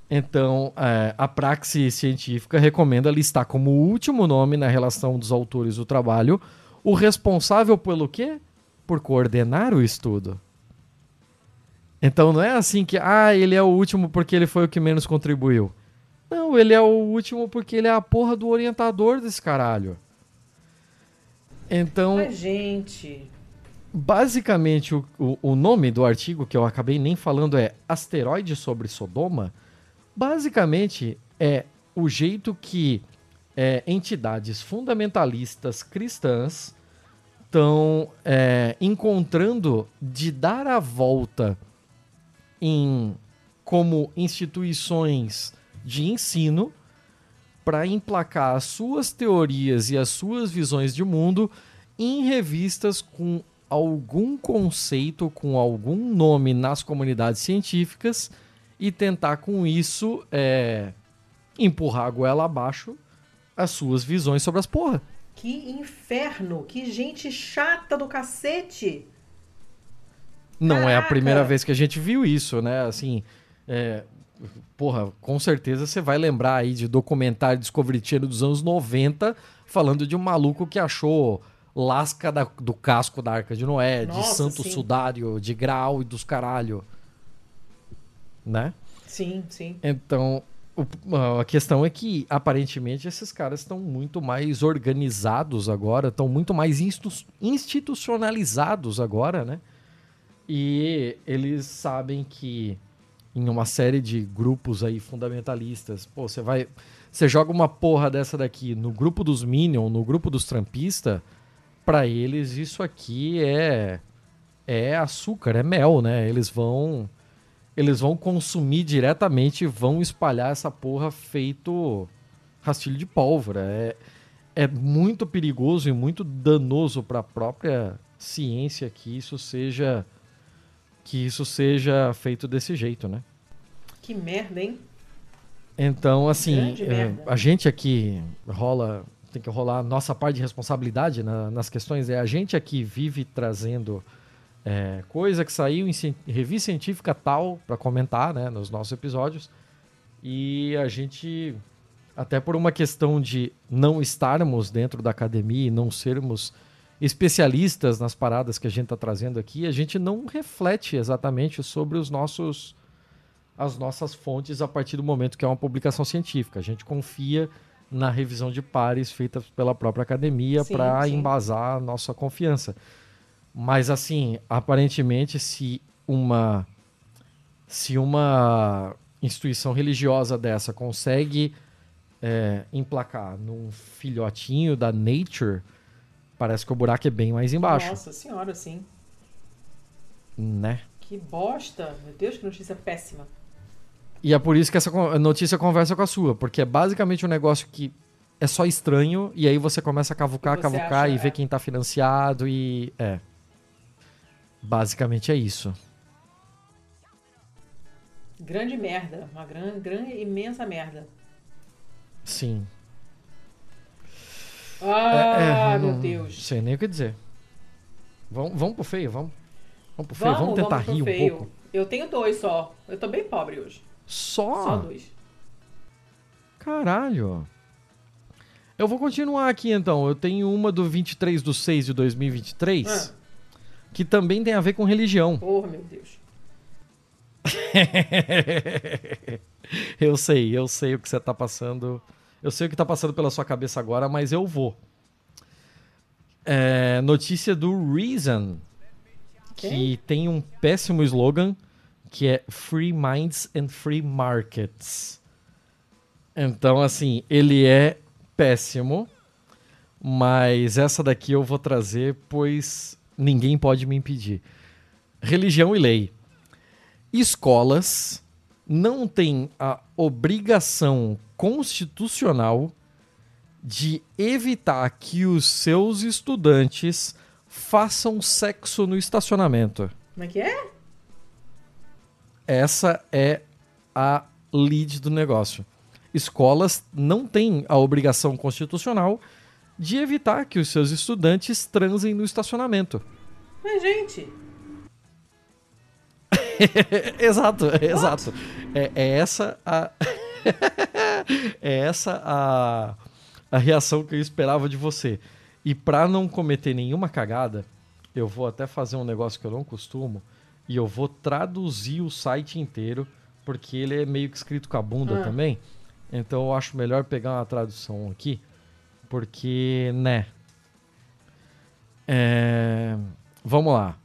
Então, é, a praxis científica recomenda listar como último nome na relação dos autores do trabalho o responsável pelo quê? Por coordenar o estudo. Então não é assim que, ah, ele é o último porque ele foi o que menos contribuiu. Não, ele é o último porque ele é a porra do orientador desse caralho. Então, Mas, gente. Basicamente o, o, nome do artigo que eu acabei nem falando é Asteroide sobre Sodoma. Basicamente é o jeito que é, entidades fundamentalistas cristãs estão é, encontrando de dar a volta em como instituições de ensino para emplacar as suas teorias e as suas visões de mundo em revistas com algum conceito, com algum nome nas comunidades científicas e tentar com isso é, empurrar a goela abaixo as suas visões sobre as porra. Que inferno! Que gente chata do cacete! Não é a Caraca! primeira vez que a gente viu isso, né? Assim, é, porra, com certeza você vai lembrar aí de documentário Discovery Channel dos anos 90 falando de um maluco que achou lasca da- do casco da Arca de Noé, de Nossa, santo sim. sudário, de grau e dos caralho. Né? Sim, sim. Então, o- a questão é que aparentemente esses caras estão muito mais organizados agora, estão muito mais institucionalizados agora, né? E eles sabem que em uma série de grupos aí fundamentalistas, pô, você vai, você joga uma porra dessa daqui no grupo dos Minion, no grupo dos Trampistas, pra eles isso aqui é é açúcar, é mel, né? Eles vão eles vão consumir diretamente e vão espalhar essa porra feito rastilho de pólvora. É, é muito perigoso e muito danoso para a própria ciência que isso seja que isso seja feito desse jeito, né? Que merda, hein? Então, assim, é, a gente aqui rola, tem que rolar nossa parte de responsabilidade na- nas questões. É a gente aqui vive trazendo é, coisa que saiu em cien- revista científica tal para comentar, né, nos nossos episódios. E a gente, até por uma questão de não estarmos dentro da academia e não sermos especialistas nas paradas que a gente está trazendo aqui, a gente não reflete exatamente sobre os nossos as nossas fontes a partir do momento que é uma publicação científica. A gente confia na revisão de pares feita pela própria academia para embasar a nossa confiança. Mas assim, aparentemente, se uma se uma instituição religiosa dessa consegue é, emplacar num filhotinho da Nature, parece que o buraco é bem mais embaixo, Nossa senhora, sim. né? Que bosta. Meu Deus, que notícia péssima. E é por isso que essa notícia conversa com a sua, porque é basicamente um negócio que é só estranho, e aí você começa a cavucar, E cavucar acha, e ver é. quem tá financiado e. É. Basicamente é isso. Grande merda. Uma grande, grande imensa merda. Sim. Ah, É, é, meu não Deus. Sei nem o que dizer. Vamos, vamos pro feio, vamos. Vamos pro feio, Vamos, vamos tentar vamos rir um feio. pouco. Eu tenho dois só. Eu tô bem pobre hoje. Só? Só dois. Caralho. Eu vou continuar aqui então. Eu tenho uma do 23 de 6 de 2023, Ah, que também tem a ver com religião. porra, meu Deus. eu sei, eu sei o que você tá passando. Eu sei o que tá passando pela sua cabeça agora, mas eu vou. É, notícia do Reason, que tem um péssimo slogan que é Free Minds and Free Markets. Então, assim, ele é péssimo, mas essa daqui eu vou trazer, pois ninguém pode me impedir. Religião e lei. Escolas não têm a obrigação constitucional de evitar que os seus estudantes façam sexo no estacionamento. Como é que é? Essa é a lead do negócio. Escolas não têm a obrigação constitucional de evitar que os seus estudantes transem no estacionamento. Mas, gente. exato, exato. É, é, essa a. é essa a, a reação que eu esperava de você. E para não cometer nenhuma cagada, eu vou até fazer um negócio que eu não costumo e eu vou traduzir o site inteiro, porque ele é meio que escrito com a bunda ah. também. Então eu acho melhor pegar uma tradução aqui, porque, né? É... Vamos lá.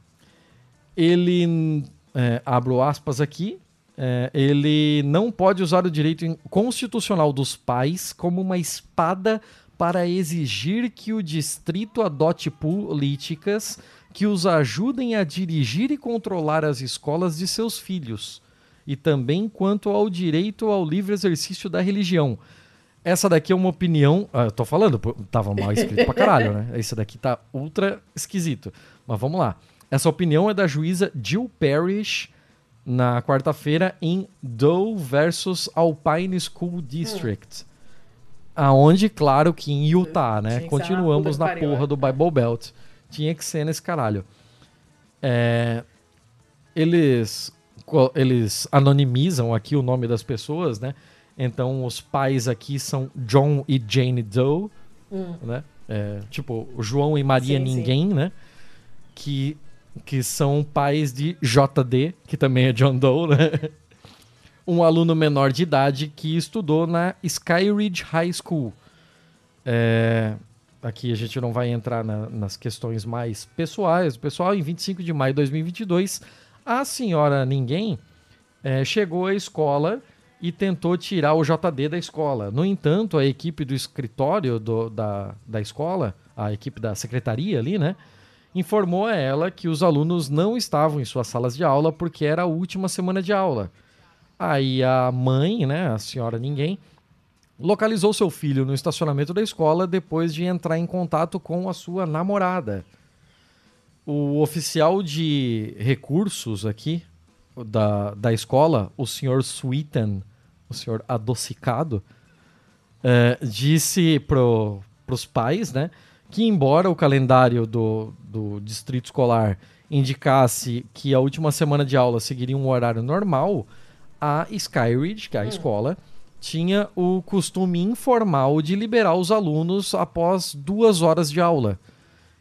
Ele, é, abro aspas aqui, é, ele não pode usar o direito constitucional dos pais como uma espada para exigir que o distrito adote políticas que os ajudem a dirigir e controlar as escolas de seus filhos, e também quanto ao direito ao livre exercício da religião. Essa daqui é uma opinião. Ah, eu tô falando, tava mal escrito pra caralho, né? Esse daqui tá ultra esquisito. Mas vamos lá. Essa opinião é da juíza Jill Parrish na quarta-feira em Doe versus Alpine School District. Hum. Aonde, claro que em Utah, né? Continuamos na, na porra né? do Bible Belt tinha que ser nesse caralho. É, eles, eles anonimizam aqui o nome das pessoas, né? Então os pais aqui são John e Jane Doe, hum. né? É, tipo, João e Maria sim, Ninguém, sim. né? Que, que são pais de JD, que também é John Doe, né? Um aluno menor de idade que estudou na Skyridge High School. É, aqui a gente não vai entrar na, nas questões mais pessoais. Pessoal, em 25 de maio de 2022, a senhora Ninguém é, chegou à escola e tentou tirar o JD da escola. No entanto, a equipe do escritório do, da, da escola, a equipe da secretaria ali, né, informou a ela que os alunos não estavam em suas salas de aula porque era a última semana de aula. Aí a mãe, né, a senhora Ninguém, localizou seu filho no estacionamento da escola depois de entrar em contato com a sua namorada. O oficial de recursos aqui da, da escola, o senhor Sweeten, o senhor adocicado, é, disse para os pais né, que, embora o calendário do, do distrito escolar indicasse que a última semana de aula seguiria um horário normal, a Skyridge, que é a hum. escola, tinha o costume informal de liberar os alunos após duas horas de aula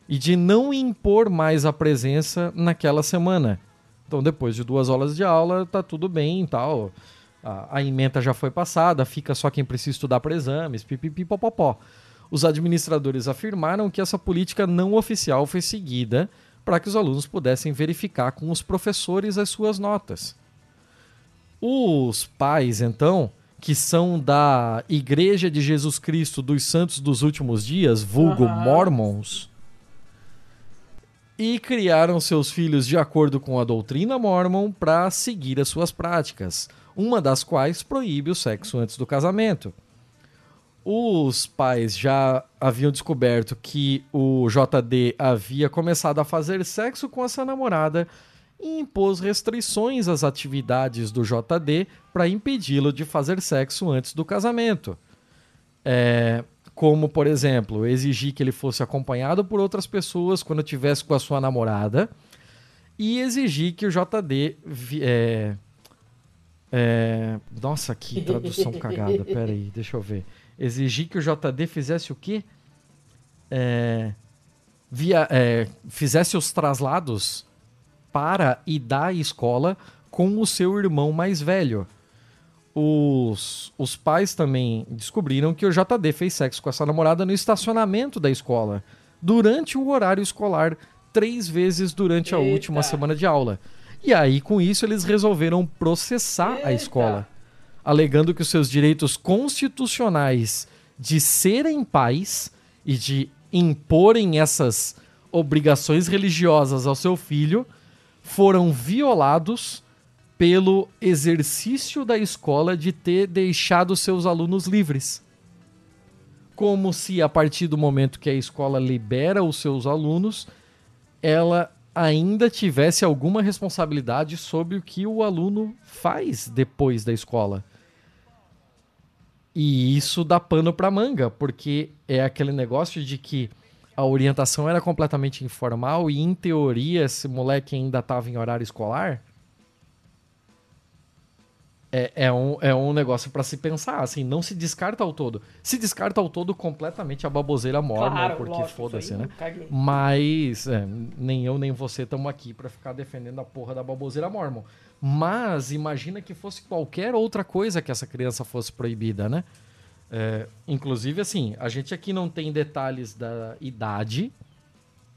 e de não impor mais a presença naquela semana. Então, depois de duas horas de aula, tá tudo bem e tal. A, a emenda já foi passada, fica só quem precisa estudar para exames, pipipi, popopó. Os administradores afirmaram que essa política não oficial foi seguida para que os alunos pudessem verificar com os professores as suas notas. Os pais, então, que são da Igreja de Jesus Cristo dos Santos dos Últimos Dias, vulgo uhum. Mormons, e criaram seus filhos de acordo com a doutrina mormon para seguir as suas práticas, uma das quais proíbe o sexo antes do casamento. Os pais já haviam descoberto que o JD havia começado a fazer sexo com essa namorada e impôs restrições às atividades do JD para impedi-lo de fazer sexo antes do casamento. É, como, por exemplo, exigir que ele fosse acompanhado por outras pessoas quando estivesse com a sua namorada e exigir que o JD. É, é, nossa, que tradução cagada. Pera aí, deixa eu ver. Exigir que o JD fizesse o quê? É, via, é, fizesse os traslados para e da escola com o seu irmão mais velho. Os, os pais também descobriram que o JD fez sexo com essa namorada no estacionamento da escola, durante o horário escolar, três vezes durante a Eita. última semana de aula. E aí, com isso, eles resolveram processar a Eita. escola, alegando que os seus direitos constitucionais de serem pais e de imporem essas obrigações religiosas ao seu filho foram violados pelo exercício da escola de ter deixado seus alunos livres. Como se a partir do momento que a escola libera os seus alunos, ela ainda tivesse alguma responsabilidade sobre o que o aluno faz depois da escola. E isso dá pano para manga, porque é aquele negócio de que a orientação era completamente informal e, em teoria, esse moleque ainda estava em horário escolar. É, é, um, é um negócio para se pensar, assim, não se descarta ao todo. Se descarta ao todo completamente a baboseira mormon, Claro, porque foda-se, né? Mas é, nem eu nem você estamos aqui para ficar defendendo a porra da baboseira mormon. Mas imagina que fosse qualquer outra coisa que essa criança fosse proibida, né? É, inclusive, assim, a gente aqui não tem detalhes da idade,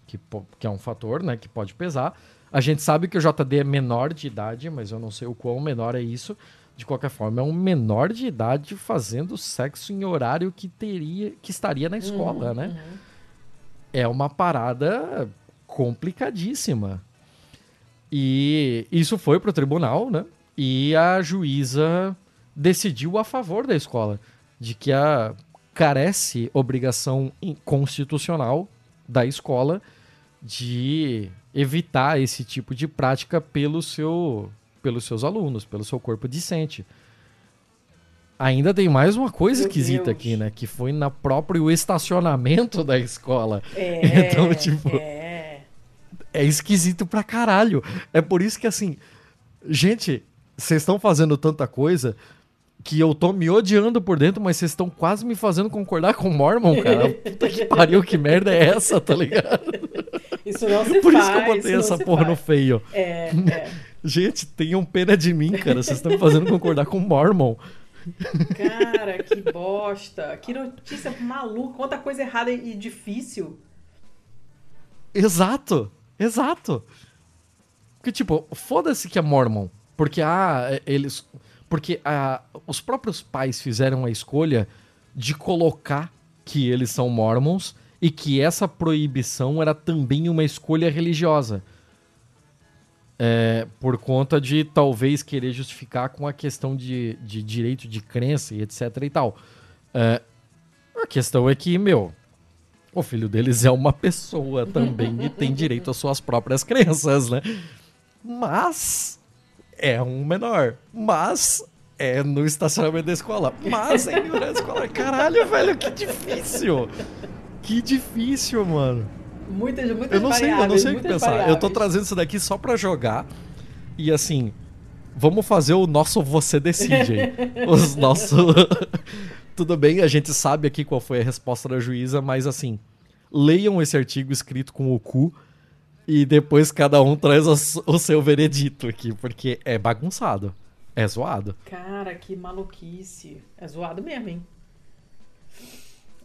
que, que é um fator, né, que pode pesar. A gente sabe que o JD é menor de idade, mas eu não sei o quão menor é isso. De qualquer forma, é um menor de idade fazendo sexo em horário que teria, que estaria na escola, Uhum, né? uhum. é uma parada complicadíssima. E isso foi pro tribunal, né? E a juíza decidiu a favor da escola, de que a carece obrigação constitucional da escola de evitar esse tipo de prática pelo seu, pelos seus alunos, pelo seu corpo discente. Ainda tem mais uma coisa Meu esquisita Deus. aqui, né? Que foi na próprio estacionamento da escola. É, Então, tipo, é. é esquisito pra caralho. É por isso que, assim, gente, vocês estão fazendo tanta coisa que eu tô me odiando por dentro, mas vocês estão quase me fazendo concordar com o Mormon, cara. Puta que pariu, que merda é essa, tá ligado? Isso não se Por faz. isso que eu botei essa porra no faz. feio. É, é. Gente, tenham pena de mim, cara. Vocês estão me fazendo concordar com o Mormon. Cara, que bosta. Que notícia maluca. Quanta coisa errada e difícil. Exato, exato. Porque, tipo, foda-se que é Mormon. Porque, ah, eles. Porque ah, os próprios pais fizeram a escolha de colocar que eles são Mormons e que essa proibição era também uma escolha religiosa. É, por conta de talvez querer justificar com a questão de, de direito de crença e etc e tal. É, a questão é que, meu, o filho deles é uma pessoa também e tem direito às suas próprias crenças, né? Mas é um menor. Mas é no estacionamento da escola. Mas é em horário escolar. Caralho, velho, que difícil. Que difícil, mano. Muitas, muitas Eu não sei, eu não variáveis, sei o que pensar. Eu tô variáveis. trazendo isso daqui só pra jogar. E assim, vamos fazer o nosso você decide. Os nossos. Tudo bem, a gente sabe aqui qual foi a resposta da juíza, mas assim, leiam esse artigo escrito com o cu e depois cada um traz o, seu veredito aqui, porque é bagunçado. É zoado. Cara, que maluquice. É zoado mesmo, hein?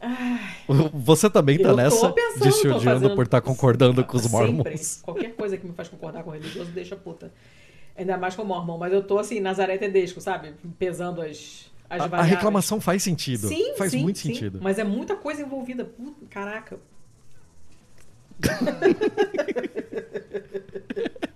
Ai, Você também tá nessa pensando, de se odiando por estar concordando com os mormons. Qualquer coisa que me faz concordar com o religioso deixa puta. Ainda mais com o mormon. Mas eu tô assim, Nazaré Tedesco, sabe? Pesando as, as A, a reclamação faz sentido. Sim, faz sim, muito sim. sentido. Mas é muita coisa envolvida. Puta, caraca.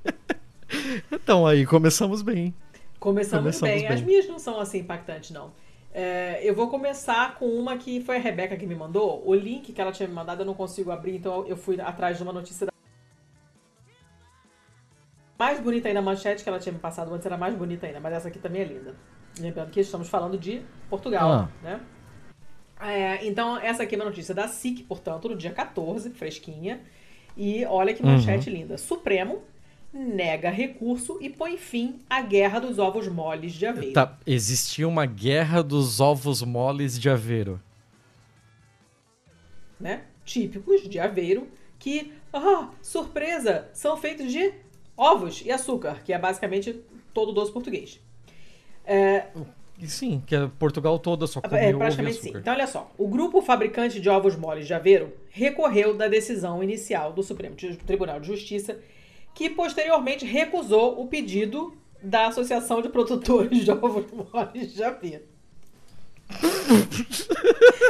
Então aí começamos bem. Começamos, Começamos bem. As bem. minhas não são assim impactantes, não. É, eu vou começar com uma que foi a Rebeca que me mandou. O link que ela tinha me mandado eu não consigo abrir, então eu fui atrás de uma notícia da... Mais bonita ainda a manchete que ela tinha me passado antes era mais bonita ainda, mas essa aqui também é linda. Lembrando que estamos falando de Portugal, Ah. né? É, então, essa aqui é uma notícia da SIC, portanto, no dia 14, fresquinha. E olha que manchete linda. Supremo nega recurso e põe fim à guerra dos ovos moles de aveiro. Tá, existia uma guerra dos ovos moles de Aveiro. Né? Típicos de aveiro que, ah, surpresa, são feitos de ovos e açúcar, que é basicamente todo doce português. É, Sim, que é Portugal toda só comeu é, ovo e praticamente sim. Então, olha só. O grupo fabricante de ovos moles de Aveiro recorreu da decisão inicial do Supremo Tribunal de Justiça, que posteriormente recusou o pedido da Associação de Produtores de Ovos Moles de Aveiro.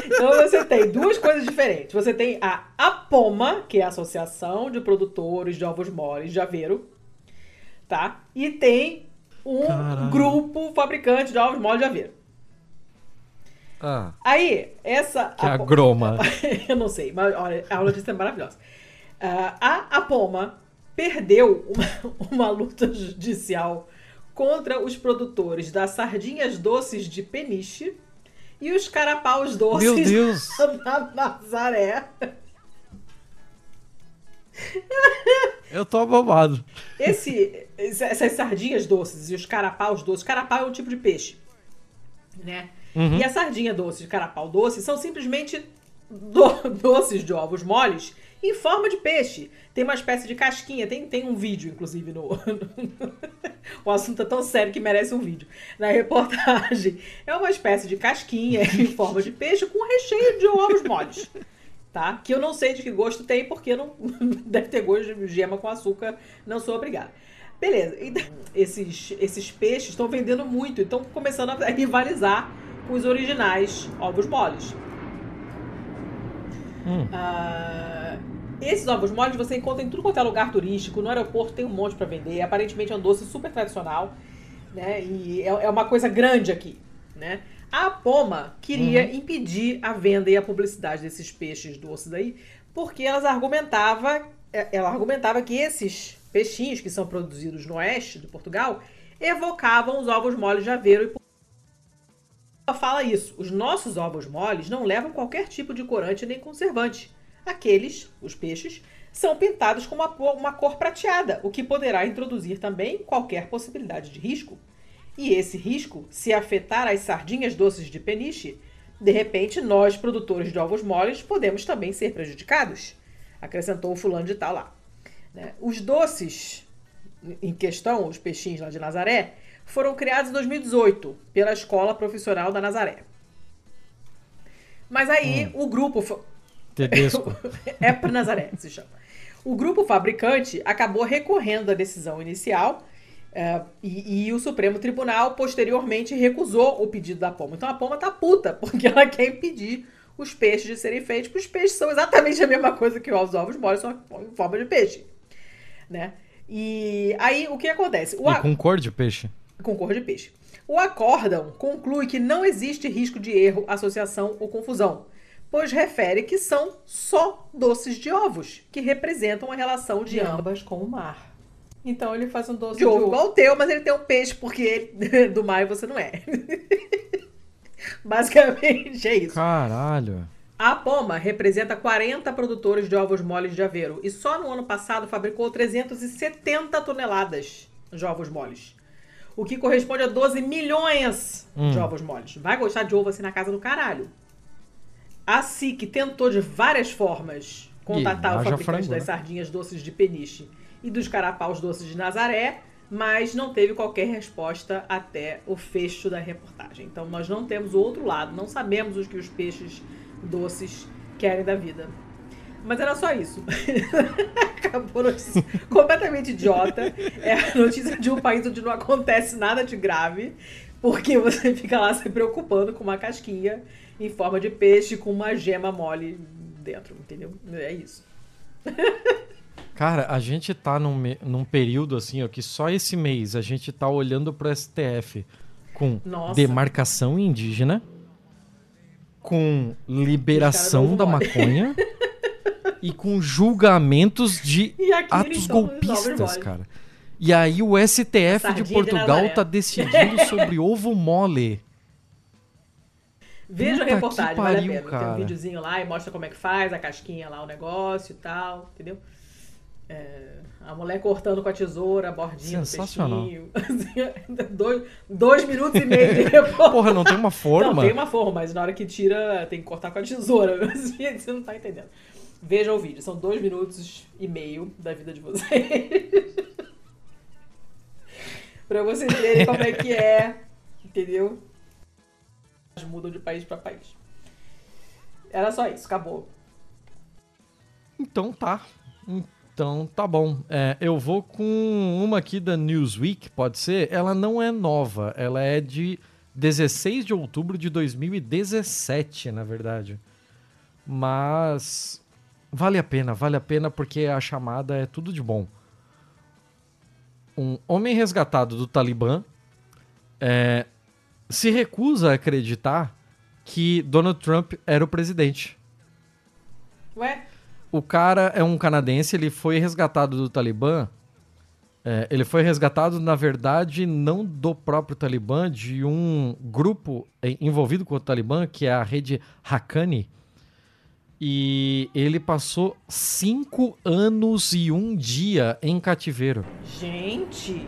então você tem duas coisas diferentes. Você tem a APOMA, que é a Associação de Produtores de Ovos Moles de Aveiro, tá? E tem um Caralho. grupo fabricante de ovos moles de Aveiro. Ah, Aí, essa. que é a groma. Eu não sei, mas olha, a notícia é maravilhosa. Ah, a Apoma perdeu uma, uma luta judicial contra os produtores das sardinhas doces de peniche e os carapaus doces Meu Deus! da Nazaré. Eu tô abobado. Esse, essas sardinhas doces e os carapaus doces, carapau é um tipo de peixe, né? Uhum. E a sardinha doce de carapau doce são simplesmente do- doces de ovos moles em forma de peixe. Tem uma espécie de casquinha, tem, tem um vídeo, inclusive, no. o assunto é tão sério que merece um vídeo. Na reportagem. É uma espécie de casquinha em forma de peixe com recheio de ovos moles. Tá? Que eu não sei de que gosto tem, porque não deve ter gosto de gema com açúcar, não sou obrigada. Beleza, então, esses, esses peixes estão vendendo muito, estão começando a rivalizar com os originais ovos moles. Hum. Ah, esses ovos moles você encontra em tudo quanto é lugar turístico, no aeroporto tem um monte para vender. Aparentemente é um doce super tradicional, né? E é, é uma coisa grande aqui, né? A Poma queria impedir a venda e a publicidade desses peixes doces aí, porque elas argumentava, é, ela argumentava que esses peixinhos que são produzidos no oeste de Portugal evocavam os ovos moles de Aveiro e ela fala isso. Os nossos ovos moles não levam qualquer tipo de corante nem conservante. Aqueles, os peixes, são pintados com uma, uma cor prateada, o que poderá introduzir também qualquer possibilidade de risco. E esse risco, se afetar as sardinhas doces de peniche, de repente nós, produtores de ovos moles, podemos também ser prejudicados, acrescentou o fulano de tal lá. né? Os doces em questão, os peixinhos lá de Nazaré, foram criados em 2018 pela Escola Profissional da Nazaré. Mas aí o grupo. fa- Tedesco. é para Nazaré, se chama. O grupo fabricante acabou recorrendo à decisão inicial é, e, e o Supremo Tribunal posteriormente recusou o pedido da Poma. Então a Poma tá puta, porque ela quer impedir os peixes de serem feitos, porque os peixes são exatamente a mesma coisa que os ovos moles, só em forma de peixe. Né? E aí o que acontece? O E a- com cor de peixe. com cor de peixe. O acórdão conclui que não existe risco de erro, associação ou confusão, pois refere que são só doces de ovos, que representam a relação de ambas com o mar. Então ele faz um doce De ovo igual o teu, mas ele tem um peixe, porque ele, do mar e você não é. Basicamente é isso. Caralho. A Poma representa 40 produtores de ovos moles de Aveiro e só no ano passado fabricou 370 toneladas de ovos moles. O que corresponde a 12 milhões de Hum. ovos moles. Vai gostar de ovo assim na casa do caralho. A SIC tentou de várias formas contatar Ih, o fabricante frango, das né? sardinhas doces de peniche e dos carapaus doces de Nazaré, mas não teve qualquer resposta até o fecho da reportagem. Então nós não temos o outro lado, não sabemos o que os peixes doces querem da vida. Mas era só isso. Acabou a notícia completamente idiota. É a notícia de um país onde não acontece nada de grave, porque você fica lá se preocupando com uma casquinha em forma de peixe com uma gema mole dentro, entendeu? É isso. Cara, a gente tá num, num período assim, ó, que só esse mês a gente tá olhando pro STF com Nossa. demarcação indígena, com liberação da maconha e com julgamentos de atos golpistas, cara. E aí o STF Sardinha de Portugal tá decidindo sobre ovo mole. Veja Puta a reportagem, que vale a pariu, pena. Tem cara. um videozinho lá e mostra como é que faz, a casquinha lá, o negócio e tal, entendeu? É, a mulher cortando com a tesoura, a bordinha do Sensacional. peixinho. dois, dois minutos e meio de reportagem. Porra, não tem uma forma? Não, tem uma forma, mas na hora que tira, tem que cortar com a tesoura. Você não tá entendendo. Veja o vídeo, são dois minutos e meio da vida de vocês. Pra vocês verem como é que é. Entendeu? Mudam de país pra país. Era só isso, acabou. Então tá. Então tá bom. É, eu vou com uma aqui da Newsweek, pode ser? Ela não é nova, ela é de 16 de outubro de 2017, na verdade. Mas vale a pena, vale a pena porque a chamada é tudo de bom. Um homem resgatado do Talibã é, se recusa a acreditar que Donald Trump era o presidente. Ué? O cara é um canadense, ele foi resgatado do Talibã. É, ele foi resgatado, na verdade, não do próprio Talibã, de um grupo envolvido com o Talibã, que é a rede Haqqani. E ele passou cinco anos e um dia em cativeiro. Gente!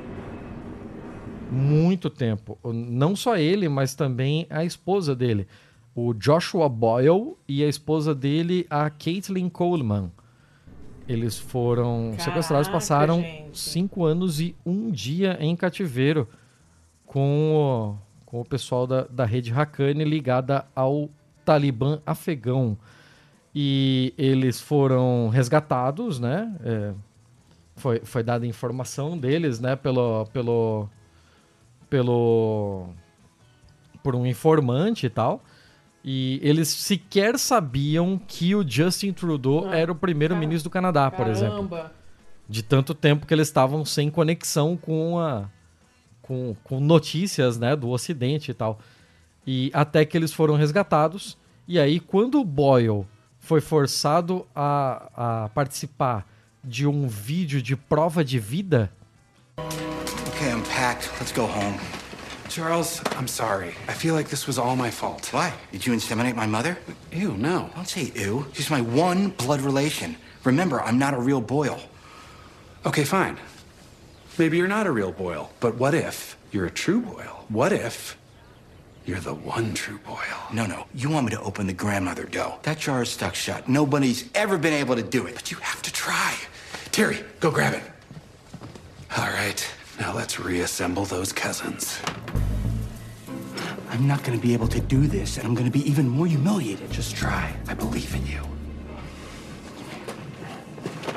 Muito tempo. Não só ele, mas também a esposa dele. O Joshua Boyle e a esposa dele, a Caitlin Coleman. Eles foram Caraca, sequestrados, passaram gente. cinco anos e um dia em cativeiro com o, com o pessoal da, da rede Haqqani ligada ao Talibã afegão. E eles foram resgatados, né? É, foi, foi dada informação deles, né? Pelo, pelo, pelo, por um informante e tal. E eles sequer sabiam que o Justin Trudeau Ah, era o primeiro-ministro do Canadá, por exemplo. Caramba! De tanto tempo que eles estavam sem conexão com a com, com notícias, né, do Ocidente e tal. E até que eles foram resgatados. E aí, quando o Boyle foi forçado a, a participar de um vídeo de prova de vida, Okay, I'm packed. Let's go home. Charles, I'm sorry. I feel like this was all my fault. Why? Did you inseminate my mother? Ew, no. Don't say ew. She's my one blood relation. Remember, I'm not a real Boyle. Okay, fine. Maybe you're not a real Boyle, but what if you're a true Boyle? What if you're the one true Boyle? No, no. You want me to open the grandmother dough. That jar is stuck shut. Nobody's ever been able to do it. But you have to try. Terry, go grab it. All right, now let's reassemble those cousins. I'm not gonna be able to do this, and I'm gonna be even more humiliated. Just try. I believe in you.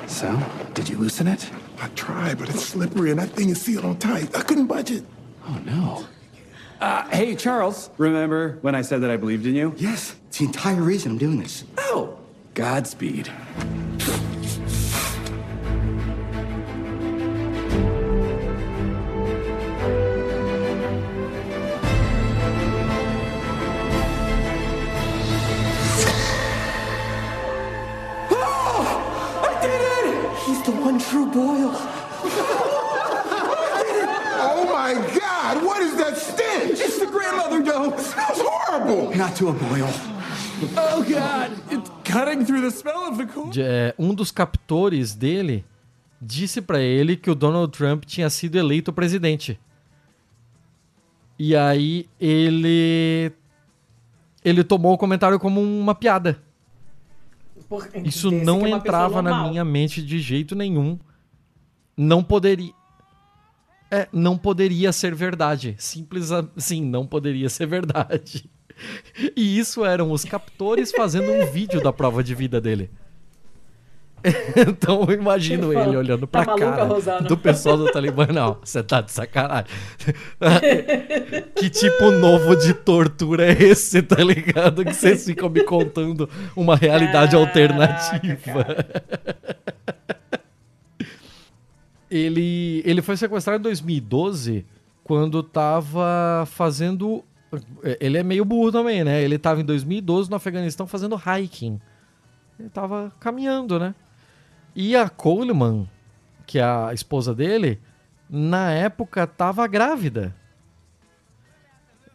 So, did you loosen it? I tried, but it's slippery and that thing is sealed on tight. I couldn't budge it. Oh, no. Uh, hey, Charles, remember when I said that I believed in you? Yes, it's the entire reason I'm doing this. Oh, Godspeed. True Boyle. Oh my God, what is that stench? It's the grandmother dough. That's horrible. Not to a Boyle. Oh, God. It's cutting through the smell of the corn. é, um dos captores dele disse pra ele que o Donald Trump tinha sido eleito presidente. E aí ele ele tomou o comentário como uma piada. Por- Isso não é entrava na minha mente de jeito nenhum. Não poderia. É, não poderia ser verdade. Simples assim, não poderia ser verdade. E isso eram os captores fazendo um vídeo da prova de vida dele. Então eu imagino Ele olhando "Tá pra maluca, cara Rosana?" do pessoal do Talibã. Não, você tá de sacanagem. que tipo novo de tortura é esse, tá ligado? Que vocês ficam me contando uma realidade Caraca, alternativa. ele, ele foi sequestrado em 2012 quando tava fazendo. Ele é meio burro também, né? Ele tava em 2012 no Afeganistão fazendo hiking. Ele tava caminhando, né? E a Coleman, que é a esposa dele, na época tava grávida.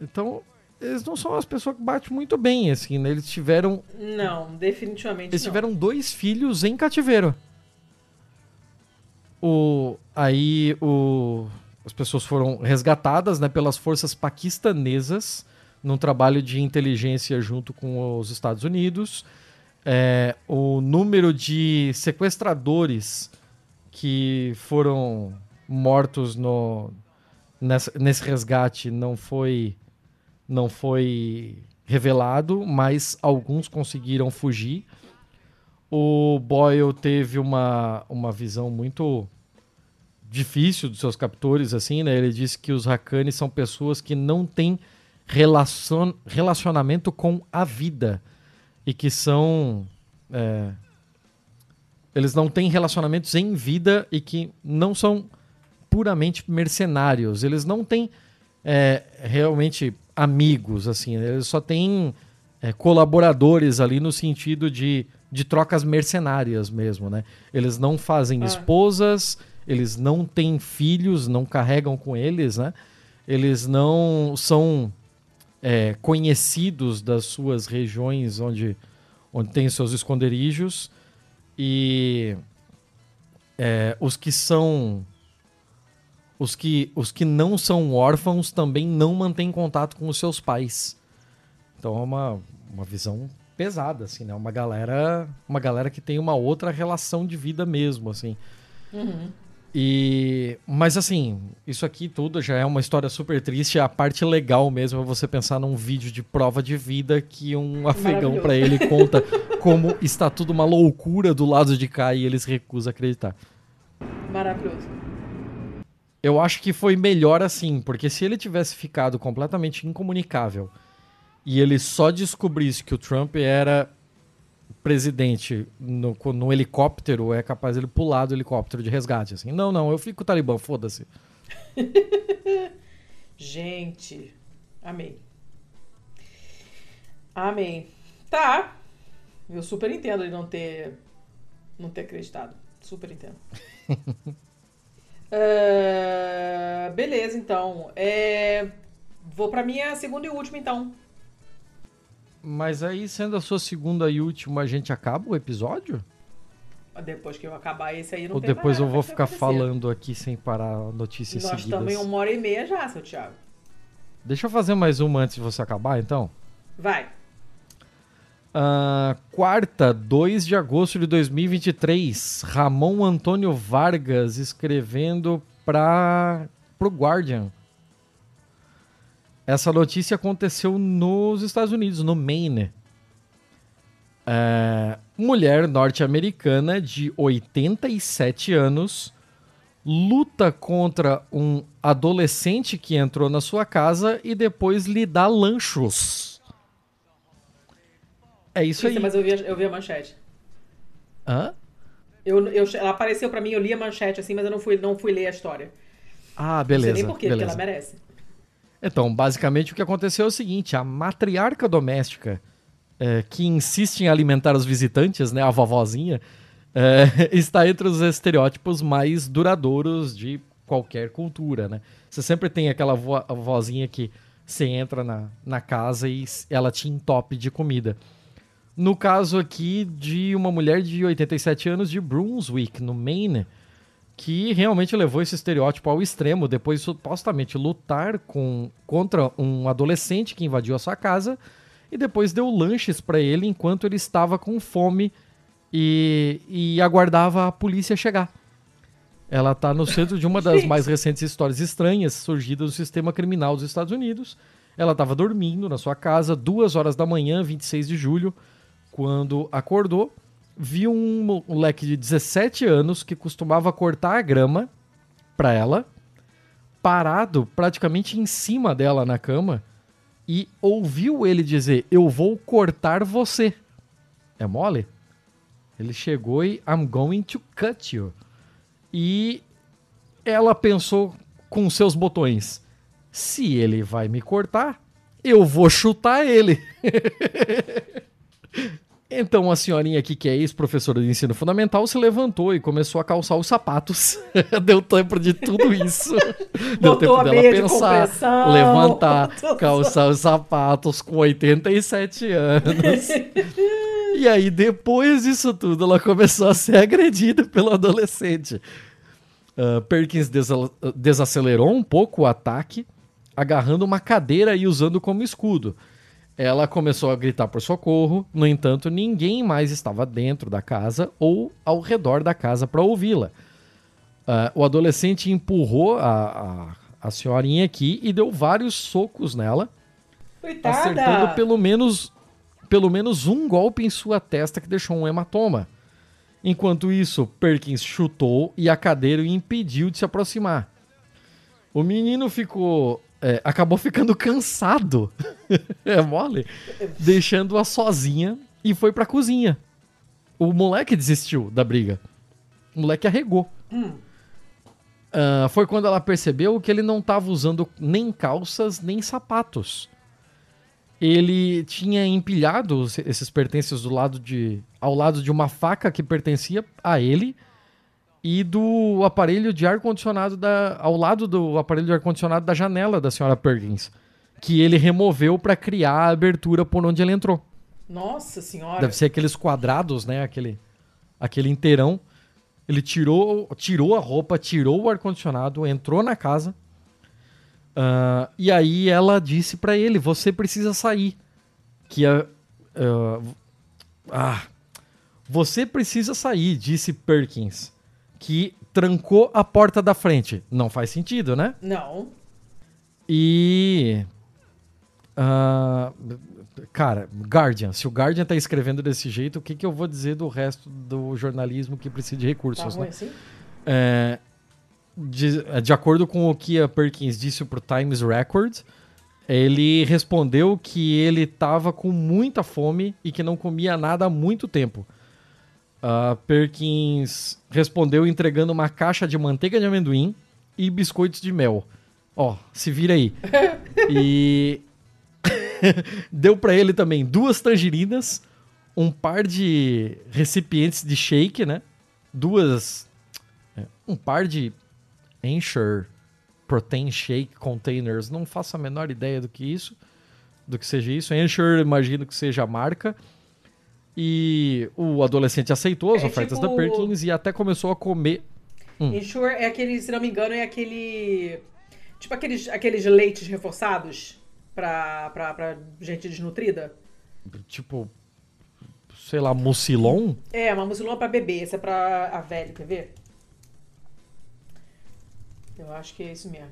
Então, eles não são as pessoas que batem muito bem, assim, né? Eles tiveram Não, definitivamente eles não. tiveram dois filhos em cativeiro. O, aí o, as pessoas foram resgatadas né, pelas forças paquistanesas num trabalho de inteligência junto com os Estados Unidos. É, o número de sequestradores que foram mortos no, nessa, nesse resgate não foi não foi revelado, mas alguns conseguiram fugir. O Boyle teve uma, uma visão muito difícil dos seus captores, assim, né? Ele disse que os Hakani são pessoas que não têm relacion, relacionamento com a vida e que são é, eles não têm relacionamentos em vida e que não são puramente mercenários. Eles não têm é, realmente amigos, assim. Eles só têm é, colaboradores ali no sentido de, de trocas mercenárias mesmo, né? Eles não fazem ah. esposas, eles não têm filhos, não carregam com eles, né? Eles não são é, conhecidos das suas regiões onde, onde tem seus esconderijos e é, os que são os que, os que não são órfãos também não mantêm contato com os seus pais. Então é uma, uma visão pesada, assim, né? Uma galera, uma galera que tem uma outra relação de vida mesmo, assim. Uhum. E, mas assim, isso aqui tudo já é uma história super triste. A parte legal mesmo é você pensar num vídeo de prova de vida que um afegão para ele conta como está tudo uma loucura do lado de cá e eles recusam acreditar. Maravilhoso. Eu acho que foi melhor assim, porque se ele tivesse ficado completamente incomunicável e ele só descobrisse que o Trump era presidente no, no helicóptero, é capaz ele pular do helicóptero de resgate. Assim, não, não, eu fico com o Talibã, foda-se. Gente, amei. Amém. Tá. Eu super entendo ele não ter não ter acreditado. Super entendo. Uh, beleza, então. É, vou pra minha segunda e última, então. Mas aí, sendo a sua segunda e última, a gente acaba o episódio? Depois que eu acabar esse aí, não Ou tem depois eu vou ficar falando aqui sem parar notícias Nós seguidas. Nós estamos em uma hora e meia já, seu Thiago. Deixa eu fazer mais uma antes de você acabar, então? Vai. Uh, quarta, 2 de agosto de 2023, Ramon Antônio Vargas escrevendo para o Guardian. Essa notícia aconteceu nos Estados Unidos, no Maine. Uh, mulher norte-americana de 87 anos luta contra um adolescente que entrou na sua casa e depois lhe dá lanchos. É isso, isso aí. Mas eu vi, eu vi a manchete. Hã? Eu, eu, ela apareceu para mim, eu li a manchete assim, mas eu não fui, não fui ler a história. Ah, beleza. Não sei nem por quê, porque ela merece. Então, basicamente o que aconteceu é o seguinte: a matriarca doméstica é, que insiste em alimentar os visitantes, né, a vovozinha, é, está entre os estereótipos mais duradouros de qualquer cultura, né? Você sempre tem aquela vo vozinha que você entra na, na casa e ela te entope de comida. No caso aqui de uma mulher de 87 anos de Brunswick, no Maine, que realmente levou esse estereótipo ao extremo depois de supostamente lutar com, contra um adolescente que invadiu a sua casa e depois deu lanches para ele enquanto ele estava com fome e, e aguardava a polícia chegar. Ela está no centro de uma das mais recentes histórias estranhas surgidas do sistema criminal dos Estados Unidos. Ela estava dormindo na sua casa, duas horas da manhã, 26 de julho, quando acordou, viu um moleque de 17 anos que costumava cortar a grama para ela, parado praticamente em cima dela na cama, e ouviu ele dizer: Eu vou cortar você. É mole? Ele chegou e I'm going to cut you. E ela pensou com seus botões: Se ele vai me cortar, eu vou chutar ele. Então a senhorinha aqui, que é ex-professora de ensino fundamental, se levantou e começou a calçar os sapatos. Deu tempo de tudo isso. Deu tempo dela pensar, levantar, calçar os sapatos com 87 anos. e aí, depois disso tudo, ela começou a ser agredida pelo adolescente. Uh, Perkins desacelerou um pouco o ataque, agarrando uma cadeira e usando como escudo. Ela começou a gritar por socorro, no entanto, ninguém mais estava dentro da casa ou ao redor da casa para ouvi-la. Uh, o adolescente empurrou a, a, a senhorinha aqui e deu vários socos nela, Coitada. acertando pelo menos, pelo menos um golpe em sua testa que deixou um hematoma. Enquanto isso, Perkins chutou e a cadeira o impediu de se aproximar. O menino ficou. É, acabou ficando cansado. é mole? Deixando-a sozinha e foi pra cozinha. O moleque desistiu da briga. O moleque arregou. Ah, foi quando ela percebeu que ele não estava usando nem calças nem sapatos. Ele tinha empilhado esses pertences do lado de, ao lado de uma faca que pertencia a ele e do aparelho de ar condicionado da, ao lado do aparelho de ar condicionado da janela da senhora Perkins, que ele removeu para criar a abertura por onde ele entrou. Nossa senhora. Deve ser aqueles quadrados, né? Aquele, aquele inteirão. Ele tirou, tirou a roupa, tirou o ar-condicionado, entrou na casa. ah, e aí ela disse pra ele: Você precisa sair. Que a. ah, ah, você precisa sair, disse Perkins. Que trancou a porta da frente. Não faz sentido, né? Não. E. ah, cara, Guardian. Se o Guardian tá escrevendo desse jeito, o que, que eu vou dizer do resto do jornalismo que precisa de Tá recursos, ruim né? assim? É, de, de acordo com o que a Perkins disse pro Times Record, ele respondeu que ele tava com muita fome e que não comia nada há muito tempo. A Perkins respondeu entregando uma caixa de manteiga de amendoim e biscoitos de mel. Ó, se vira aí. E deu pra ele também duas tangerinas, um par de recipientes de shake, né? Duas é, um par de Ensure Protein Shake Containers. Não faço a menor ideia do que isso, do que seja isso. Ensure, imagino que seja a marca. E o adolescente aceitou as É ofertas tipo- da Perkins e até começou a comer. Hum. Ensure é aquele, se não me engano, é aquele. Tipo aqueles, aqueles leites reforçados pra, pra, pra gente desnutrida. Tipo, sei lá, mucilon? É, uma mucilona pra bebê, essa é pra a velha, quer ver? Eu acho que é isso mesmo.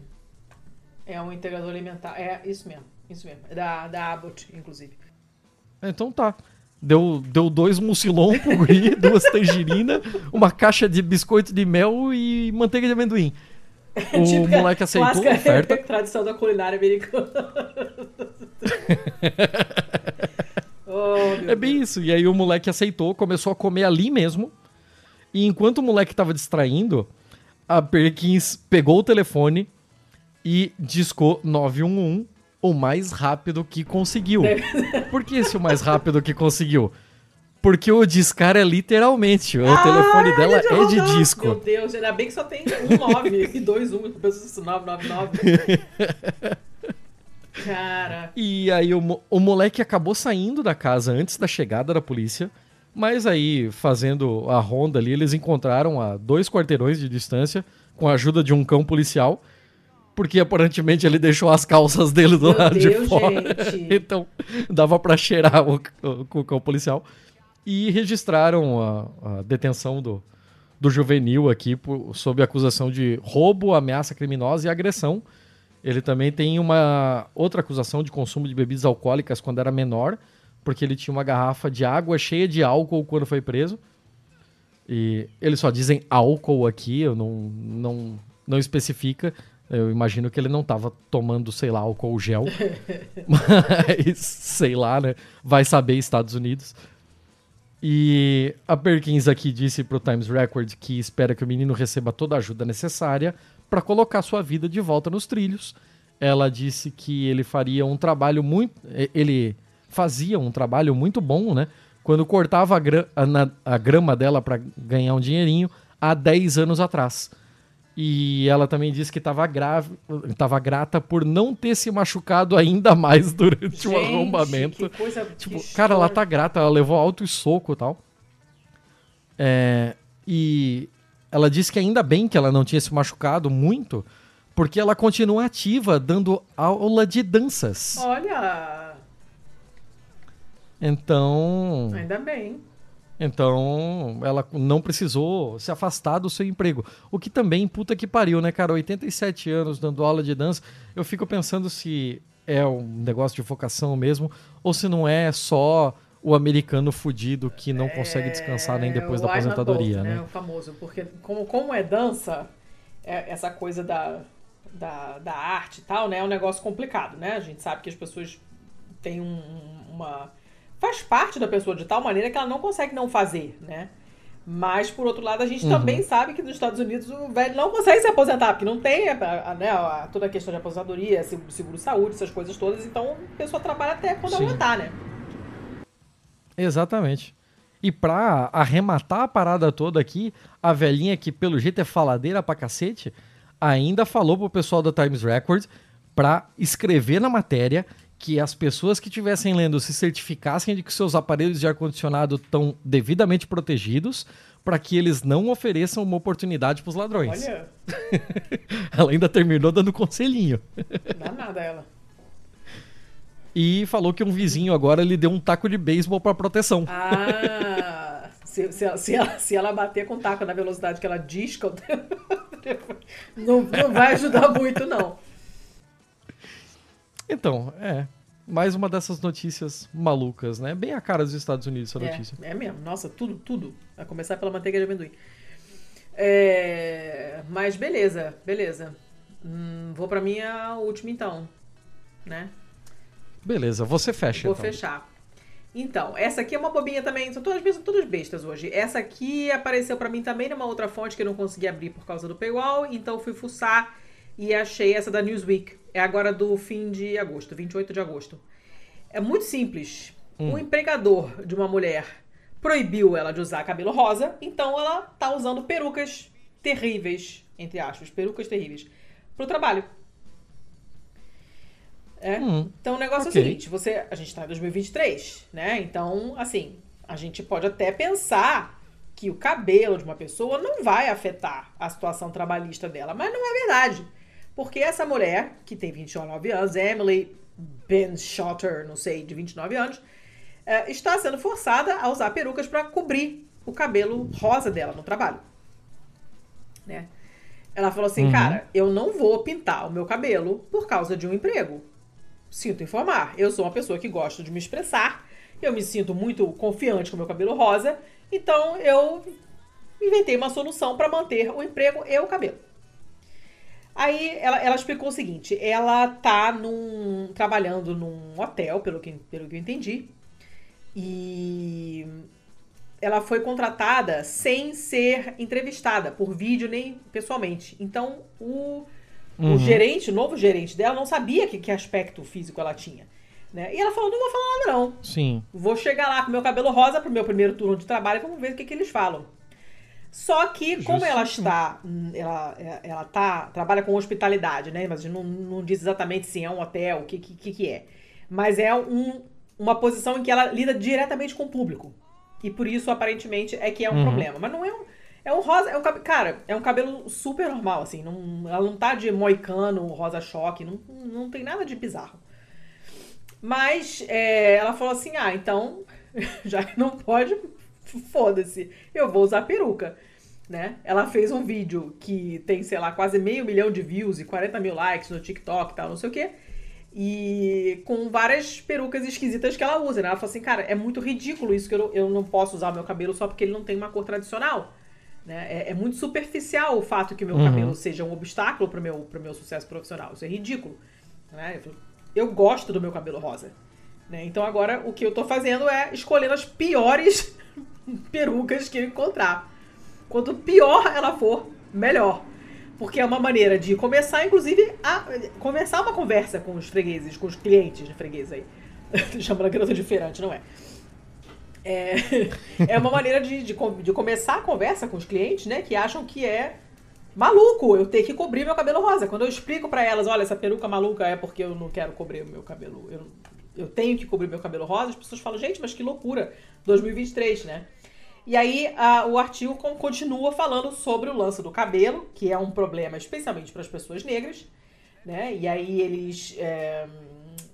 É um integrador alimentar. É isso mesmo, isso mesmo. É da, da Abbott, inclusive. Então tá. Deu, deu dois mucilon pro guri, duas tangerinas, uma caixa de biscoito de mel e manteiga de amendoim. O Tipo, moleque aceitou a oferta. tradição da culinária americana. oh, É bem isso. E aí o moleque aceitou, começou a comer ali mesmo. E enquanto o moleque tava distraindo, a Perkins pegou o telefone e discou 911 o mais rápido que conseguiu. Por que esse o mais rápido que conseguiu? Porque o discar é literalmente. O telefone dela é de disco. Meu Deus, ainda bem que só tem um 9 e dois 1. Eu penso isso, 999. Cara. E aí o, o moleque acabou saindo da casa antes da chegada da polícia, mas aí, fazendo a ronda ali, eles encontraram a dois quarteirões de distância, com a ajuda de um cão policial, porque aparentemente ele deixou as calças dele do Meu lado de Deus, fora. gente. então dava pra cheirar o, o- o cão policial. E registraram a, a detenção do, do juvenil aqui por, sob acusação de roubo, ameaça criminosa e agressão. Ele também tem uma outra acusação de consumo de bebidas alcoólicas quando era menor, porque ele tinha uma garrafa de água cheia de álcool quando foi preso. E eles só dizem álcool aqui, eu não, não, não especifica. Eu imagino que ele não estava tomando, sei lá, álcool gel. Mas, sei lá, né? Vai saber Estados Unidos. E a Perkins aqui disse pro Times Record que espera que o menino receba toda a ajuda necessária para colocar sua vida de volta nos trilhos. Ela disse que ele faria um trabalho muito. Ele fazia um trabalho muito bom, né? Quando cortava a, gra- a a grama dela para ganhar um dinheirinho há 10 anos atrás. E ela também disse que estava grata por não ter se machucado ainda mais durante o Gente, arrombamento. que coisa Tipo, que cara, ela tá grata, ela levou alto e soco e tal. É, e ela disse que ainda bem que ela não tinha se machucado muito, porque ela continua ativa, dando aula de danças. Olha, Então, ainda bem. Então, ela não precisou se afastar do seu emprego. O que também, puta que pariu, né, cara? 87 anos dando aula de dança. Eu fico pensando se é um negócio de vocação mesmo, ou se não é só o americano fudido que não consegue descansar nem depois da É, o I'm not aposentadoria, both, né? O famoso, porque como, como é dança, é- essa coisa da, da, da arte e tal, né? É um negócio complicado, né? A gente sabe que as pessoas têm um- uma... Faz parte da pessoa de tal maneira que ela não consegue não fazer, né? Mas, por outro lado, a gente também sabe que nos Estados Unidos o velho não consegue se aposentar, porque não tem a- a- né, a- toda a questão de aposentadoria, seguro- seguro-saúde, essas coisas todas. Então, a pessoa trabalha até quando Sim. aguentar, né? Exatamente. E pra arrematar a parada toda aqui, a velhinha que pelo jeito é faladeira pra cacete, ainda falou pro pessoal da Times Records pra escrever na matéria que as pessoas que estivessem lendo se certificassem de que seus aparelhos de ar-condicionado estão devidamente protegidos para que eles não ofereçam uma oportunidade pros ladrões. Olha, Ela ainda terminou dando conselhinho. danada ela. E falou que um vizinho agora lhe deu um taco de beisebol pra proteção. Ah, se, se, ela- se, ela, se ela bater com o taco na velocidade que ela diz não, não vai ajudar muito, não. Então, é. Mais uma dessas notícias malucas, né? Bem a cara dos Estados Unidos essa notícia. É, é mesmo. Nossa, tudo, tudo. A começar pela manteiga de amendoim. É, mas beleza, beleza. Hum, vou pra minha última então, né? Beleza, você fecha. Vou então. fechar. Então, essa aqui é uma bobinha também. São todas, são todas bestas hoje. Essa aqui apareceu pra mim também numa outra fonte que eu não consegui abrir por causa do paywall. Então fui fuçar e achei essa da Newsweek. É agora do fim de agosto, 28 de agosto. É muito simples. Um empregador de uma mulher proibiu ela de usar cabelo rosa, então ela tá usando perucas terríveis, entre aspas, perucas terríveis, pro trabalho. É. Hum, Então o negócio ok. é o seguinte, você, a gente tá em 2023, né? Então, assim, a gente pode até pensar que o cabelo de uma pessoa não vai afetar a situação trabalhista dela, mas não é verdade. Porque essa mulher, que tem 29 anos, Emily Ben Schotter, não sei, de 29 anos, eh, está sendo forçada a usar perucas para cobrir o cabelo rosa dela no trabalho. Né? Ela falou assim, cara, eu não vou pintar o meu cabelo por causa de um emprego. Sinto informar, eu sou uma pessoa que gosta de me expressar, eu me sinto muito confiante com o meu cabelo rosa, então eu inventei uma solução para manter o emprego e o cabelo. Aí ela, ela explicou o seguinte: ela tá num, trabalhando num hotel, pelo que, pelo que eu entendi, e ela foi contratada sem ser entrevistada por vídeo nem pessoalmente. Então o, o gerente, o novo gerente dela, não sabia que, que aspecto físico ela tinha. Né? E ela falou: não vou falar nada, não. Sim. Vou chegar lá com meu cabelo rosa pro meu primeiro turno de trabalho e vamos ver o que, que eles falam. Só que, como ela está, hum, ela, ela tá, trabalha com hospitalidade, né? Mas não, não diz exatamente se é um hotel, o que, que, que é. Mas é um, uma posição em que ela lida diretamente com o público. E por isso, aparentemente, é que é um problema. Mas não é um. É um rosa. É um, cara, é um cabelo super normal, assim. Não, ela não tá de moicano, rosa choque, não, não tem nada de bizarro. Mas é, ela falou assim: ah, então, já que não pode, foda-se, eu vou usar peruca. Né? Ela fez um vídeo que tem, sei lá, quase meio milhão de views e 40 mil likes no TikTok e tal, não sei o quê. E com várias perucas esquisitas que ela usa, né? Ela falou assim, cara, é muito ridículo isso que eu, não- eu não posso usar o meu cabelo só porque ele não tem uma cor tradicional. Né? É, é muito superficial o fato que o meu cabelo seja um obstáculo pro meu, pro meu sucesso profissional. Isso é ridículo. Né? Eu gosto do meu cabelo rosa. Né? Então agora o que eu tô fazendo é escolhendo as piores perucas que eu encontrar. Quanto pior ela for, melhor. Porque é uma maneira de começar, inclusive, a conversar uma conversa com os fregueses, com os clientes de freguês aí. Chamando a garota de feirante, não é? É, é uma maneira de, de, de começar a conversa com os clientes, né? Que acham que é maluco eu ter que cobrir meu cabelo rosa. Quando eu explico pra elas, olha, essa peruca maluca é porque eu não quero cobrir o meu cabelo. Eu, eu tenho que cobrir meu cabelo rosa. As pessoas falam, gente, mas que loucura. 2023, né? E aí a- o artigo con- continua falando sobre o lance do cabelo, que é um problema especialmente para as pessoas negras, né? E aí eles é,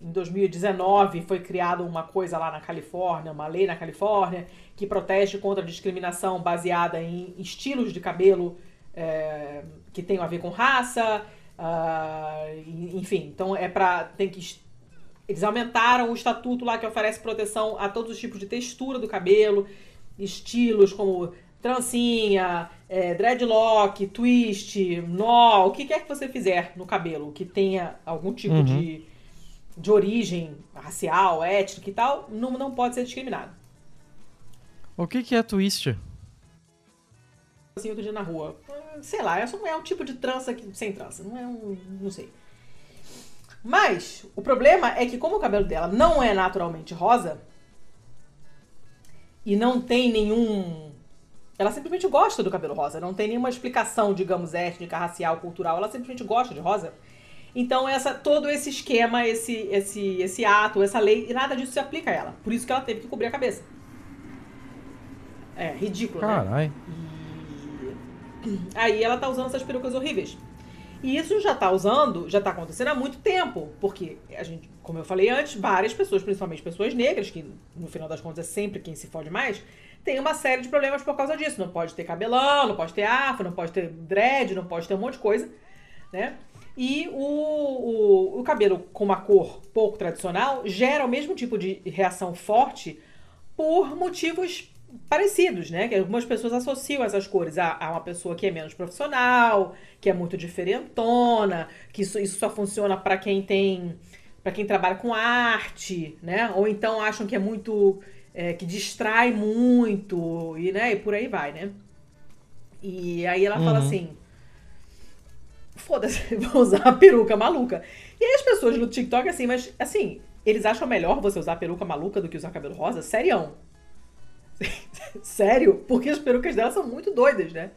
em 2019 foi criada uma coisa lá na Califórnia, uma lei na Califórnia, que protege contra a discriminação baseada em estilos de cabelo é, que tenham a ver com raça. Uh, enfim, então é para. Tem que. Eles aumentaram o estatuto lá que oferece proteção a todos os tipos de textura do cabelo, estilos como trancinha, é, dreadlock, twist, nó, o que quer que você fizer no cabelo que tenha algum tipo uhum. de, de origem racial, étnica e tal, não, não pode ser discriminado. O que, que é twist? Assim, outro dia na rua. Sei lá, é, só, é um tipo de trança que, sem trança. Não é um. Não sei. Mas o problema é que, como o cabelo dela não é naturalmente rosa e não tem nenhum ela simplesmente gosta do cabelo rosa, não tem nenhuma explicação, digamos, étnica, racial, cultural, ela simplesmente gosta de rosa. Então, essa, todo esse esquema, esse, esse, esse ato, essa lei, e nada disso se aplica a ela. Por isso que ela teve que cobrir a cabeça. É, ridículo, Carai. né? E... Aí ela tá usando essas perucas horríveis. E isso já tá usando, já tá acontecendo há muito tempo. Porque a gente, como eu falei antes, várias pessoas, principalmente pessoas negras, que no final das contas é sempre quem se fode mais, tem uma série de problemas por causa disso. Não pode ter cabelão, não pode ter afro, não pode ter dread, não pode ter um monte de coisa, né? E o, o, o cabelo com uma cor pouco tradicional gera o mesmo tipo de reação forte por motivos parecidos, né? Que algumas pessoas associam essas cores a, a, uma pessoa que é menos profissional, que é muito diferentona, que isso, isso só funciona para quem tem, para quem trabalha com arte, né? Ou então acham que é muito é, que distrai muito e, né, e por aí vai, né? E aí ela uhum. fala assim: foda-se, vou usar a peruca maluca. E aí as pessoas no TikTok, assim, mas assim, eles acham melhor você usar a peruca maluca do que usar cabelo rosa? Sério? Sério? Porque as perucas dela são muito doidas, né?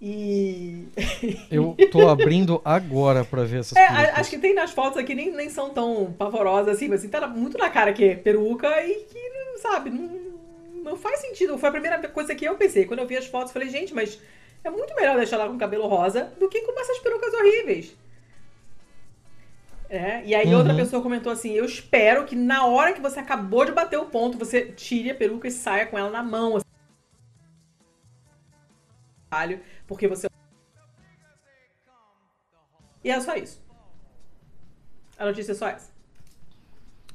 E. Eu tô abrindo agora pra ver essas é, Acho que tem nas fotos aqui, nem, nem são tão pavorosas assim, mas assim, tá muito na cara que é peruca e que sabe, não, não faz sentido. Foi a primeira coisa que eu pensei. Quando eu vi as fotos, falei, gente, mas é muito melhor deixar ela com cabelo rosa do que com essas perucas horríveis. É, e aí uhum. outra pessoa comentou assim: Eu espero que na hora que você acabou de bater o ponto, você tire a peruca e saia com ela na mão. Assim, porque você. E é só isso. A notícia é só essa.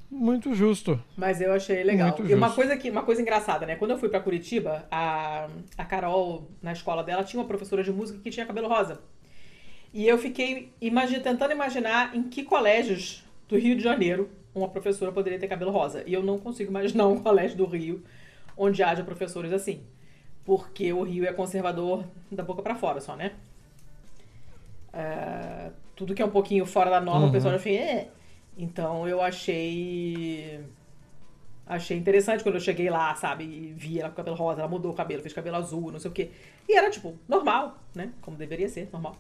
Muito justo. Mas eu achei legal. Muito e uma coisa, que, uma coisa engraçada, né? Quando eu fui para Curitiba, a, a Carol, na escola dela, tinha uma professora de música que tinha cabelo rosa. E eu fiquei imagine, tentando imaginar em que colégios do Rio de Janeiro uma professora poderia ter cabelo rosa. E eu não consigo imaginar um colégio do Rio onde haja professores assim. Porque o Rio é conservador da boca para fora só, né? É, tudo que é um pouquinho fora da norma, uhum. o pessoal já fica... É. Então eu achei. Achei interessante quando eu cheguei lá, sabe? E vi ela com cabelo rosa, ela mudou o cabelo, fez cabelo azul, não sei o quê. E era, tipo, normal, né? Como deveria ser, normal.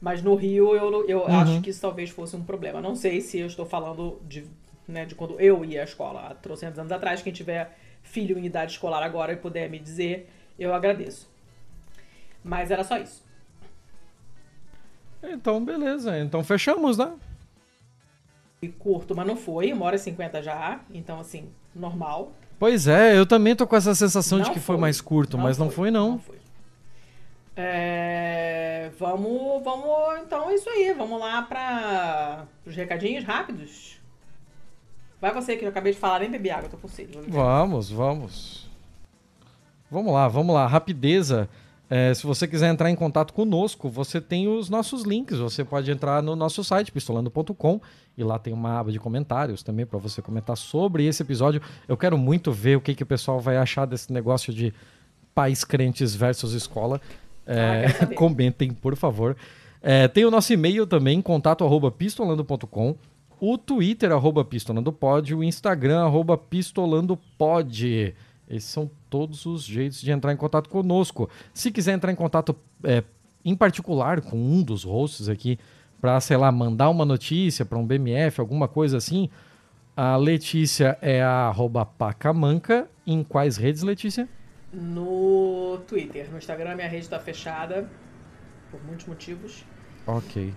Mas no Rio eu, eu uhum. acho que isso talvez fosse um problema. Não sei se eu estou falando de, né, de quando eu ia à escola há trocentos anos atrás. Quem tiver filho em idade escolar agora e puder me dizer, eu agradeço. Mas era só isso. Então, beleza. Então fechamos, né? curto, mas não foi, uma hora e cinquenta já, então assim, normal. Pois é, eu também tô com essa sensação não de que foi, foi mais curto, não mas foi, não foi não. Não foi. É, vamos, vamos, então é isso aí, vamos lá para os recadinhos rápidos. Vai você que eu acabei de falar, nem bebi água, tô com sede. Vamos, vamos. Vamos lá, vamos lá, rapideza. É, se você quiser entrar em contato conosco, você tem os nossos links. Você pode entrar no nosso site, pistolando.com, e lá tem uma aba de comentários também para você comentar sobre esse episódio. Eu quero muito ver o que, que o pessoal vai achar desse negócio de pais crentes versus escola. É, ah, comentem, por favor. É, tem o nosso e-mail também, contato arroba pistolando.com, o Twitter arroba pistolandopod, o Instagram arroba pistolandopod. Esses são todos os jeitos de entrar em contato conosco. Se quiser entrar em contato é, em particular com um dos hosts aqui, para, sei lá, mandar uma notícia para um BMF, alguma coisa assim, a Letícia é a arroba pacamanca. Em quais redes, Letícia? No Twitter. No Instagram minha rede está fechada por muitos motivos. Ok.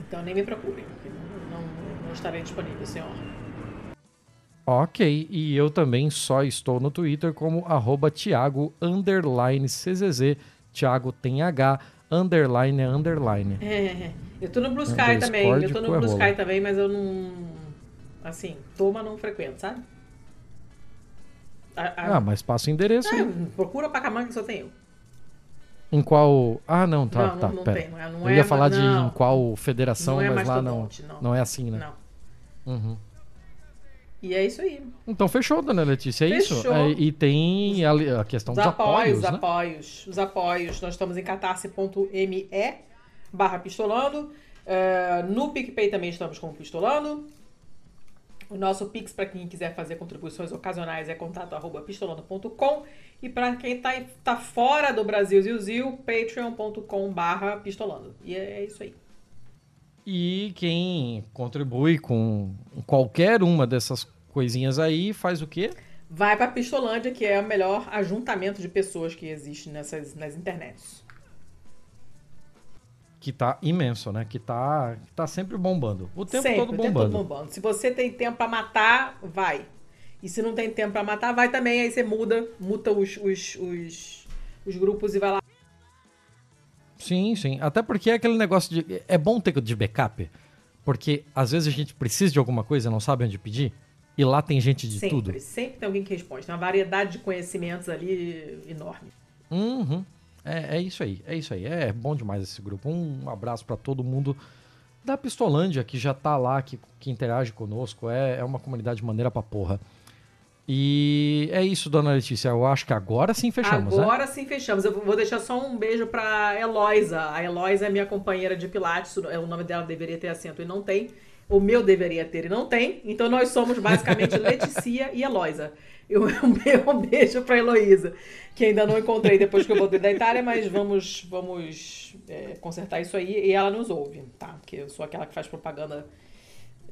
Então nem me procurem. Não, não, estarei disponível, senhor. Ok, e eu também só estou no Twitter como arroba Thiago underline CZZ. Thiago tem H, underline é underline. É, eu tô no Blue Sky também. Eu tô no Blue. Sky também, mas eu não. Assim, tô, mas não frequento, sabe? A- a- Ah, mas passa o endereço. É, aí. procura Pacamanga que só tem eu. Em qual. Ah, não, tá, Não, tá. não- não pera. tem, não é- não eu é ia falar de em qual federação, é mas lá não, não. não é assim, né? Não. Uhum. E é isso aí. Então fechou, dona Letícia, é isso? Fechou. É, e tem a, a questão Os dos apoios, apoios, os né? apoios, os apoios. Nós estamos em catarse.me barra pistolando. É, no PicPay também estamos como pistolando. O nosso Pix, para quem quiser fazer contribuições ocasionais, é contato arroba pistolando.com. E para quem tá, tá fora do Brasil, Zil, patreon.com barra pistolando. E é isso aí. E quem contribui com qualquer uma dessas coisinhas aí faz o quê? Vai para Pistolândia, que é o melhor ajuntamento de pessoas que existe nessas, nas internets. Que tá imenso, né? Que tá, que tá sempre bombando. O tempo Sempre, todo o tempo bombando. todo bombando. Se você tem tempo pra matar, vai. E se não tem tempo pra matar, vai também. Aí você muda, muta os, os, os, os grupos e vai lá. Sim, sim. Até porque é aquele negócio de. É bom ter de backup. Porque às vezes a gente precisa de alguma coisa e não sabe onde pedir. E lá tem gente de sempre, tudo. sempre tem alguém que responde. Tem uma variedade de conhecimentos ali enorme. Uhum. É, é isso aí, é isso aí. É bom demais esse grupo. Um abraço pra todo mundo da Pistolândia que já tá lá, que, que interage conosco. É, é uma comunidade maneira pra porra. E é isso, dona Letícia. Eu acho que agora sim fechamos, né? Agora sim fechamos. Eu vou deixar só um beijo pra Eloisa. A Eloisa é minha companheira de Pilates. O nome dela deveria ter acento e não tem. O meu deveria ter e não tem. Então nós somos basicamente Leticia e Eloisa. Eu, um beijo pra Heloísa, que ainda não encontrei depois que eu voltei da Itália, mas vamos, vamos é, consertar isso aí. E ela nos ouve, tá? Porque eu sou aquela que faz propaganda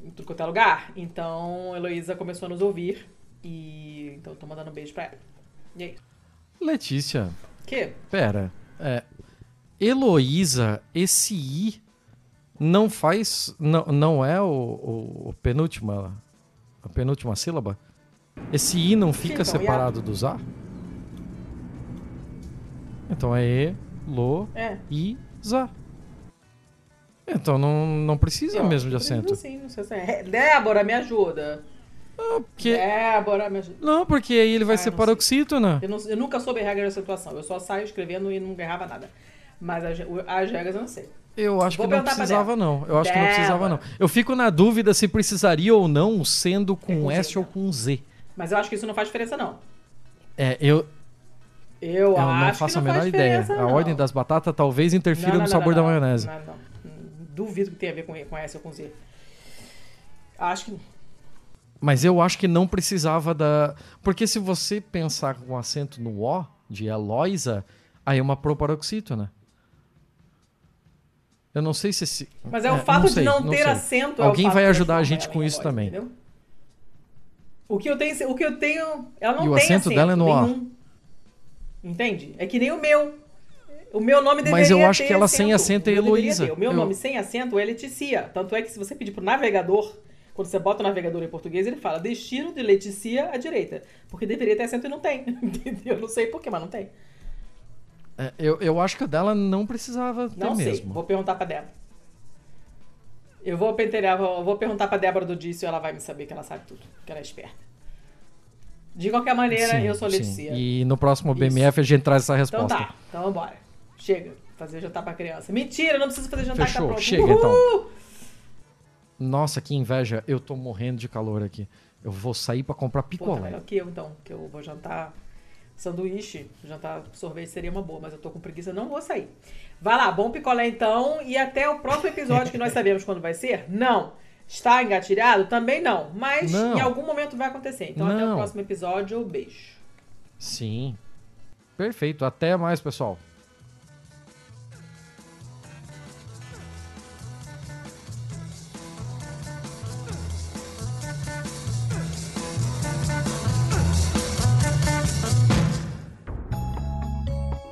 em tudo quanto é lugar. Então, Heloísa começou a nos ouvir. E então tô mandando um beijo pra ela. E aí? Letícia, Que? pera. É, Heloísa, esse I não faz. Não, não é o, o, o penúltima. A penúltima sílaba? Esse I não fica Então, separado do A? Então é E, Lo, É. I, Za. Então não, não precisa mesmo de acento. Sim, não sei se é. Débora, me ajuda. Porque, Débora, me ajuda. não, porque aí ele vai Ah, ser paroxítona. Eu, não- eu nunca soube a regra da situação. Eu só saio escrevendo e não ganhava nada. Mas as, as regras eu não sei. Eu acho Vou que não precisava, Débora. não. Eu acho que não precisava, não. Débora. Eu fico na dúvida se precisaria ou não, sendo com, É com Z, S ou né? com Z. Mas eu acho que isso não faz diferença, não. É, eu, Eu, eu não faço que a não menor ideia. diferença, A não. ordem das batatas talvez interfira Não, no não, sabor não, da não, maionese. Não, não. Duvido que tenha a ver com, com S ou com Z. Acho que. Mas eu acho que não precisava da. Porque se você pensar com acento no O, de Eloisa, aí é uma proparoxítona. Eu não sei se esse. Mas é o eu fato de não, ter sei. acento. é Alguém fato vai ajudar a gente ela com isso também. entendeu? O que eu tenho, o que eu tenho, ela não E o tem acento dela é no A. nenhum. Entende? É que nem o meu. O meu nome deveria Mas eu acho que ela sem acento é Heloísa. O meu Eu- nome sem acento é Leticia. Tanto é que se você pedir pro navegador, quando você bota o navegador em português, ele fala destino de Leticia à direita. Porque deveria ter acento e não tem. Entendeu? Eu não sei porquê, mas não tem. É, eu, eu acho que a dela não precisava ter Não sei. mesmo. Vou perguntar pra Débora. Eu vou pentear, vou, vou perguntar pra Débora do Dício e ela vai me saber que ela sabe tudo, que ela é esperta. De qualquer maneira, Sim, eu sou sim. Leticia. E no próximo BMF a gente traz essa Então resposta. tá, então vambora. Chega, fazer jantar pra criança. Mentira, não preciso fazer jantar Fechou, que tá chega, Uhul! Nossa, que inveja. Eu tô morrendo de calor aqui. Eu vou sair pra comprar Pô, tá picolé. melhor que eu então, que eu vou jantar sanduíche, jantar sorvete seria uma boa, mas eu tô com preguiça, não vou sair. Vai lá, bom picolé então, e até o próximo episódio que nós sabemos quando vai ser? Não. Está engatilhado? Também não, mas Não. em algum momento vai acontecer. Então até o Não. próximo episódio, beijo. Sim. Perfeito. Até mais, pessoal.